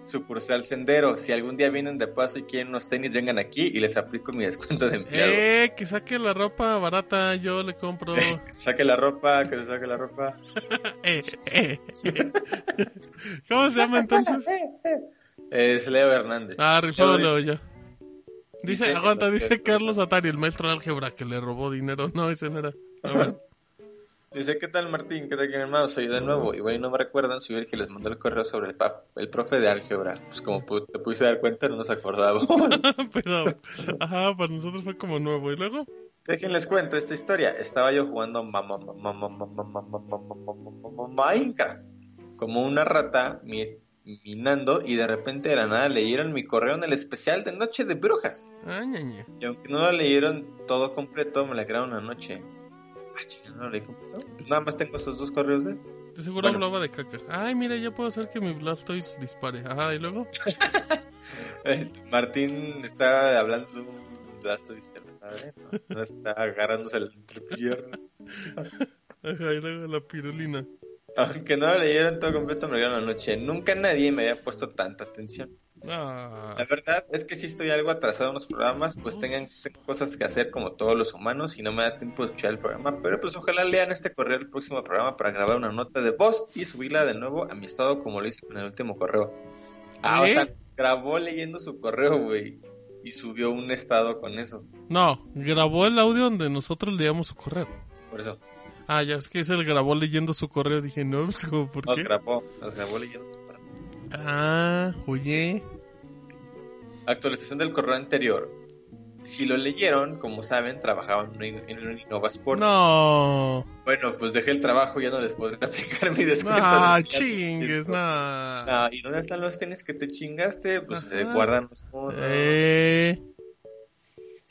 sucursal Sendero. Si algún día vienen de paso y quieren unos tenis, vengan aquí y les aplico mi descuento de empleado. Eh, que saque la ropa barata, yo le compro. Saque la ropa, que se saque la ropa. Eh, eh, eh. ¿Cómo se llama entonces? Es Leo Hernández. Ah, rifado Leo ya. Dice, dice- aguanta, dice Carlos Atari, el maestro de álgebra que le robó dinero. No, ese no era. A ver. Dice, ¿qué tal Martín? ¿Qué tal, mi hermano? Soy yo de nuevo. Igual y no me recuerdan, soy el que les mandó el correo sobre el, el profe de álgebra. Pues como te pudiste dar cuenta, no nos acordábamos. Pero, ajá, para nosotros fue como nuevo. ¿Y luego? Déjenles cuento esta historia. Estaba yo jugando Minecraft como una rata minando y de repente de la nada leyeron mi correo en el especial de Noche de Brujas. Y aunque no lo leyeron todo completo, me la crearon una noche. Ah, no lo leí completo. Pues nada más tengo esos dos correos de. De seguro Bueno. hablaba de caca. Ay, mira, ya puedo hacer que mi Blastoise dispare. Ajá, ¿y luego? Martín está hablando de un Blastoise. No, no está agarrándose la entrepierna. Ajá, y luego la pirulina. Aunque no lo leyeron todo completo, me dieron la noche. Nunca nadie me había puesto tanta atención. La verdad es que si estoy algo atrasado en los programas, pues tengan cosas que hacer como todos los humanos y no me da tiempo de escuchar el programa. Pero pues ojalá lean este correo del próximo programa para grabar una nota de voz y subirla de nuevo a mi estado como lo hice con el último correo. Ah, o ¿Eh? sea, grabó leyendo su correo, güey. Y subió un estado con eso. no, grabó el audio donde nosotros leíamos su correo. Por eso. Ah, ya es que se le grabó leyendo su correo. Dije, no, pues, ¿cómo, ¿por Nos qué? grabó, nos grabó leyendo. Ah, oye. Actualización del correo anterior. Si lo leyeron, como saben, trabajaban en un- en un Innova Sport. No. Bueno, pues dejé el trabajo, ya no les podré aplicar mi descuento. Ah, Ya- chingues, no. Ah, ¿Y dónde están los tenis que te chingaste? Pues guardan los uno. Eh,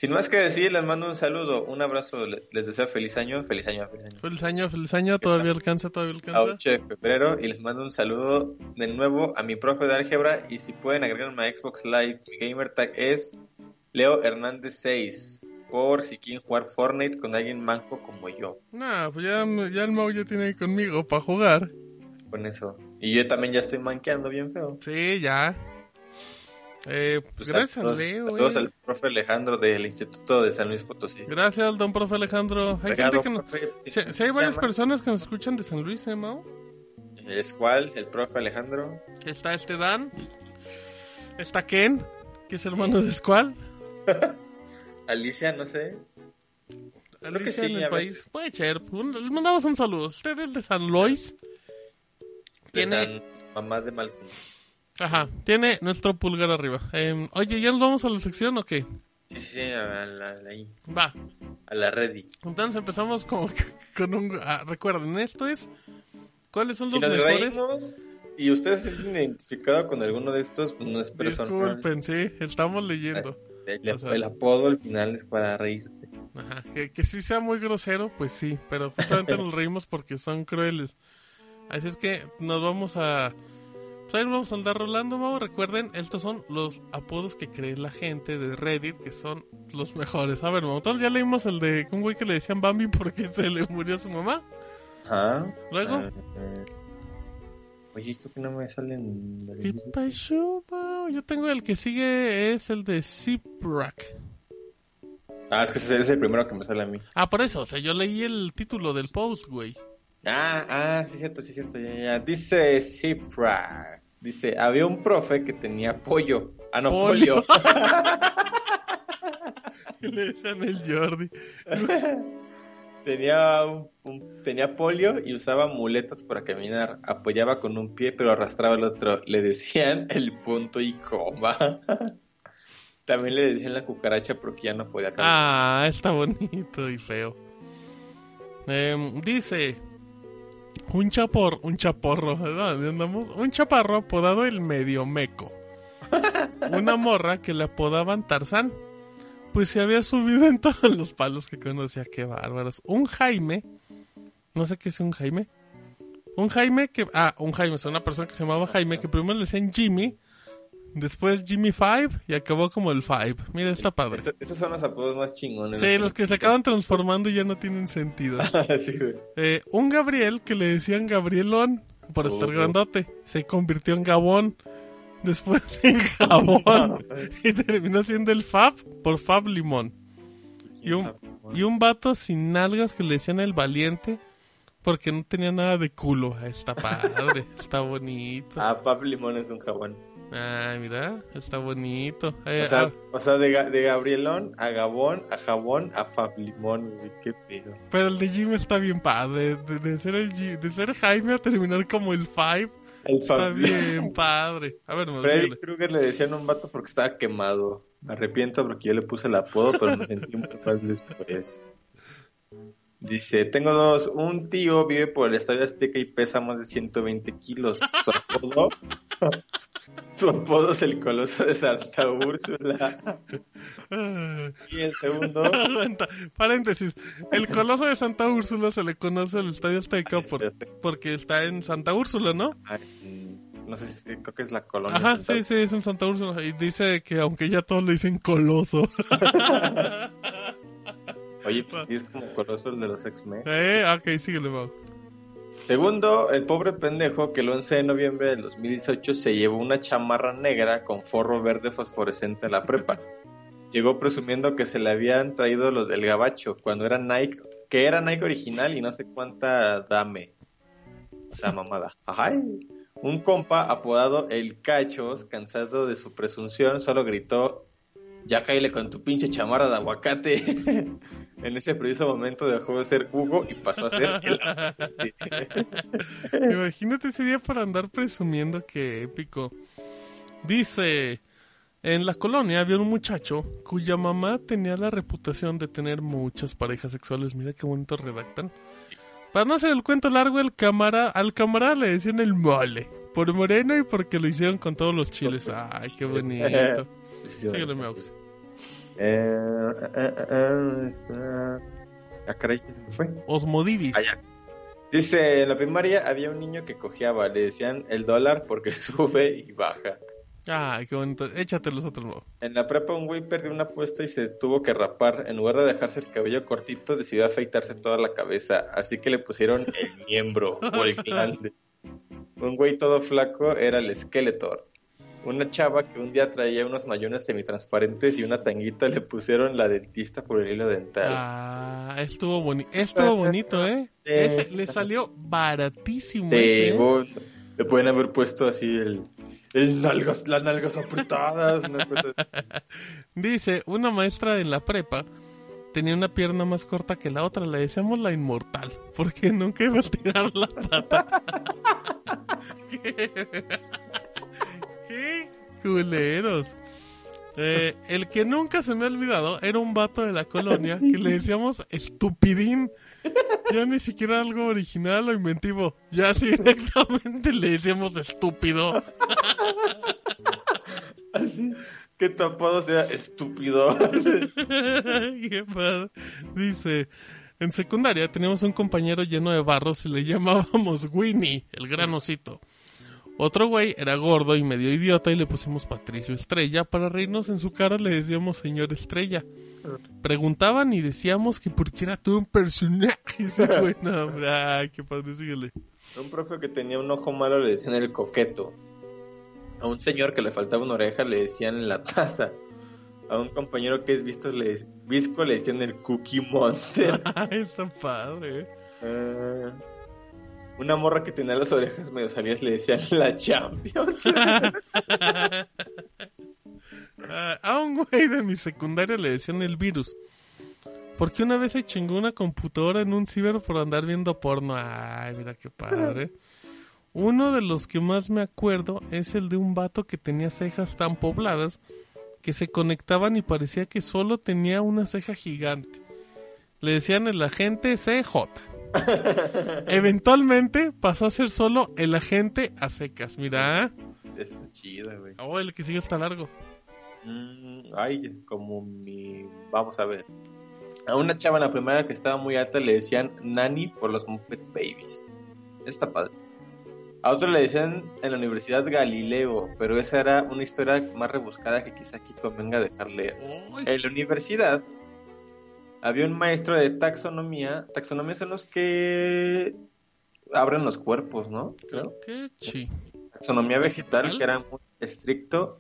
Sin más que decir, les mando un saludo, un abrazo, le- les deseo feliz año, feliz año, feliz año. feliz año, feliz año. Todavía alcanza, todavía alcanza. 8 de febrero y les mando un saludo de nuevo a mi profe de álgebra y si pueden agregarme a Xbox Live, mi gamer tag es Leo Hernández 6 por si quieren jugar Fortnite con alguien manco como yo, No, pues ya, ya el Mau ya tiene ahí conmigo para jugar. con eso. Y yo también ya estoy manqueando bien feo. Sí, ya. Eh, Pues, gracias saludos- Leo, saludos eh. al profe Alejandro del Instituto de San Luis Potosí. Gracias al don profe Si, Regalo, profe, si hay varias llama. personas que nos escuchan de San Luis, ¿eh, Mau? ¿Es cuál? ¿El profe Alejandro? Está este Dan. Está Ken, que es hermano de Squall. Alicia, no sé. Creo que Alicia sí, en el país. Puede ser. Un- Le mandamos un saludo. Usted es de San Luis. De Tiene- San Mamá de Malcolm. Ajá, tiene nuestro pulgar arriba. Em, oye, ¿ya nos vamos a la sección o qué? Sí, sí, a la, a la- ahí, Va. a la ready. Entonces empezamos que con un... ah, recuerden, esto es... ¿Cuáles son los mejores? reímos y ustedes se sienten identificado con alguno de estos, pues no es personal. Disculpen, sí, estamos leyendo. El, O sea- el apodo al final es para reírte. Ajá, que, que sí sea muy grosero, pues sí, pero justamente nos reímos porque son crueles. Así es que nos vamos a... Pues ahí nos vamos a andar rolando, Mau. Recuerden, estos son los apodos que cree la gente de Reddit, que son los mejores. A ver, Mau, ya leímos el de un güey que le decían Bambi porque se le murió su mamá. Ajá. Luego. Ah, eh, oye, creo que no me salen. ¿Qué pasó, Mau? Yo tengo el que sigue, es el de Ziprak. Ah, es que ese es el primero que me sale a mí. Ah, por eso, o sea, yo leí el título del post, güey. Ah, ah, sí, es cierto, sí, es cierto. Ya, ya. Dice Cipra. Dice: había un profe que tenía pollo. Ah, no, Polio. polio. le decían el Jordi. tenía, un, un- tenía polio y usaba muletas para caminar. Apoyaba con un pie, pero arrastraba el otro. Le decían el punto y coma. También le decían la cucaracha porque ya no podía caminar. Ah, está bonito y feo. Em, dice un chapor, un chaporro, ¿verdad? Un chaparro apodado el medio meco. Una morra que le apodaban Tarzán. Pues se había subido en todos los palos que conocía, qué bárbaros. Un Jaime, no sé qué es un Jaime. Un Jaime que, ah, un Jaime, es una persona que se llamaba Jaime, que primero le decían Jimmy, después Jimmy Five y acabó como el Five. Mira, está padre. Eso- esos son los apodos más chingones. Sí, los que se acaban transformando y ya no tienen sentido. sí, güey. Eh, un Gabriel que le decían Gabrielón por estar Oh. grandote, se convirtió en Gabón, después en Jabón y terminó siendo el Fab por Fab Limón. Y un, y un vato sin nalgas que le decían el valiente porque no tenía nada de culo. Ah, Está padre, está bonito. Ah, Fab Limón es un jabón. Ay, mira, está bonito. Eh, O sea, ah, o sea de, de Gabrielón a Gabón, a Jabón, a Fab Limón, güey. Qué pedo. pero el de Jimmy está bien padre. De, de ser el Gi- de ser Jaime a terminar como el Five. El Está bien padre. A ver, me Freddy. Krueger le decían a un vato porque estaba quemado. Me arrepiento porque yo le puse el apodo, pero me sentí muy mal después. Dice, tengo dos. Un tío vive por el Estadio Azteca y pesa más de 120 kilos. Su apodo, su apodo es el Coloso de Santa Úrsula. Y el segundo... Paréntesis. El coloso de Santa Úrsula se le conoce al Estadio Azteca por- porque está en Santa Úrsula, ¿no? No sé si creo que es la colonia. Ajá, sí, sí, es en Santa Úrsula. Y dice que aunque ya todos le dicen coloso. Oye, pues es como Coloso el de los X-Men. eh, ok, síguele, Mau. Segundo, el pobre pendejo que el 11 de noviembre del 2018 se llevó una chamarra negra con forro verde fosforescente a la prepa. Llegó presumiendo que se le habían traído los del gabacho cuando era Nike, que era Nike original y no sé cuánta dame. O sea, mamada. Ajá. Un compa apodado El Cachos, cansado de su presunción, solo gritó, ya caíle con tu pinche chamarra de aguacate. en ese preciso momento dejó de ser Hugo y pasó a ser el. Imagínate ese día para andar presumiendo que épico. Dice, en la colonia había un muchacho cuya mamá tenía la reputación de tener muchas parejas sexuales. Mira qué bonito redactan. Para no hacer el cuento largo, el cámara, al cámara le decían el mole. Por moreno y porque lo hicieron con todos los chiles. Ay, qué bonito. Síguele, Meaux. Eh, eh, eh. Ah, caray, ¿qué se me fue? Osmodivis. Ah. Dice, en la primaria había un niño que cojeaba, le decían el dólar porque sube y baja. Ay, qué bonito. Échate los otros, Mau. En la prepa un güey perdió una apuesta y se tuvo que rapar. En lugar de dejarse el cabello cortito, decidió afeitarse toda la cabeza. Así que le pusieron el miembro o el glande. Un güey todo flaco era el Skeletor. Una chava que un día traía unos mayones semitransparentes y una tanguita le pusieron la dentista por el hilo dental. Ah, estuvo, boni estuvo bonito, ¿eh? Le salió baratísimo. Sí, ese, ¿eh? vos- le pueden haber puesto así el, el nalgas, las nalgas apretadas, una cosa. Dice, una maestra en la prepa tenía una pierna más corta que la otra, le decíamos la inmortal, porque nunca iba a tirar la pata. ¿Qué? ¿Qué culeros? Eh, el que nunca se me ha olvidado era un vato de la colonia que le decíamos estupidín. Ya ni siquiera algo original o inventivo. Ya así directamente le decíamos estúpido. Así, que tu apodo sea estúpido. Qué padre. Dice, en secundaria teníamos un compañero lleno de barros y le llamábamos Winnie, el gran osito. Otro güey era gordo y medio idiota y le pusimos Patricio Estrella. Para reírnos en su cara le decíamos señor Estrella. Preguntaban y decíamos que porque era todo un personaje ese güey. No, hombre, ay, qué padre, síguele. un profe que tenía un ojo malo le decían el coqueto. A un señor que le faltaba una oreja le decían la taza. A un compañero que es visto le, visco le decían el cookie monster. Ay, está padre. Eh, una morra que tenía las orejas medio salidas le decían la Champions. A un güey de mi secundaria le decían el virus. Porque una vez se chingó una computadora en un ciber por andar viendo porno. Ay, mira qué padre. Uno de los que más me acuerdo es el de un vato que tenía cejas tan pobladas que se conectaban y parecía que solo tenía una ceja gigante. Le decían el agente CJ. Eventualmente pasó a ser solo el agente a secas. Mira. Está chida, güey. Oh, el que sigue está largo. Mm, ay, como mi... Vamos a ver. A una chava en la primera que estaba muy alta le decían Nani por los Muppet Babies. Está padre. A otro le decían en la Universidad Galileo, pero esa era una historia más rebuscada que quizá aquí convenga dejar leer. En la universidad había un maestro de taxonomía. Taxonomía son los que abren los cuerpos, ¿no? Creo. ¿Qué? Sí. Taxonomía vegetal, que era muy estricto.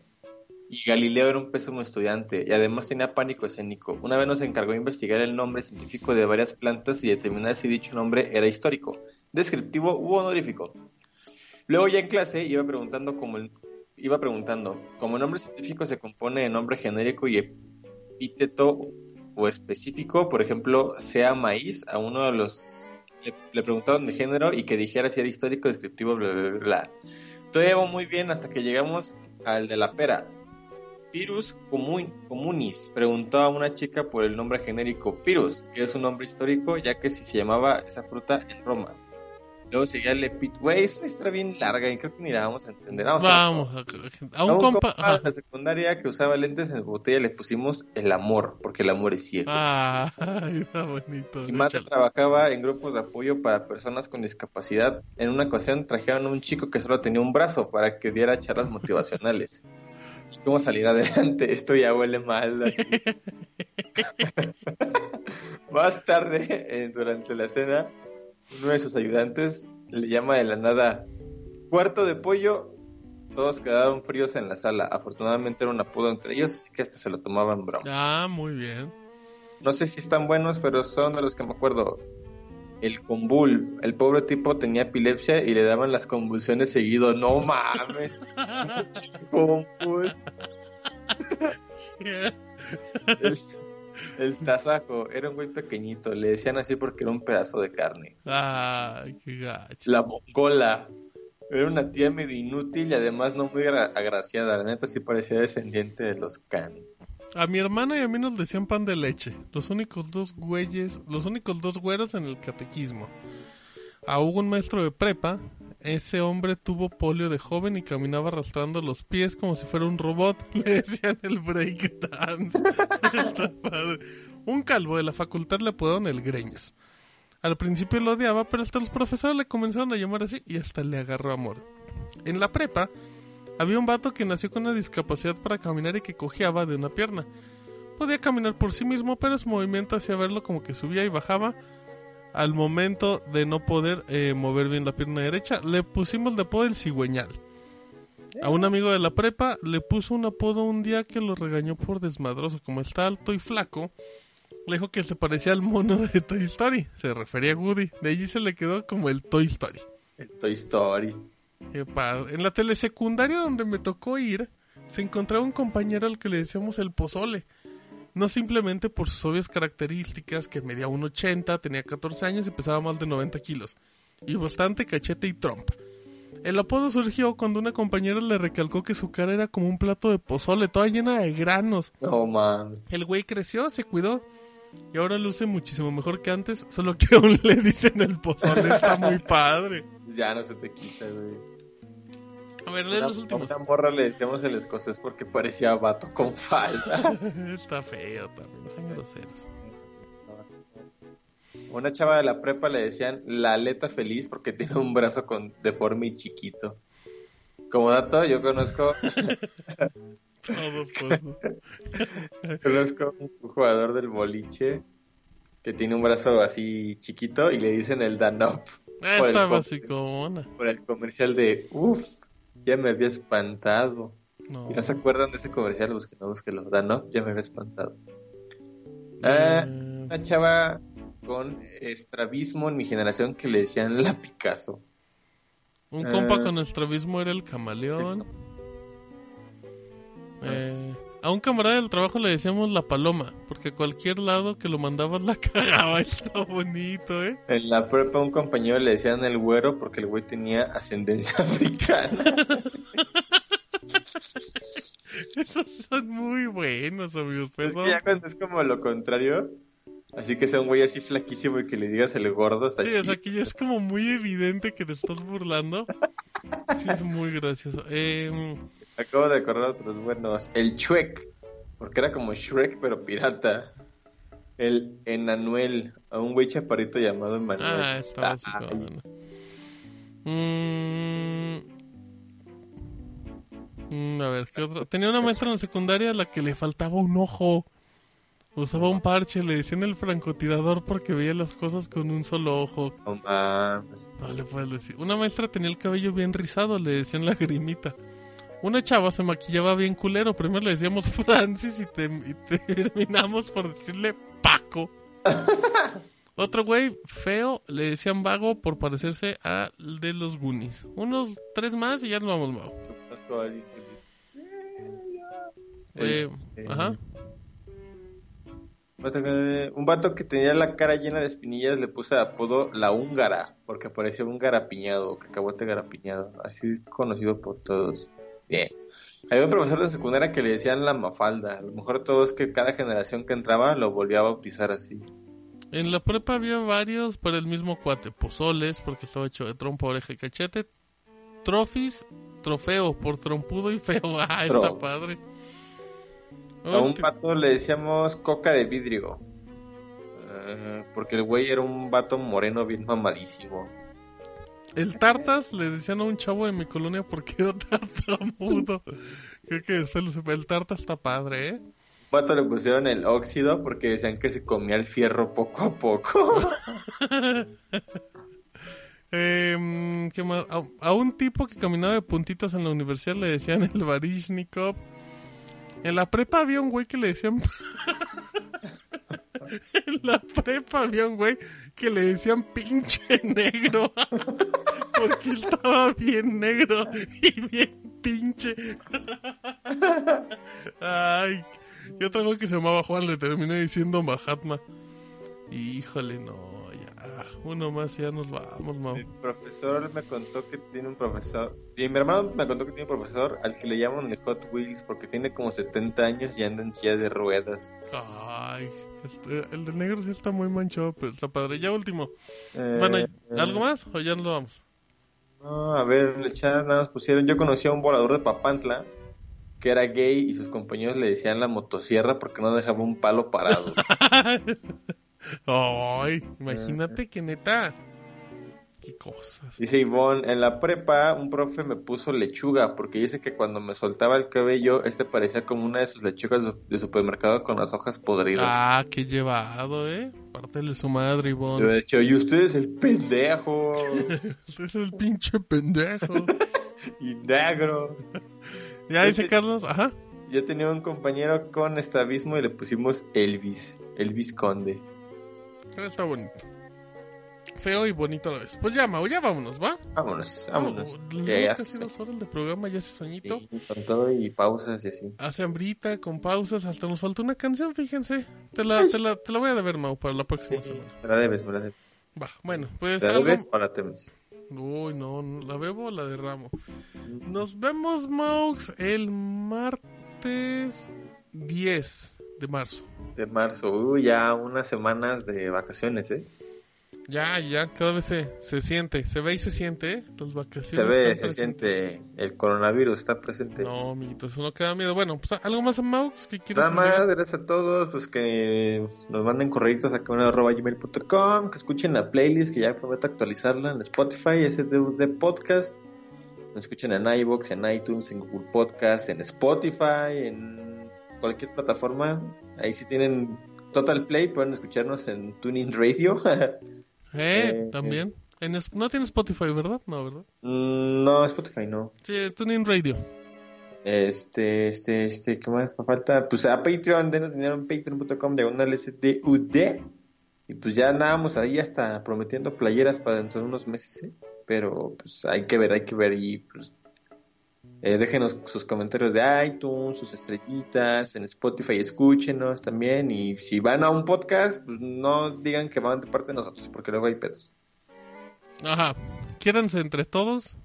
Y Galileo era un pésimo estudiante y además tenía pánico escénico. Una vez nos encargó de investigar el nombre científico de varias plantas y determinar si dicho nombre era histórico, descriptivo u honorífico. Luego ya en clase iba preguntando como el, iba preguntando, como el nombre científico se compone de nombre genérico y epíteto o específico, por ejemplo, sea maíz, a uno de los le, preguntaron de género y que dijera si era histórico, descriptivo, bla, bla, bla. Todo iba muy bien hasta que llegamos al de la pera. Pirus comun- comunis preguntó a una chica por el nombre genérico Pirus, que es un nombre histórico, ya que si se llamaba esa fruta en Roma. Luego seguía el Epit, güey, es una historia bien larga y creo que ni la vamos a entender. Vamos, Vamos, a, a un compa. en ajá. la secundaria que usaba lentes en botella le pusimos el amor, porque el amor es ciego. Ah, está bonito. Madre échale. trabajaba en grupos de apoyo para personas con discapacidad. En una ocasión trajeron a un chico que solo tenía un brazo para que diera charlas motivacionales. ¿Y ¿Cómo salir adelante? Esto ya huele mal. Más tarde, eh, durante la cena, uno de sus ayudantes le llama de la nada cuarto de pollo. Todos quedaron fríos en la sala. Afortunadamente era un apodo entre ellos, así que hasta se lo tomaban broma. Ah, muy bien. No sé si están buenos, pero son de los que me acuerdo. El convul. El pobre tipo tenía epilepsia y le daban las convulsiones seguido. No mames. convul. El, el tasajo. Era un güey pequeñito. Le decían así porque era un pedazo de carne. Ay, qué gacho. La mongola. Era una tía medio inútil y además no muy agra- agraciada. La neta sí parecía descendiente de los Khan. A mi hermana y a mí nos decían pan de leche. Los únicos dos güeyes, los únicos dos güeros en el catequismo. A Hugo, un maestro de prepa, ese hombre tuvo polio de joven y caminaba arrastrando los pies como si fuera un robot. Le decían el breakdance. Está padre. Un calvo de la facultad le apodaron el Greñas. Al principio lo odiaba, pero hasta los profesores le comenzaron a llamar así y hasta le agarró amor. En la prepa, había un vato que nació con una discapacidad para caminar y que cojeaba de una pierna. Podía caminar por sí mismo, pero su movimiento hacía verlo como que subía y bajaba. Al momento de no poder eh, mover bien la pierna derecha, le pusimos de apodo el cigüeñal. A un amigo de la prepa le puso un apodo un día que lo regañó por desmadroso. Como está alto y flaco, le dijo que se parecía al mono de Toy Story. Se refería a Woody. De allí se le quedó como el Toy Story. El Toy Story. Qué padre. En la telesecundaria donde me tocó ir, se encontraba un compañero al que le decíamos el pozole. No simplemente por sus obvias características, que medía 1,80, tenía 14 años y pesaba más de 90 kilos. Y bastante cachete y trompa. El apodo surgió cuando una compañera le recalcó que su cara era como un plato de pozole, toda llena de granos. No man. El güey creció, se cuidó. Y ahora luce muchísimo mejor que antes, solo que aún le dicen el pozole, está muy padre. Ya no se te quita, güey. A ver, lee los últimos. A una morra le decíamos el escocés porque parecía vato con falda. Está feo también, son groseros. Una chava de la prepa le decían la aleta feliz porque tiene un brazo con deforme y chiquito. Como dato, yo conozco, Todo conozco un jugador del boliche que tiene un brazo así chiquito y le dicen el Danop Ah, Por el por el comercial de uff, ya me había espantado. No. ¿Y no se acuerdan de ese comercial? Búsquenlo, búsquenlo. Danop, ya me había espantado. Ah, Eh, una chava con estrabismo en mi generación que le decían la Picasso. un compa eh, con estrabismo era el camaleón. Eh, a un camarada del trabajo le decíamos la paloma, porque cualquier lado que lo mandabas la cagaba. Está bonito, ¿eh? En la prepa un compañero le decían el güero porque el güey tenía ascendencia africana. Esos son muy buenos, amigos. Pero Es que ya cuando es como lo contrario, así que sea un güey así flaquísimo y que le digas el gordo, está Sí, o chido. sea, que ya es como muy evidente que te estás burlando. Sí, es muy gracioso. Eh, Acabo de acordar otros buenos. El Shrek, porque era como Shrek, pero pirata. El Enanuel, a un güey chaparrito llamado Emanuel. ah, está básico. Ay, bueno. Mm, mm, a ver, ¿qué otro? Tenía una maestra en la secundaria a la que le faltaba un ojo. Usaba un parche, le decían el francotirador porque veía las cosas con un solo ojo. no. No le puedes decir. Una maestra tenía el cabello bien rizado, le decían lagrimita. Una chava se maquillaba bien culero. Primero le decíamos Francis y, te- y terminamos por decirle Paco. Otro güey feo le decían vago por parecerse a de los Goonies. Unos tres más y ya nos vamos, Mau. Eh, Este, ajá. Un vato que tenía la cara llena de espinillas le puse de apodo la húngara, porque parecía un garapiñado, cacahuete garapiñado, así es conocido por todos. Bien. Había un profesor de secundaria que le decían la mafalda. A lo mejor todo es que cada generación que entraba lo volvía a bautizar así. En la prepa había varios para el mismo cuate. Pozoles, porque estaba hecho de trompa, oreja y cachete. Trofis, trofeo, por trompudo y feo. Ah, está Tro- padre. A un pato le decíamos coca de vidrio. Eh, porque el güey era un vato moreno bien mamadísimo. El tartas le decían a un chavo de mi colonia porque era tartamudo. Creo que después lo. El tartas está padre, ¿eh? Le pusieron el óxido porque decían que se comía el fierro poco a poco. Em, ¿qué más? A, a un tipo que caminaba de puntitas en la universidad le decían el Varishnikov. En la prepa había un güey que le decían... en la prepa había un güey que le decían pinche negro. Porque él estaba bien negro y bien pinche. Ay, y otro güey que se llamaba Juan le terminé diciendo Mahatma. Híjole, no, ya. Uno más y ya nos vamos, Mau. El profesor me contó que tiene un profesor. Y mi hermano me contó que tiene un profesor al que le llaman el Hot Wheels porque tiene como 70 años y anda en silla de ruedas. Ay, este, el de negro sí está muy manchado, pero está padre. Ya último. Eh, Bueno, ¿algo más o ya nos vamos? No, a ver, el chat nada más pusieron. Yo conocí a un volador de Papantla que era gay y sus compañeros le decían la motosierra porque no dejaba un palo parado. Ay, imagínate que neta. Qué cosas. Dice Ivonne, en la prepa un profe me puso lechuga porque dice que cuando me soltaba el cabello este parecía como una de sus lechugas de- supermercado con las hojas podridas. Ah, qué llevado, ¿eh? Pártele su madre, Yo Ivonne. he dicho, y usted es el pendejo Usted es el pinche pendejo. y negro. ya dice Carlos, ajá. Yo tenía un compañero con estrabismo y le pusimos Elvis, Elvis Conde. Está bonito. Feo y bonito a la vez. Pues ya, Mau, ya vámonos, ¿va? Vámonos, vámonos. Oh, Ya, casi se- dos horas de programa, ya hace sueñito. sí, con todo y pausas y así. Hace hambrita, con pausas, hasta nos falta una canción, fíjense. Te la, te la, te la voy a deber, Mau, para la próxima semana. Me la debes, me la debes. Va, bueno, pues ¿Te la debes o la temes? Uy, no, no, ¿la bebo o la derramo? Nos vemos, Maux, el martes 10 de marzo. De marzo, uy, ya unas semanas de vacaciones, ¿eh? Ya, ya, cada vez se, se siente, se ve y se siente, ¿eh? Las vacaciones. Se ve, se siente, el coronavirus está presente. No, amiguito, eso no queda miedo. Bueno, pues algo más, Maux, que quieres Nada más, gracias a todos, pues que nos manden correitos a gmail.com, que escuchen la playlist, que ya prometo actualizarla en Spotify, SDUD Podcast, nos escuchen en iVoox, en iTunes, en Google Podcast, en Spotify, en cualquier plataforma, ahí si tienen Total Play pueden escucharnos en Tuning Radio. Eh, Eh, también. En no tiene Spotify, ¿verdad? No, ¿verdad? Mm, no, Spotify no. Sí, Tuning Radio. Este, este, este, ¿qué más falta? Pues a Patreon, denos dinero en patreon.com diagonal SDUD. Y pues ya andábamos ahí hasta prometiendo playeras para dentro de unos meses, ¿eh? Pero pues hay que ver, hay que ver y pues eh, déjenos sus comentarios de iTunes, sus estrellitas, en Spotify escúchenos también y si van a un podcast, pues no digan que van de parte de nosotros porque luego hay pedos. Ajá. Quiéranse entre todos.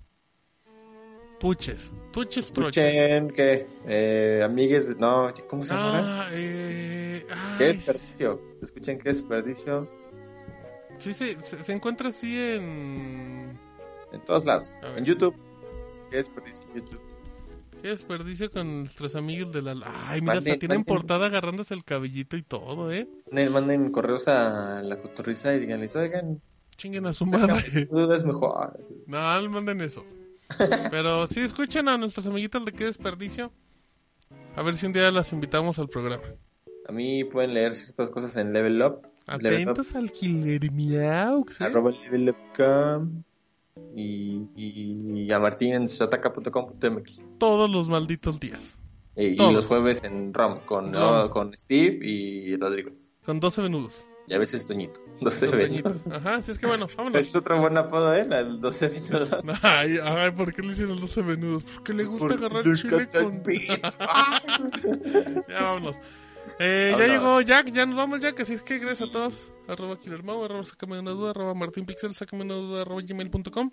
Tuches. Tuches, troches. Escuchen que eh, amigues, no, ¿cómo se llama? Ah, eh, ¿Qué ay, desperdicio? Escuchen qué desperdicio Sí, sí, se, se encuentra así en... en todos lados. En YouTube. ¿Qué desperdicio en YouTube? Qué desperdicio con nuestros amigos de la... Ay, mira, Manden- hasta tienen manden- portada agarrándose el cabellito y todo, ¿eh? Manden, manden correos a la cotorriza y díganles, oigan, Chinguen a su madre. duda es mejor. No, no manden eso. Pero sí, escuchen a nuestras amiguitas de qué desperdicio. A ver si un día las invitamos al programa. A mí pueden leer ciertas cosas en Level Up. Level Up, Atentos al Killer Miaux, ¿eh? arroba Level Up com, y, y, y a martín en shotaka.com.mx. Todos los malditos días. Y, y Todos. los jueves en ROM con, ROM. con Steve y Rodrigo. Con 12 venudos. Y a veces Toñito. 12 Con venudos. Ajá, así es que bueno, Ese vámonos. es otro buen apodo, ¿eh? La del 12 venudos. Ay, ay, ¿por qué le hicieron 12 venudos? Porque le gusta Por- agarrar chile con... ya vámonos. Eh, ya llegó Jack, ya nos vamos Jack, así es que gracias a todos. Arroba KillerMau, arroba sácame una duda, arroba martinpixel, sácame una duda, arroba gmail.com.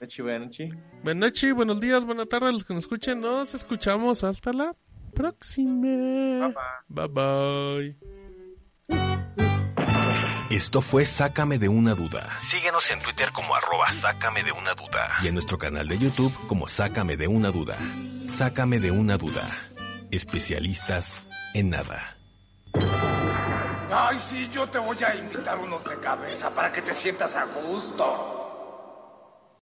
Noche, buenas noches. Buenas noches, buenos días, buenas tardes a los que nos escuchen. Nos escuchamos hasta la próxima. Bye bye. Esto fue Sácame de una duda. Síguenos en Twitter como arroba Sácame de una duda. Y en nuestro canal de YouTube como Sácame de una duda. Sácame de una duda. Especialistas en nada. Ay, sí, yo te voy a invitar unos de cabeza para que te sientas a gusto.